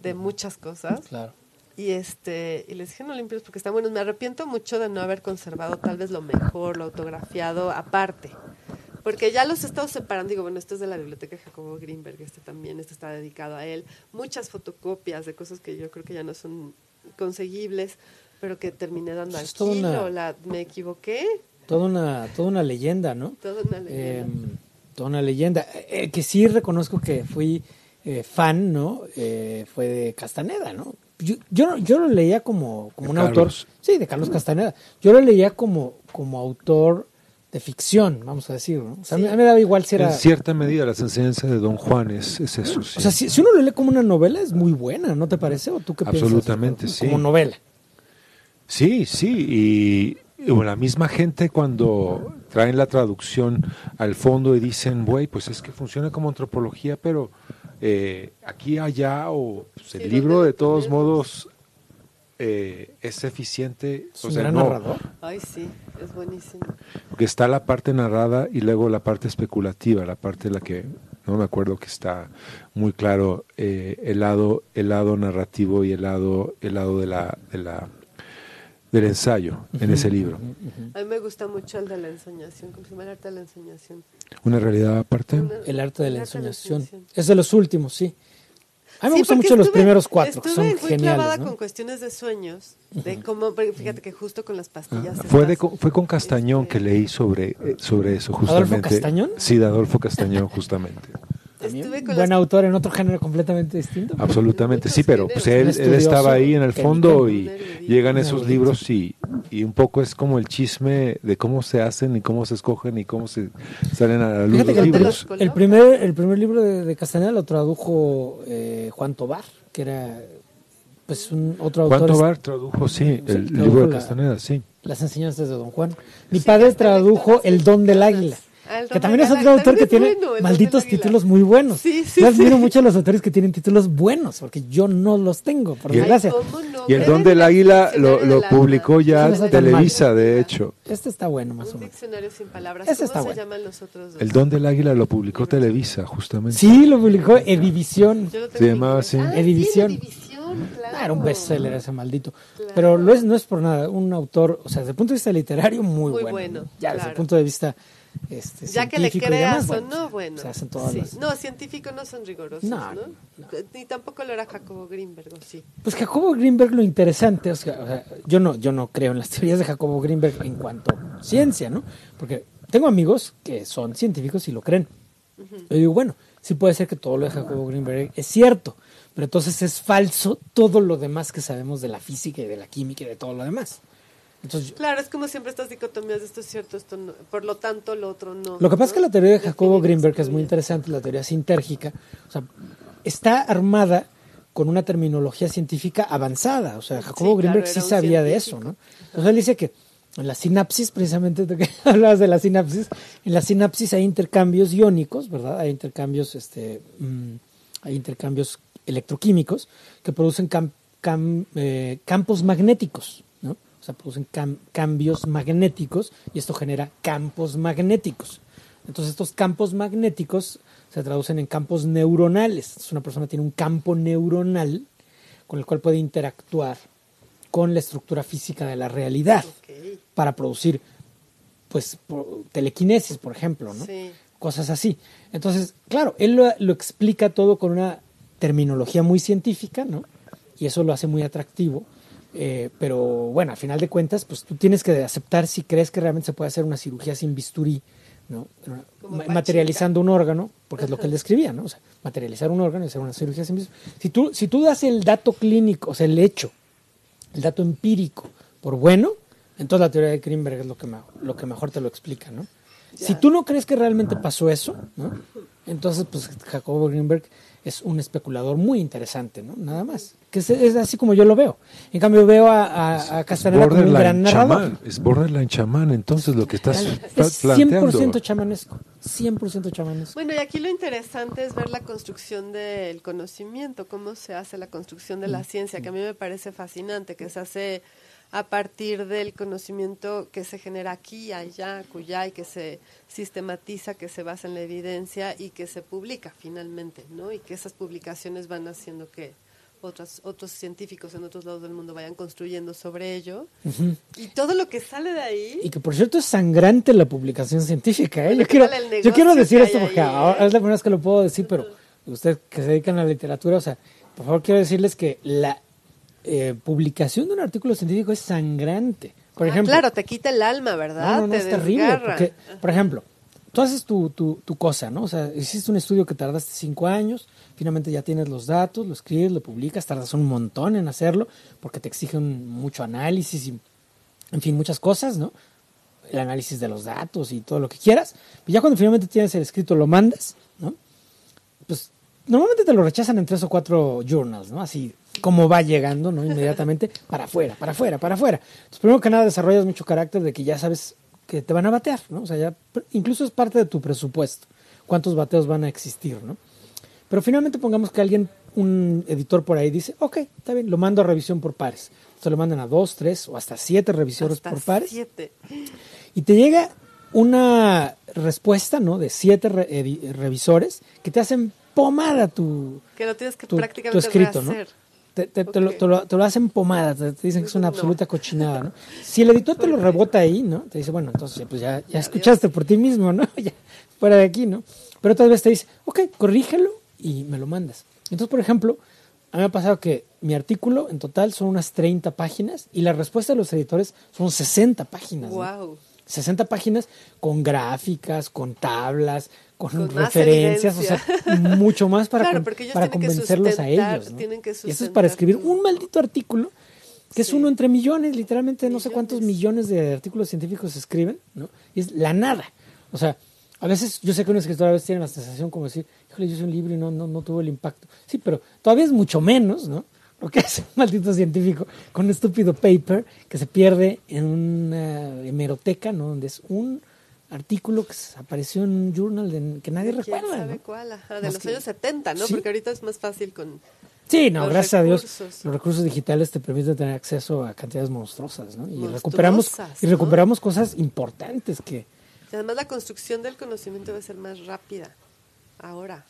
de muchas cosas. Claro. Y este y les dije, no limpios porque están buenos. Me arrepiento mucho de no haber conservado tal vez lo mejor, lo autografiado aparte. Porque ya los he estado separando. Digo, bueno, este es de la biblioteca de Jacobo Greenberg, este también, este está dedicado a él. Muchas fotocopias de cosas que yo creo que ya no son conseguibles, pero que terminé dando al Es toda kilo. una- La, me equivoqué. Toda una, toda una leyenda, ¿no? Toda una leyenda. Eh, toda una leyenda. Eh, que sí reconozco que fui eh, fan, ¿no? Eh, fue de Castaneda, ¿no? Yo, yo, no- yo lo leía como, como De un Carlos. autor. Sí, de Carlos Castaneda. Yo lo leía como, como autor de ficción, vamos a decir, ¿no? O sea, a mí- a mí me daba igual si era. En cierta medida, las enseñanzas de Don Juan es, es eso. sí. O sea, si, si uno lo lee como una novela, es muy buena, ¿no te parece? ¿O tú qué piensas? Absolutamente, sí. Como novela. Sí, sí, y, y bueno, la misma gente cuando traen la traducción al fondo y dicen, güey, pues es que funciona como antropología, pero eh, aquí, allá, o pues, el Sí, libro ¿dónde de todos modos eh, es eficiente. Es o sea, gran no, narrador. Ay, sí, es buenísimo. que está la parte narrada y luego la parte especulativa, la parte en la que no me acuerdo que está muy claro eh, el lado el lado narrativo y el lado el lado de la, de la del ensayo en ese libro. A mí me gusta mucho el de la ensoñación, ¿cómo se llama el arte de la ensoñación? Una realidad aparte. Una- El arte de la ensoñación. Es de los últimos, sí. A mí me Sí, gustan mucho los estuve- primeros cuatro, que estuve son muy geniales. clavada ¿no? con cuestiones de sueños, de cómo, fíjate que justo con las pastillas. Ah, Fue, de, fue con Castañón este, que leí sobre, eh, sobre eso, ¿Adolfo justamente. Castañón? Sí, de Adolfo Castañón, justamente. También Estuve con buen las- autor en otro género completamente distinto. Absolutamente, sí, pero pues él, estaba ahí en el fondo y llegan esos libros y, y un poco es como el chisme de cómo se hacen y cómo se escogen y cómo se salen a la luz Fíjate los el, libros. el primer, el primer libro de, de Castaneda lo tradujo eh, Juan Tobar, que era pues un otro autor. ¿Cuánto Bar tradujo? Sí, el tradujo libro de la- Castaneda, sí. Las enseñanzas de Don Juan. Mi padre tradujo El don del águila. Que también es otro autor que tiene bueno, malditos títulos muy buenos. Sí, sí, Yo admiro sí. mucho a los autores que tienen títulos buenos, porque yo no los tengo, por Y el- desgracia. Ay, ¿cómo no? Y el Don del Águila lo, lo publicó ya no Televisa, de hecho. Este está bueno, más o Un menos. diccionario sin palabras. Ese ¿Cómo está se bueno. llaman los otros dos? El Don del Águila lo publicó Televisa, justamente. Sí, lo publicó Edivisión. Se llamaba así. Ah, Edivisión. Claro. Ah, era un bestseller ese maldito. Claro. Pero no es, no es por nada, un autor, o sea, desde el punto de vista literario, muy, Muy bueno. bueno, ¿no? Ya desde el claro. punto de vista este, Ya que le creas demás, o bueno, no, bueno. Se hacen todas sí. las... No, científico no son rigurosos, No, ¿no? no, Ni tampoco lo era Jacobo Greenberg, ¿o sí? Pues Jacobo Greenberg lo interesante, o sea, o sea, yo no, yo no creo en las teorías de Jacobo Greenberg en cuanto a ciencia, ¿no? Porque tengo amigos que son científicos y lo creen. Yo digo, bueno, sí puede ser que todo lo de Jacobo Greenberg es cierto, pero entonces es falso todo lo demás que sabemos de la física y de la química y de todo lo demás. Entonces, Claro, es como siempre estas dicotomías de esto es cierto, esto no. Por lo tanto, lo otro no. Lo que pasa es que la teoría de Jacobo Greenberg es muy interesante, la teoría sintérgica, o sea, está armada con una terminología científica avanzada, o sea, Jacobo Sí, claro, Greenberg sí sabía de eso. ¿no? Entonces él dice que en la sinapsis, precisamente tú que hablabas de la sinapsis, en la sinapsis hay intercambios iónicos, ¿verdad? Hay intercambios, este, mm, hay intercambios electroquímicos que producen cam- cam- eh, campos magnéticos, sea, producen cam- cambios magnéticos y esto genera campos magnéticos. Entonces estos campos magnéticos se traducen en campos neuronales. Entonces, una persona tiene un campo neuronal con el cual puede interactuar con la estructura física de la realidad para producir pues telequinesis, por ejemplo, ¿no? Sí. Cosas así. Entonces, claro, él lo, lo explica todo con una terminología muy científica, ¿no? Y eso lo hace muy atractivo. Eh, pero bueno, al final de cuentas, pues tú tienes que aceptar si crees que realmente se puede hacer una cirugía sin bisturí, ¿no? Ma- materializando un órgano, porque es lo que él describía, ¿no? O sea, materializar un órgano y hacer una cirugía sin bisturí. Si tú, si tú das el dato clínico, o sea, el hecho, el dato empírico por bueno, entonces la teoría de Greenberg es lo que, me- lo que mejor te lo explica, ¿no? Si tú no crees que realmente pasó eso, ¿no? Entonces, pues Jacobo Greenberg es un especulador muy interesante, ¿no? Nada más. Que es, es así como yo lo veo. En cambio, veo a, a, a Castaneda como un gran Borderline narrador. chamán, es borderline chamán, entonces lo que estás pla- Es 100% planteando. chamanesco. 100% chamanesco. Bueno, y aquí lo interesante es ver la construcción del conocimiento, cómo se hace la construcción de Mm. la ciencia, que a mí me parece fascinante, que se hace a partir del conocimiento que se genera aquí, allá, acullá, y que se sistematiza, que se basa en la evidencia y que se publica finalmente, ¿no? Y que esas publicaciones van haciendo que otros, otros científicos en otros lados del mundo vayan construyendo sobre ello. Y todo lo que sale de ahí... Y que por cierto es sangrante la publicación científica. ¿eh? Yo, quiero, ¿qué tal el yo quiero decir esto porque ahí, ahora eh? es la primera vez que lo puedo decir, pero usted que se dedican a la literatura, o sea, por favor quiero decirles que la eh, publicación de un artículo científico es sangrante. Por Ah, ejemplo, claro, te quita el alma, ¿verdad? No, no, no, te es terrible. Porque, por ejemplo, tú haces tu, tu, tu cosa, ¿no? O sea, hiciste un estudio que tardaste cinco años, finalmente ya tienes los datos, lo escribes, lo publicas, tardas un montón en hacerlo, porque te exigen mucho análisis y, en fin, muchas cosas, ¿no? El análisis de los datos y todo lo que quieras. Y ya cuando finalmente tienes el escrito, lo mandas, ¿no? Pues normalmente te lo rechazan en tres o cuatro journals, ¿no? Así como va llegando, ¿no? Inmediatamente para afuera, para afuera, para afuera. Entonces, primero que nada, desarrollas mucho carácter de que ya sabes que te van a batear, ¿no? O sea, ya incluso es parte de tu presupuesto. ¿Cuántos bateos van a existir, ¿no? Pero finalmente pongamos que alguien, un editor por ahí dice, ok, está bien, lo mando a revisión por pares. Se lo mandan a dos, tres o hasta siete revisores Hasta por pares siete. y te llega una respuesta, ¿no? De siete re- revisores que te hacen pomada tu, Que lo tienes que tu, prácticamente tu escrito, ¿no? Te, lo, te lo- te lo hacen pomada, te, dicen que es una absoluta cochinada, ¿no? Si el editor te lo rebota ahí, ¿no? Te dice, bueno, entonces pues ya, ya escuchaste por ti mismo, ¿no? Ya, fuera de aquí, ¿no? Pero otra vez te dice, ok, corrígelo y me lo mandas. Entonces, por ejemplo, a mí me ha pasado que mi artículo en total son unas 30 páginas y la respuesta de los editores son 60 páginas. ¿no? Wow. 60 páginas con gráficas, con tablas, con, referencias, o sea, mucho más para, Claro, con- porque ellos para convencerlos a ellos. ¿no? que y eso es para escribir un maldito artículo, que es uno entre millones, literalmente no sé cuántos Millones. de artículos científicos se escriben, ¿no? Y es la nada. O sea, a veces yo sé que un escritor a veces tiene la sensación como decir, híjole, yo hice un libro y no, no, no tuvo el impacto. Sí, pero todavía es mucho menos, ¿no? Lo que hace un maldito científico con un estúpido paper que se pierde en una hemeroteca, ¿no? Donde es un artículo que apareció en un journal de- que nadie ¿Quién recuerda, sabe ¿no? cuál? Ajá, de Más los que- años 70, ¿no? Sí. Porque ahorita es más fácil con... Sí, no, Los gracias a Dios, recursos. los recursos digitales te permiten tener acceso a cantidades monstruosas, ¿no? Y recuperamos y ¿no? recuperamos cosas importantes que y además la construcción del conocimiento debe ser más rápida ahora.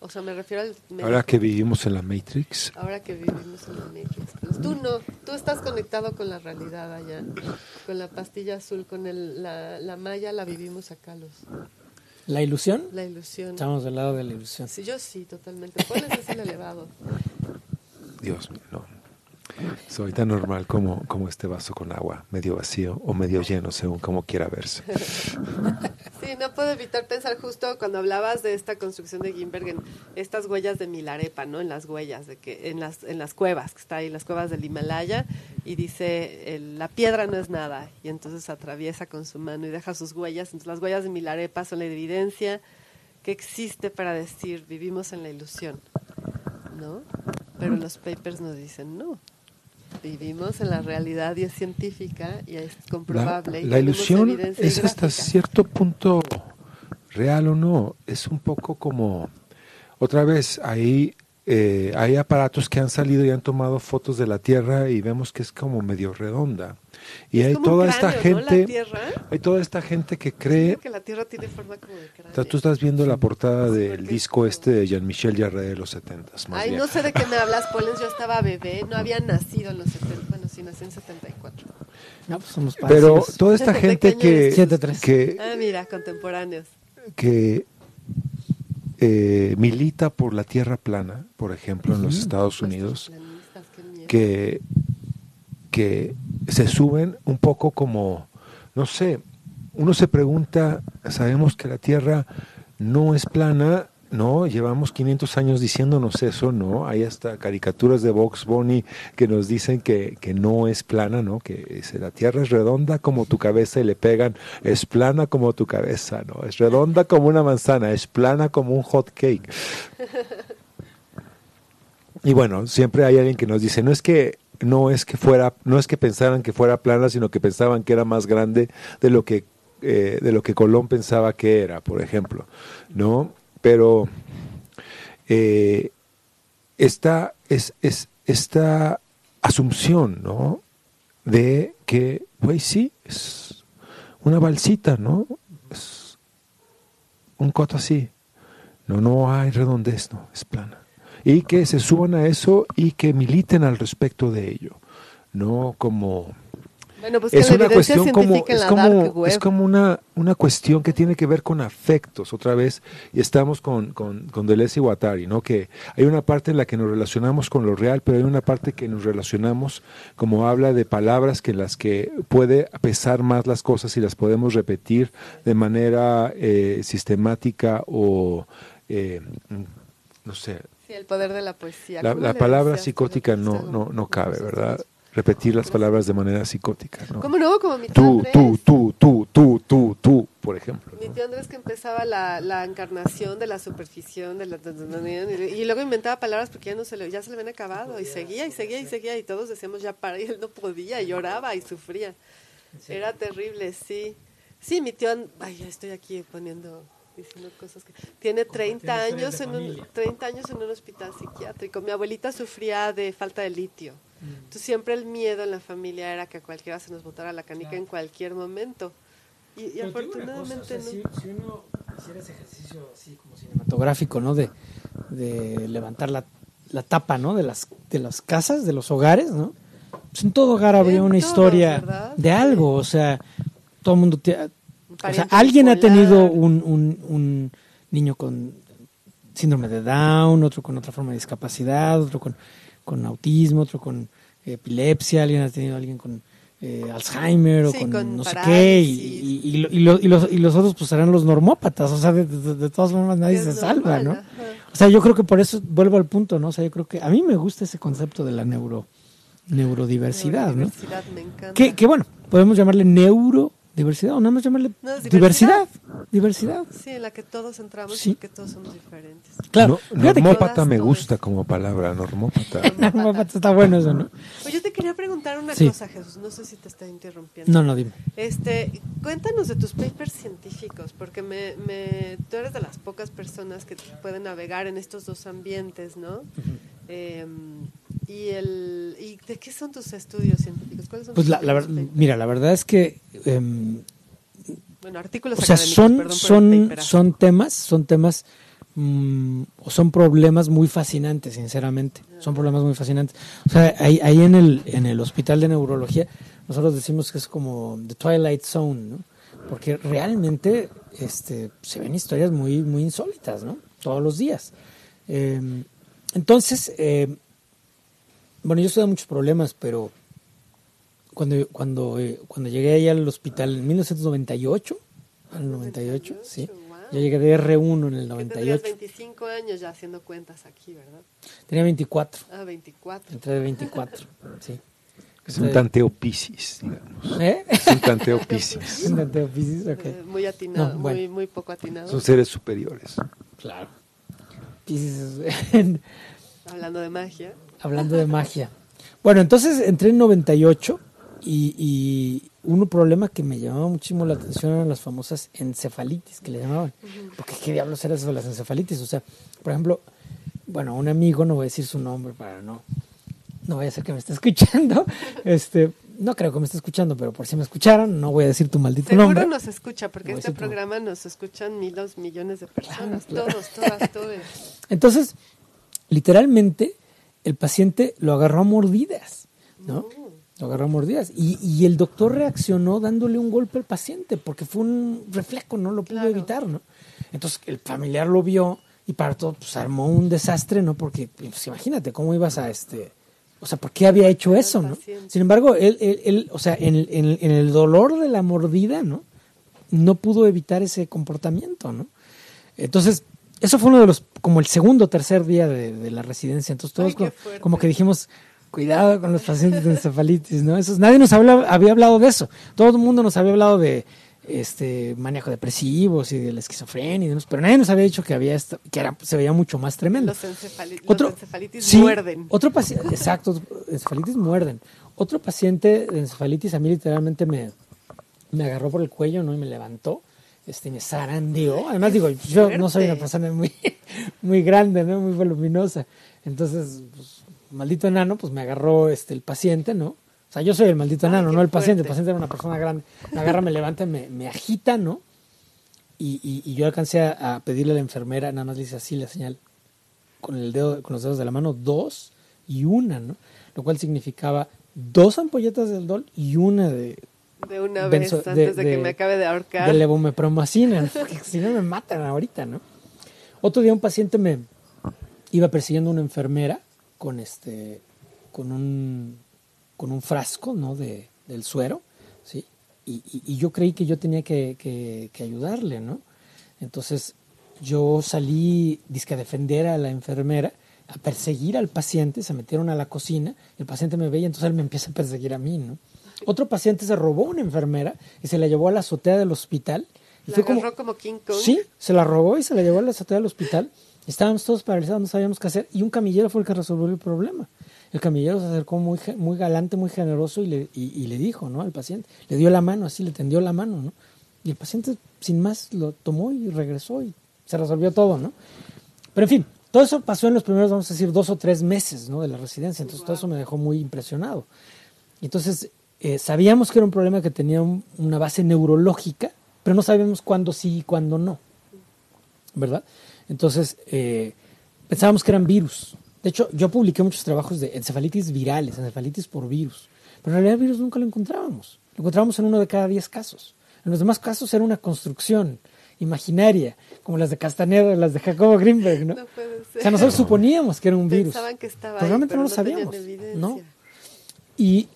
O sea, me refiero al... me- Ahora que vivimos en la Matrix, ahora que vivimos en la Matrix. Pues tú no, tú estás conectado con la realidad allá, con la pastilla azul, con el, la, la malla la vivimos acá, los, la ilusión, la ilusión. estamos del lado de la ilusión. Sí, yo sí, totalmente. ¿Cuál es el elevado? Dios mío, no. Soy tan normal como, como este vaso con agua, medio vacío o medio lleno, según como quiera verse. Sí, no puedo evitar pensar justo cuando hablabas de esta construcción de Gimberg en estas huellas de Milarepa, ¿no? En las huellas, de que en las, en las cuevas, que está ahí, las cuevas del Himalaya, y dice, el- la piedra no es nada, y entonces atraviesa con su mano y deja sus huellas. Entonces las huellas de Milarepa son la evidencia que existe para decir, vivimos en la ilusión, ¿no? Pero los papers nos dicen, no. Vivimos en la realidad y es científica y es comprobable. la ilusión es hasta cierto punto real o no. Es un poco como, otra vez, ahí eh, hay aparatos que han salido y han tomado fotos de la Tierra y vemos que es como medio redonda. Y Es hay toda esta cráneo, ¿no? Gente, Tierra. hay toda esta gente que cree Creo que la Tierra tiene forma como de cráneo. tú estás viendo la portada Sí, del disco es este de Jean-Michel Jarre de los 70 más Ay, bien. no sé de qué me hablas, Polens. Yo estaba bebé, no había nacido en los 70. Bueno, sí, nací en 74. No, pues somos Pero toda esta gente que, que, Ah, mira, contemporáneos. que eh, milita por la tierra plana, por ejemplo, en los. Estados Unidos, que, que se suben un poco como, no sé, uno se pregunta, sabemos que la tierra no es plana, ¿no? Llevamos 500 años diciéndonos eso, ¿no? Hay hasta caricaturas de Vox Bunny que nos dicen que, que no es plana, ¿no? Que es- la tierra es redonda como tu cabeza y le pegan, es plana como tu cabeza, ¿no? Es redonda como una manzana, es plana como un hot cake. Y bueno, siempre hay alguien que nos dice, no es que no es que fuera, no es que pensaran que fuera plana, sino que pensaban que era más grande de lo que eh, de lo que Colón pensaba que era, por ejemplo, ¿no? Pero eh, esta es, es esta asunción, ¿no? De que, pues sí, es una balsita, ¿no? Es un coto así. No, no hay redondez, no, es plana. Y que se suban a eso y que militen al respecto de ello. No como Bueno, pues es que una cuestión como es como es como una una cuestión que tiene que ver con afectos otra vez y estamos con con, con Deleuze y Guattari no que hay una parte en la que nos relacionamos con lo real pero hay una parte que nos relacionamos como habla de palabras que en las que puede pesar más las cosas y las podemos repetir de manera eh, sistemática o eh, no sé. Sí, el poder de la poesía. la, ¿Cómo la palabra psicótica no no no cabe verdad repetir las palabras de manera psicótica no ¿Cómo no? Como mi tío tú, Andrés. tú, tú, tú, tú, tú, tú, por ejemplo. Mi ¿no? tío Andrés que empezaba la, la encarnación de la superficie, de la, y luego inventaba palabras porque ya no se le, ya se le habían acabado y seguía y seguía y seguía y todos decíamos ya para y él no podía y lloraba y sufría. Era terrible, sí. Sí, mi tío, And- ay, ya estoy aquí poniendo, diciendo cosas que tiene 30 años en un 30 años en un hospital psiquiátrico. Mi abuelita sufría de falta de litio. Entonces siempre el miedo en la familia era que a cualquiera se nos botara la canica en cualquier momento. Y, y afortunadamente no. si, uno hiciera ese ejercicio así como cinematográfico, ¿no? De, de levantar la, la tapa, ¿no? De las, de las casas, de los hogares, ¿no? Pues en todo hogar habría una historia de algo, o sea, todo el mundo... o sea, alguien ha tenido un, un, un niño con síndrome de Down, otro con otra forma de discapacidad, otro con, con autismo, otro con epilepsia, alguien ha tenido alguien con eh, Alzheimer o Sí, con, con no sé qué, y, y, y lo- y lo- y los, y los otros pues serán los normópatas, o sea, de, de- de todas formas nadie Es se salva, ¿no? ajá. O sea, yo creo que por eso vuelvo al punto, ¿no? O sea, yo creo que a mí me gusta ese concepto de la neuro neurodiversidad, ¿no? Diversidad, me encanta. Que, que bueno, podemos llamarle neurodiversidad o nada más llamarle No, es diversidad. Diversidad. Sí, en la que todos entramos Sí. porque todos somos diferentes. Claro. No- que- normópata me todas. gusta como palabra, normópata. Está bueno eso, ¿no? Oye, yo te quería preguntar una Sí. cosa, Jesús. No sé si te estoy interrumpiendo. No, no, dime. Este, cuéntanos de tus papers científicos, porque me, me, tú eres de las pocas personas que pueden navegar en estos dos ambientes, ¿no? Eh, y el, ¿y de qué son tus estudios científicos? ¿Cuáles son Pues la, la ver- mira, la verdad es que, em, bueno, artículos o sea, son, perdón son, son temas, son temas, mm, o son problemas muy fascinantes, sinceramente. Son problemas muy fascinantes. O sea, ahí, ahí en el, en el hospital de neurología, nosotros decimos que es como The Twilight Zone, ¿no? Porque realmente, este, se ven historias muy, muy insólitas, ¿no? Todos los días. Em, entonces, em, bueno, yo estuve muchos problemas, pero cuando cuando eh, cuando llegué ahí al hospital en 1998, al 98, sí. wow. Yo llegué de R1 en el Que tendrías 98. 25 años ya haciendo cuentas aquí, ¿verdad? Tenía 24, Ah, 24. entré de 24, sí. Es un tanteo piscis, digamos. ¿Eh? Es un tanteo piscis. Un tanteo Piscis, ok. Eh, muy atinado, No, bueno. muy, muy poco atinado. Son seres superiores. Claro. Hablando de magia. hablando de magia. Bueno, entonces entré en 98 y, y un problema que me llamaba muchísimo la atención eran las famosas encefalitis que le llamaban. Porque qué diablos eran eso de las encefalitis. O sea, por ejemplo, bueno, un amigo, no voy a decir su nombre para no, no vaya a ser que me esté escuchando. Este, no creo que me esté escuchando, pero por si me escucharan, no voy a decir tu maldito Seguro nombre. nos escucha, porque este tu- programa nos escuchan miles, millones de personas. claro. Todos, todas, todos. Entonces, literalmente, el paciente lo agarró a mordidas, ¿no? Lo agarró a mordidas. Y, y el doctor reaccionó dándole un golpe al paciente, porque fue un reflejo, no lo pudo Claro. evitar, ¿no? Entonces, el familiar lo vio y para todo, pues armó un desastre, ¿no? Porque, pues imagínate, ¿cómo ibas a este... O sea, ¿por qué había hecho eso, no? Sin embargo, él, él, él, o sea, en, el- en en el dolor de la mordida, ¿no? No pudo evitar ese comportamiento, ¿no? Entonces, eso fue uno de los, como el segundo o tercer día de, de la residencia. Entonces, todos Ay, como, que dijimos, cuidado con los pacientes de encefalitis, ¿no? Eso, nadie nos había hablado de eso. Todo el mundo nos había hablado de este manejo depresivos y de la esquizofrenia y demás, pero nadie nos había dicho que había esto, que era, se veía mucho más tremendo. Los, encefali- Otro, los encefalitis sí, muerden. Otro paciente, exacto, encefalitis muerden. Otro paciente de encefalitis a mí literalmente me, me agarró por el cuello, ¿no? Y me levantó, este, y me zarandeó. Además, digo, yo no soy una persona muy, muy grande, ¿no? Muy voluminosa. Entonces, pues, maldito enano, pues me agarró este, el paciente, ¿no? O sea, yo soy el maldito enano, no el paciente. El paciente era una persona grande. Me agarra, me levanta, me, me agita, ¿no? Y, y, y yo alcancé a, a pedirle a la enfermera, nada más le hice así la señal con el dedo, con los dedos de la mano, dos y una, ¿no? Lo cual significaba dos ampolletas del dol y una de, De una vez, benzo- antes de, de- que me acabe de ahorcar. de levomepromacina, ¿no? porque si no me matan ahorita, ¿no? Otro día un paciente me iba persiguiendo una enfermera con este, con un, con un frasco, ¿no? De, del suero, ¿sí? Y, y- y yo creí que yo tenía que, que- que ayudarle, ¿no? Entonces yo salí, dizque a defender a la enfermera, a perseguir al paciente, se metieron a la cocina, el paciente me veía, entonces él me empieza a perseguir a mí, ¿no? Otro paciente se robó una enfermera y se la llevó a la azotea del hospital. Y La fue como, como King Kong. Sí, se la robó y se la llevó a la azotea del hospital. Estábamos todos paralizados, no sabíamos qué hacer. Y un camillero fue el que resolvió el problema. El camillero se acercó muy, muy galante, muy generoso y le, y, le dijo ¿no? al paciente. Le dio la mano, así le tendió la mano. ¿no? Y el paciente, sin más, lo tomó y regresó y se resolvió todo. ¿no? Pero en fin, todo eso pasó en los primeros, vamos a decir, dos o tres meses ¿no? de la residencia. Entonces todo eso me dejó muy impresionado. Entonces, eh, sabíamos que era un problema que tenía un- una base neurológica, pero no sabíamos cuándo sí y cuándo no. ¿Verdad? Entonces, eh, pensábamos que eran virus. De hecho, yo publiqué muchos trabajos de encefalitis virales, encefalitis por virus. Pero en realidad, virus nunca lo encontrábamos. Lo encontrábamos en uno de cada diez casos. En los demás casos era una construcción imaginaria, como las de Castaneda, las de Jacobo Greenberg, ¿no? No puede O ser. sea, nosotros suponíamos que era un virus. Pensaban que estaba pero ahí, realmente pero no lo tenían sabíamos. evidencia. ¿no? Y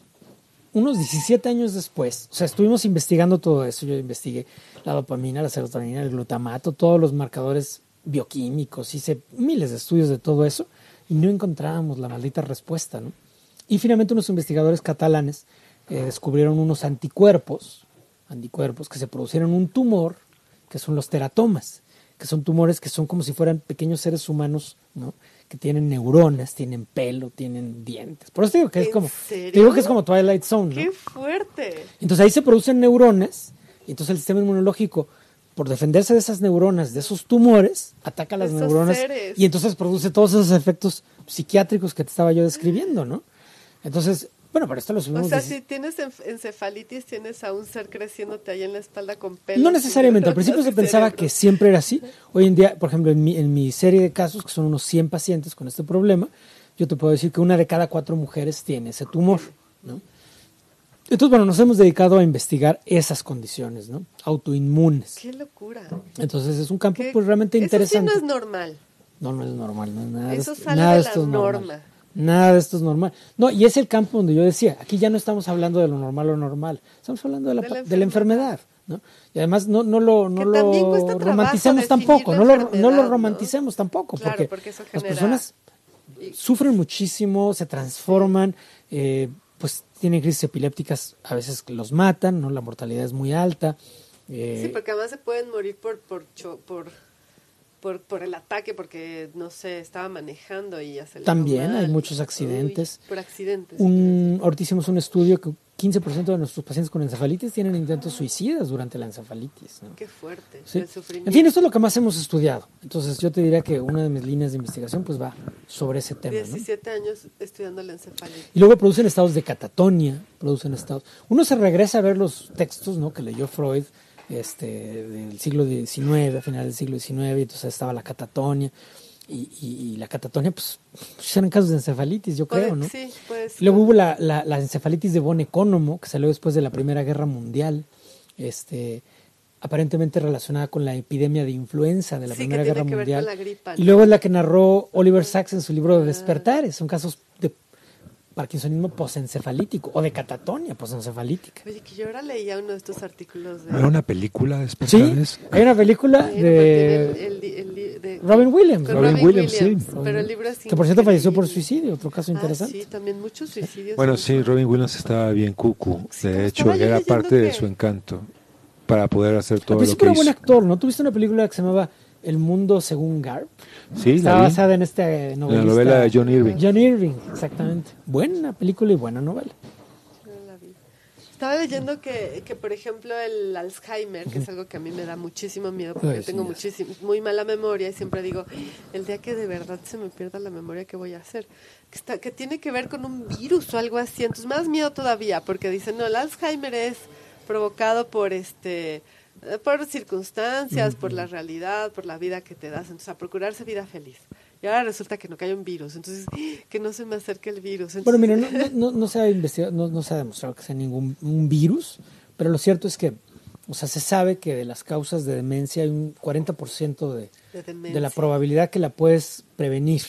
unos 17 años después, o sea, estuvimos investigando todo eso. Yo investigué la dopamina, la serotonina, el glutamato, todos los marcadores bioquímicos, hice miles de estudios de todo eso y no encontrábamos la maldita respuesta, ¿no? Y finalmente unos investigadores catalanes eh, descubrieron unos anticuerpos, anticuerpos que se producieron un tumor, que son los teratomas, que son tumores que son como si fueran pequeños seres humanos, ¿no? Que tienen neuronas, tienen pelo, tienen dientes. Por eso digo que es ¿En como, serio? digo que es como Twilight Zone, ¿no? ¡Qué fuerte! Entonces ahí se producen neuronas, y entonces el sistema inmunológico, por defenderse de esas neuronas, de esos tumores, ataca las Esos neuronas seres. y entonces produce todos esos efectos psiquiátricos que te estaba yo describiendo, ¿no? Entonces, bueno, para esto lo O subimos. sea, dieci- si tienes encefalitis, tienes a un ser creciéndote ahí en la espalda con pelo. No necesariamente, al principio se pensaba que siempre era así. Hoy en día, por ejemplo, en mi, en mi serie de casos, que son unos 100 pacientes con este problema, yo te puedo decir que una de cada cuatro mujeres tiene ese tumor, ¿no? Entonces, bueno, nos hemos dedicado a investigar esas condiciones, ¿no? Autoinmunes. ¡Qué locura! Entonces es un campo pues realmente Eso interesante. sí no es normal. No, no es normal, no es nada. Eso sale nada de la es normal. norma. Nada de esto es normal. No, y es el campo donde yo decía, aquí ya no estamos hablando de lo normal o normal, estamos hablando de la, De la pa- de la enfermedad, ¿no? Y además no, no lo, no lo romanticemos tampoco, no lo, no lo ¿no? romanticemos tampoco, Claro, porque, porque eso las personas sufren muchísimo, se transforman, eh, pues tienen crisis epilépticas, a veces los matan, ¿no? La mortalidad es muy alta. eh, Sí, porque además se pueden morir por por cho- por por, por el ataque, porque, no sé, estaba manejando y aceleró También hay muchos accidentes. Uy, por accidentes. Un, ahorita hicimos un estudio que 15% de nuestros pacientes con encefalitis tienen intentos suicidas durante la encefalitis. ¿no? Qué fuerte. Sí. el sufrimiento. En fin, esto es lo que más hemos estudiado. Entonces yo te diría que una de mis líneas de investigación pues va sobre ese tema. ¿no? 17 años estudiando la encefalitis. Y luego producen estados de catatonia, producen estados. Uno se regresa a ver los textos ¿no? que leyó Freud este, del siglo XIX, a finales del siglo XIX, y entonces estaba la catatonia. Y, y- y la catatonia, pues, pues, eran casos de encefalitis, yo creo, ¿no? Sí, pues. Luego hubo la, la, la encefalitis de von Economo, que salió después de la Primera Guerra Mundial, este, aparentemente relacionada con la epidemia de influenza de la Sí, que Primera tiene Guerra que ver Mundial. con la gripa, Y luego es la que narró Oliver Sacks en su libro de Despertares. Son casos de parkinsonismo posencefalítico o de catatonia posencefalítica. Oye, que yo ahora leía uno de estos artículos de. ¿Era una película de Sí, hay una película de el- el el de- Robin Williams. con Robin Robin, Williams, Williams, sí. Pero el libro es que por cierto falleció por suicidio, otro caso Ah, interesante. sí, también muchos suicidios. Bueno, en- sí, Robin Williams estaba bien cucu. Sí, De hecho, era parte de que- su encanto para poder hacer todo lo que era buen hizo. actor, ¿no? ¿Tuviste una película que se llamaba El mundo según Garp? Sí, Estaba la basada en este novelista. La novela de John Irving. John Irving, exactamente. Buena película y buena novela. Estaba leyendo que, que, por ejemplo, el Alzheimer, que es algo que a mí me da muchísimo miedo, porque Ay, sí, tengo muchísimo, muy mala memoria y siempre digo, el día que de verdad se me pierda la memoria, ¿qué voy a hacer? Que, está, que tiene que ver con un virus o algo así. Entonces, más miedo todavía, porque dicen, no, el Alzheimer es provocado por este por circunstancias, por la realidad, por la vida que te das, entonces a procurarse vida feliz. Y ahora resulta que no hay un virus, entonces que no se me acerque el virus. Bueno, mira, no, no, no, se ha investigado, no, no se ha demostrado que sea ningún un virus, pero lo cierto es que, o sea, se sabe que de las causas de demencia hay un 40% de, de la probabilidad que la puedes prevenir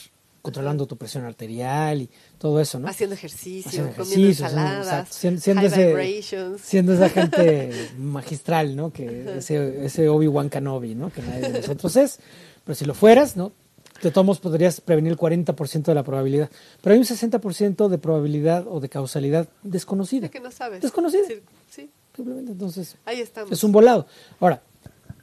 controlando tu presión arterial y todo eso, ¿no? Haciendo ejercicio, Haciendo comiendo ensaladas, siendo- siendo high ese- vibrations. Siendo esa gente magistral, ¿no? Que ese, ese Obi-Wan Kenobi, ¿no? Que nadie de nosotros es. Pero si lo fueras, ¿no? De todos modos podrías prevenir el 40% de la probabilidad. Pero hay un 60% de probabilidad o de causalidad desconocida. De que no sabes. Desconocida. Sí, sí, Simplemente, entonces, ahí estamos. es un volado. Ahora,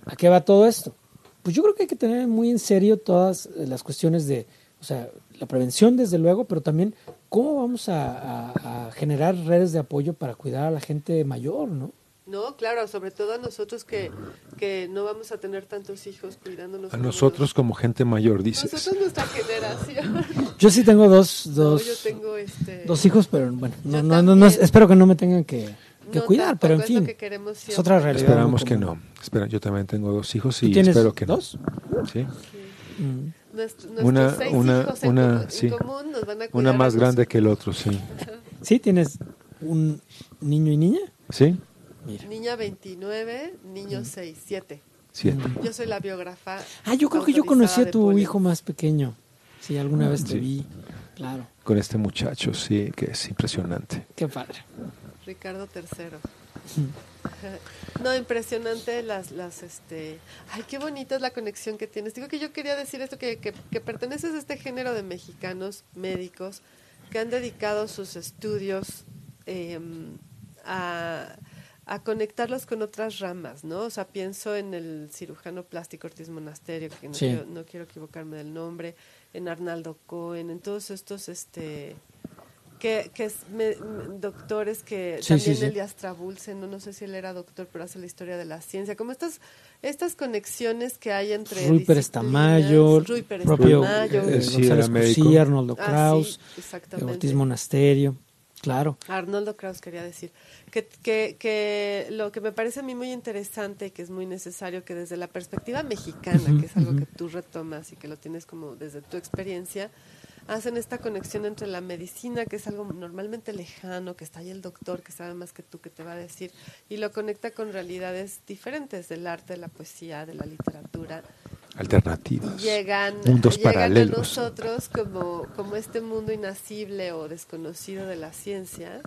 ¿a qué va todo esto? Pues yo creo que hay que tener muy en serio todas las cuestiones de, o sea, la prevención desde luego, pero también cómo vamos a, a- a generar redes de apoyo para cuidar a la gente mayor, ¿no? No, claro, sobre todo a nosotros que, que no vamos a tener tantos hijos cuidándonos. A nosotros como gente mayor, dices. Nosotros nuestra generación. Yo sí tengo dos, No, dos, yo tengo este. dos hijos, pero bueno, no, no, no, no- espero que no me tengan que, que no, cuidar, pero en tampoco es lo fin, que queremos es otra realidad. Esperamos que no. Espera, yo también tengo dos hijos ¿Tú y espero que dos? no. Sí. Mm. Nuestro- Una- nuestros seis una- hijos en una- común- sí. en común nos van a Una cuidar a más grande que el otro, sí. ¿Sí? ¿Tienes un niño y niña? ¿Sí? Mira. Niña 29, niño 6, 7. Siete. Yo soy la biógrafa. Ah, yo creo que yo conocí a tu hijo más pequeño. Sí, alguna vez te Sí. vi. Claro, Con este muchacho, sí, que es impresionante. qué padre. Ricardo III. No, impresionante las, las, este, ay, qué bonita es la conexión que tienes. Digo que yo quería decir esto, que, que, que perteneces a este género de mexicanos médicos que han dedicado sus estudios eh, a, a conectarlos con otras ramas, ¿no? O sea, pienso en el cirujano plástico Ortiz Monasterio, que no, Sí. quiero, no quiero equivocarme del nombre, en Arnaldo Cohen, en todos estos, este, que, que es me- doctores que Sí, también sí, sí. el de Astrabulsen, no, no sé si él era doctor, pero hace la historia de la ciencia, como estas estas conexiones que hay entre Rui Pérez Tamayo, Rui Pérez propio Tamayo, eh, eh, González Arnoldo Ah, Kraus, sí, exactamente. Ortiz Monasterio, claro. Arnoldo Kraus quería decir que, que, que lo que me parece a mí muy interesante y que es muy necesario que desde la perspectiva mexicana, que es algo que tú retomas y que lo tienes como desde tu experiencia, hacen esta conexión entre la medicina, que es algo normalmente lejano, que está ahí el doctor que sabe más que tú, que te va a decir, y lo conecta con realidades diferentes del arte, de la poesía, de la literatura Alternativas. llegan, Mundos llegan paralelos. a nosotros como, como este mundo inacible o desconocido de la ciencia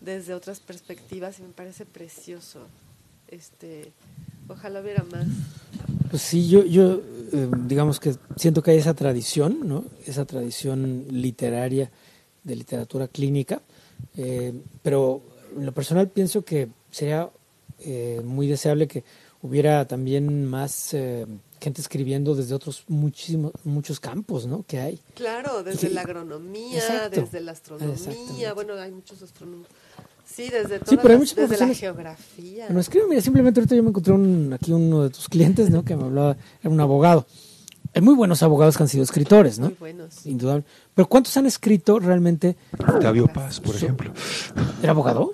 desde otras perspectivas y me parece precioso. Este, ojalá hubiera más. Pues sí, yo, yo eh, digamos que siento que hay esa tradición, ¿no? Esa tradición literaria de literatura clínica, eh, pero en lo personal pienso que sería eh, muy deseable que hubiera también más gente escribiendo desde otros muchísimos, muchos campos, ¿no? Que hay. Claro, desde Sí. la agronomía, Exacto. desde la astronomía, bueno, hay muchos astrónomos. Sí, desde Sí, todas pero hay las- muchas desde la geografía. Bueno, escribe, mira, simplemente ahorita yo me encontré un, aquí uno de tus clientes, ¿no? Que me hablaba, era un abogado. Hay muy buenos abogados que han sido escritores, ¿no? Muy buenos. Indudable. Pero ¿cuántos han escrito realmente? Octavio Paz, por ejemplo. ¿Era abogado?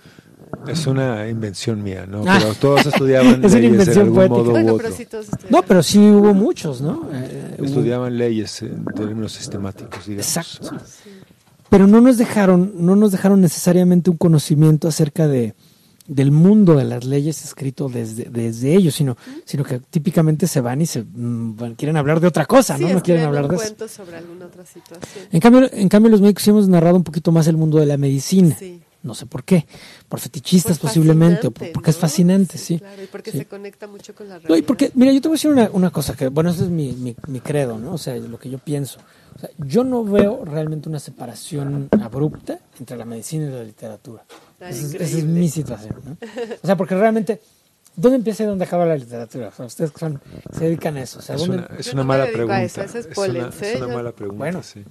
Es una invención mía, ¿no? Ah. Pero todos estudiaban Es una leyes en invención algún poética. modo u Bueno, otro. pero sí todos. No, pero sí hubo muchos, ¿no? Eh, hubo- Estudiaban leyes en términos sistemáticos, digamos. Exacto. Pero no nos dejaron, no nos dejaron necesariamente un conocimiento acerca de del mundo de las leyes escrito desde, desde ellos, sino, sino que típicamente se van y se mm, bueno, quieren hablar de otra cosa, Sí, ¿no? No quieren hablar de eso. sobre alguna otra situación. En cambio, en cambio, los médicos sí hemos narrado un poquito más el mundo de la medicina. Sí. No sé por qué. Por fetichistas Pues posiblemente, o por- porque es ¿no? fascinante, sí. Claro, y porque se conecta mucho con la realidad. No, y porque, mira, yo te voy a decir una, una cosa que, bueno, ese es mi, mi, mi credo, ¿no? O sea, lo que yo pienso. Sea, yo no veo realmente una separación abrupta entre la medicina y la literatura. Esa es, esa es increíble. mi situación, ¿no? O sea, porque realmente, ¿dónde empieza y dónde acaba la literatura? O sea, ustedes que son, se dedican a eso. O sea, Es ¿dónde- una, es Yo una no me mala pregunta. eso, es una, es ¿eh? una mala pregunta, Bueno. sí.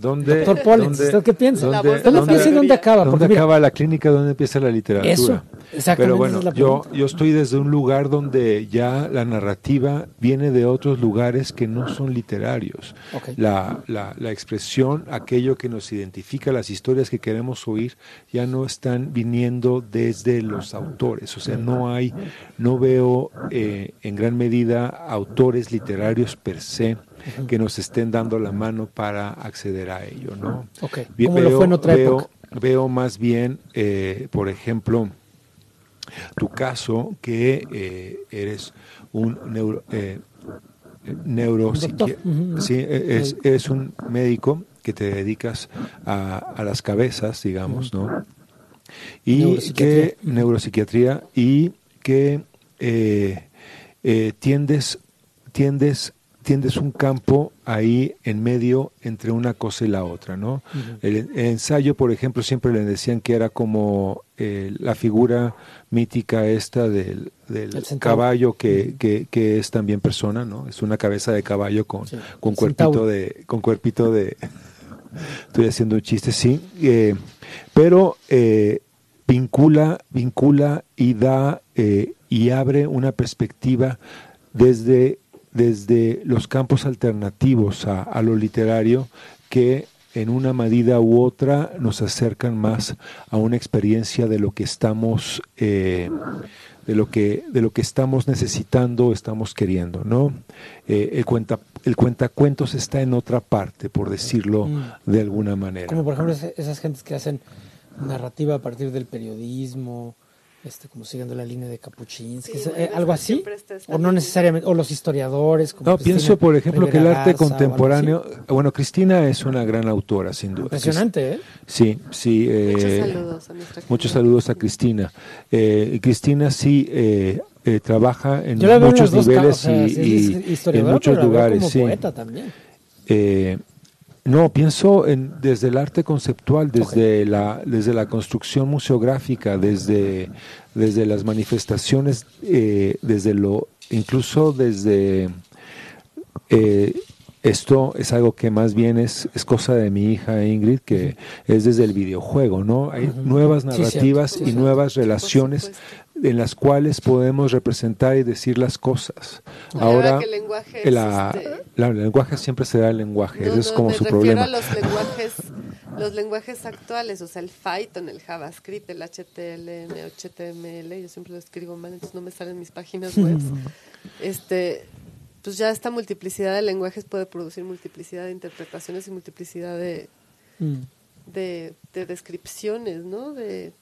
¿Dónde, Doctor Pollens, dónde- ¿usted qué piensa? Dónde- ¿Dónde empieza y dónde acaba? ¿Dónde mira, acaba la clínica? ¿Dónde empieza la literatura? Eso, exactamente, Pero esa bueno, es la yo, yo estoy desde un lugar donde ya la narrativa viene de otros lugares que no son literarios. La, la, la expresión, aquello que nos identifica, las historias que queremos oír, ya no están viniendo desde los autores. O sea, no hay, no veo eh, en gran medida autores literarios per se que nos estén dando la mano para acceder a ello, ¿no? Ok, Ve- como lo fue en otra veo, época. veo más bien, eh, por ejemplo, tu caso, que eh, eres un neuro, eh. Ujú. sí, e- es, un médico que te dedicas a, a las cabezas, digamos, ¿no? Y Neuropsiquiatría. que neuropsiquiatría y que eh, eh, tiendes, tiendes, tiendes un campo ahí en medio entre una cosa y la otra, ¿no? el, el ensayo, por ejemplo, siempre le decían que era como eh, la figura mítica esta del, del caballo que, que, que es también persona, ¿no? Es una cabeza de caballo con, Sí, con cuerpito centauro. de, con cuerpito de estoy haciendo un chiste, sí, eh, pero eh, vincula, vincula y da y abre una perspectiva desde, desde los campos alternativos a, a lo literario que en una medida u otra nos acercan más a una experiencia de lo que estamos eh, de lo que de lo que estamos necesitando estamos queriendo no Eh, el cuenta el cuentacuentos está en otra parte por decirlo Mm. de alguna manera Como por ejemplo esas gentes que hacen narrativa a partir del periodismo, este, como siguiendo la línea de Kapuchinsky, Sí, eh, algo así, o no necesariamente, o los historiadores. Como No, Cristina pienso, por ejemplo, que el arte Garza contemporáneo, bueno, Cristina es una gran autora, sin duda. Impresionante, ¿eh? Sí, sí. eh, Muchos saludos a nuestra Muchos saludos a Cristina. Eh, Cristina sí eh, eh, trabaja en muchos niveles y, en muchos lugares. sí. poeta también. No, pienso en, desde el arte conceptual, desde, la, desde la construcción museográfica, desde, desde las manifestaciones, eh, desde lo, incluso desde eh, esto es algo que más bien es, es cosa de mi hija Ingrid, que es desde el videojuego, ¿no? Hay nuevas Sí, narrativas cierto, sí, y nuevas relaciones. En las cuales podemos representar y decir las cosas. Ahora, que el lenguaje es, la- este, la- el lenguaje siempre será el lenguaje, No, es no, como me su refiero problema. a los lenguajes, los lenguajes actuales, o sea, el Python, el JavaScript, el HTML, HTML, yo siempre lo escribo mal, entonces no me salen mis páginas web. este, pues ya esta multiplicidad de lenguajes puede producir multiplicidad de interpretaciones y multiplicidad de, Mm. de, de descripciones, ¿no? De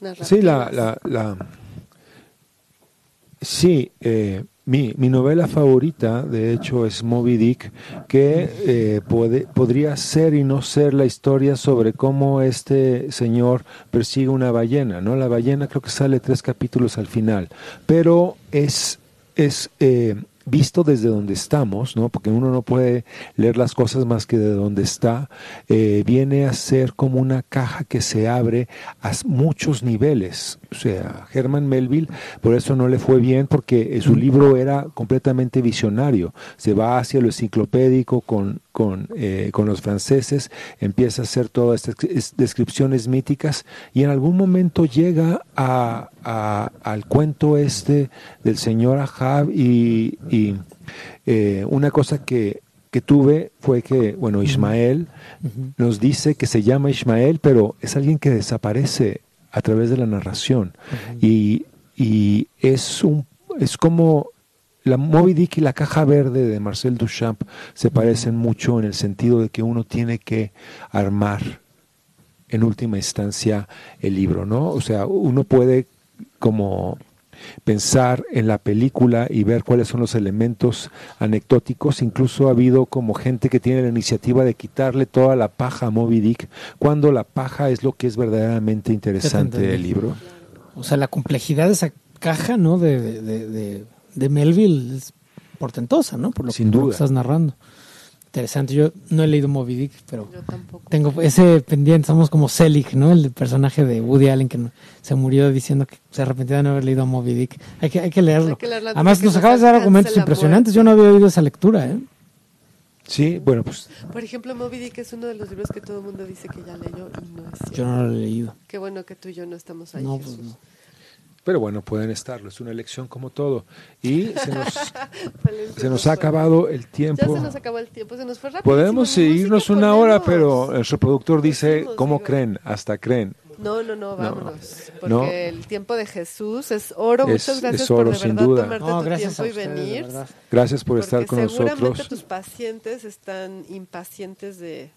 narrativas. Sí, la, la, la- sí eh, mi, mi novela favorita, de hecho, es Moby Dick, que eh, puede, podría ser y no ser la historia sobre cómo este señor persigue una ballena, ¿no? La ballena creo que sale tres capítulos al final, pero es, es eh, visto desde donde estamos, ¿no? Porque uno no puede leer las cosas más que de donde está, eh, viene a ser como una caja que se abre a muchos niveles, o sea, Herman Melville, por eso no le fue bien, porque su libro era completamente visionario. Se va hacia lo enciclopédico con, con, eh, con los franceses, empieza a hacer todas estas es- descripciones míticas y en algún momento llega a, a- al cuento este del señor Ahab y, y, eh, una cosa que, que tuve fue que, bueno, Ismael nos dice que se llama Ismael, pero es alguien que desaparece a través de la narración. y, y es, un, es como la Moby Dick y la caja verde de Marcel Duchamp se parecen mucho en el sentido de que uno tiene que armar en última instancia el libro, ¿no? O sea, uno puede como pensar en la película y ver cuáles son los elementos anecdóticos. Incluso ha habido como gente que tiene la iniciativa de quitarle toda la paja a Moby Dick, cuando la paja es lo que es verdaderamente interesante del libro. O sea, la complejidad de esa caja, ¿no? De, de, de, Melville es portentosa, ¿no? Por lo, Sin por lo que estás narrando. Interesante. Yo no he leído Moby Dick, pero Yo tampoco. tengo ese pendiente. Somos como Selig, ¿no? El personaje de Woody Allen que se murió diciendo que se arrepentía de no haber leído a Moby Dick. Hay que, hay que leerlo. Hay que leerlo antes Además, de que nos acabas de dar argumentos impresionantes. Yo no había oído esa lectura, ¿eh? Sí, bueno, pues Por ejemplo, Moby Dick es uno de los libros que todo el mundo dice que ya leyó y no es cierto. Yo no lo he leído. Qué bueno que tú y yo no estamos ahí, No, Jesús. pues no. Pero bueno, pueden estarlo, es una elección como todo. Y se nos, se nos ha acabado el Ya tiempo. se nos acabó el tiempo, se nos fue rápido. Podemos seguirnos una hora, pero nuestro productor dice, Pusimos, ¿cómo digo. creen? Hasta creen. No, no, no, vámonos. porque no. el tiempo de Jesús es oro. Es- Muchas gracias es oro, por de sin verdad duda. tomarte No, tu gracias tiempo y ustedes, de venir. Gracias por porque estar con seguramente nosotros. tus pacientes están impacientes de...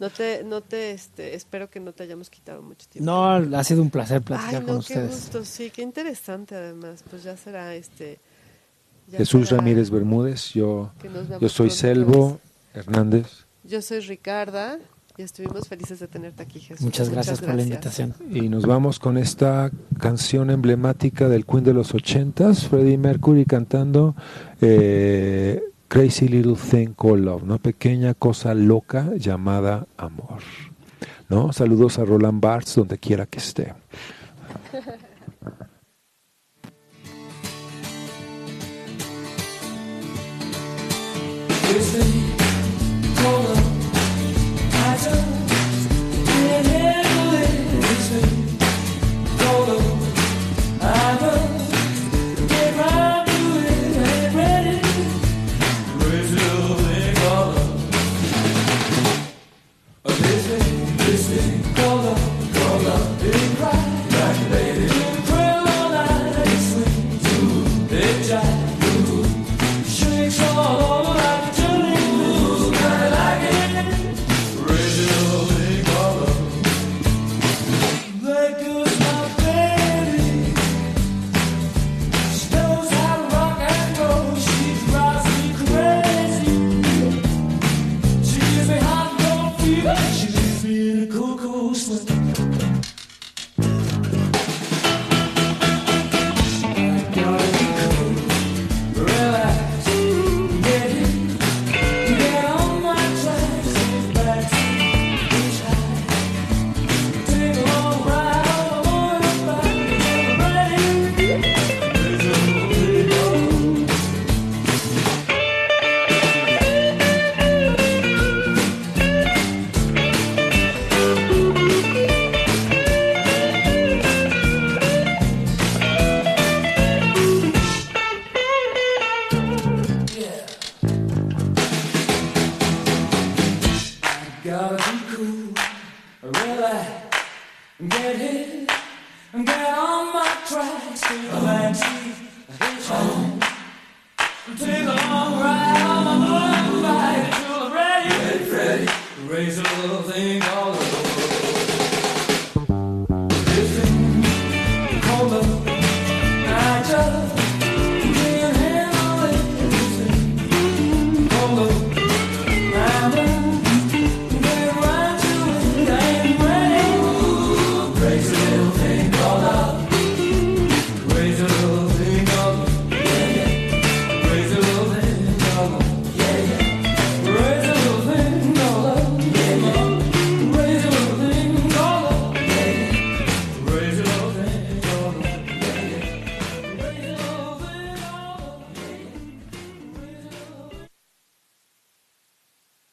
No te, no te, este, espero que no te hayamos quitado mucho tiempo. No, ha sido un placer platicar Ay, con no, qué ustedes. gusto, sí, qué interesante además. Pues ya será este... ya Jesús será Ramírez Bermúdez, yo, yo soy Selvo Hernández Yo soy Ricarda y estuvimos felices de tenerte aquí, Jesús. Muchas gracias por la invitación. y nos vamos con esta canción emblemática del Queen de los ochentas, Freddie Mercury cantando eh, Crazy Little Thing Called Love, ¿no? Pequeña cosa loca llamada amor. ¿no? Saludos a Roland Barthes donde quiera que esté.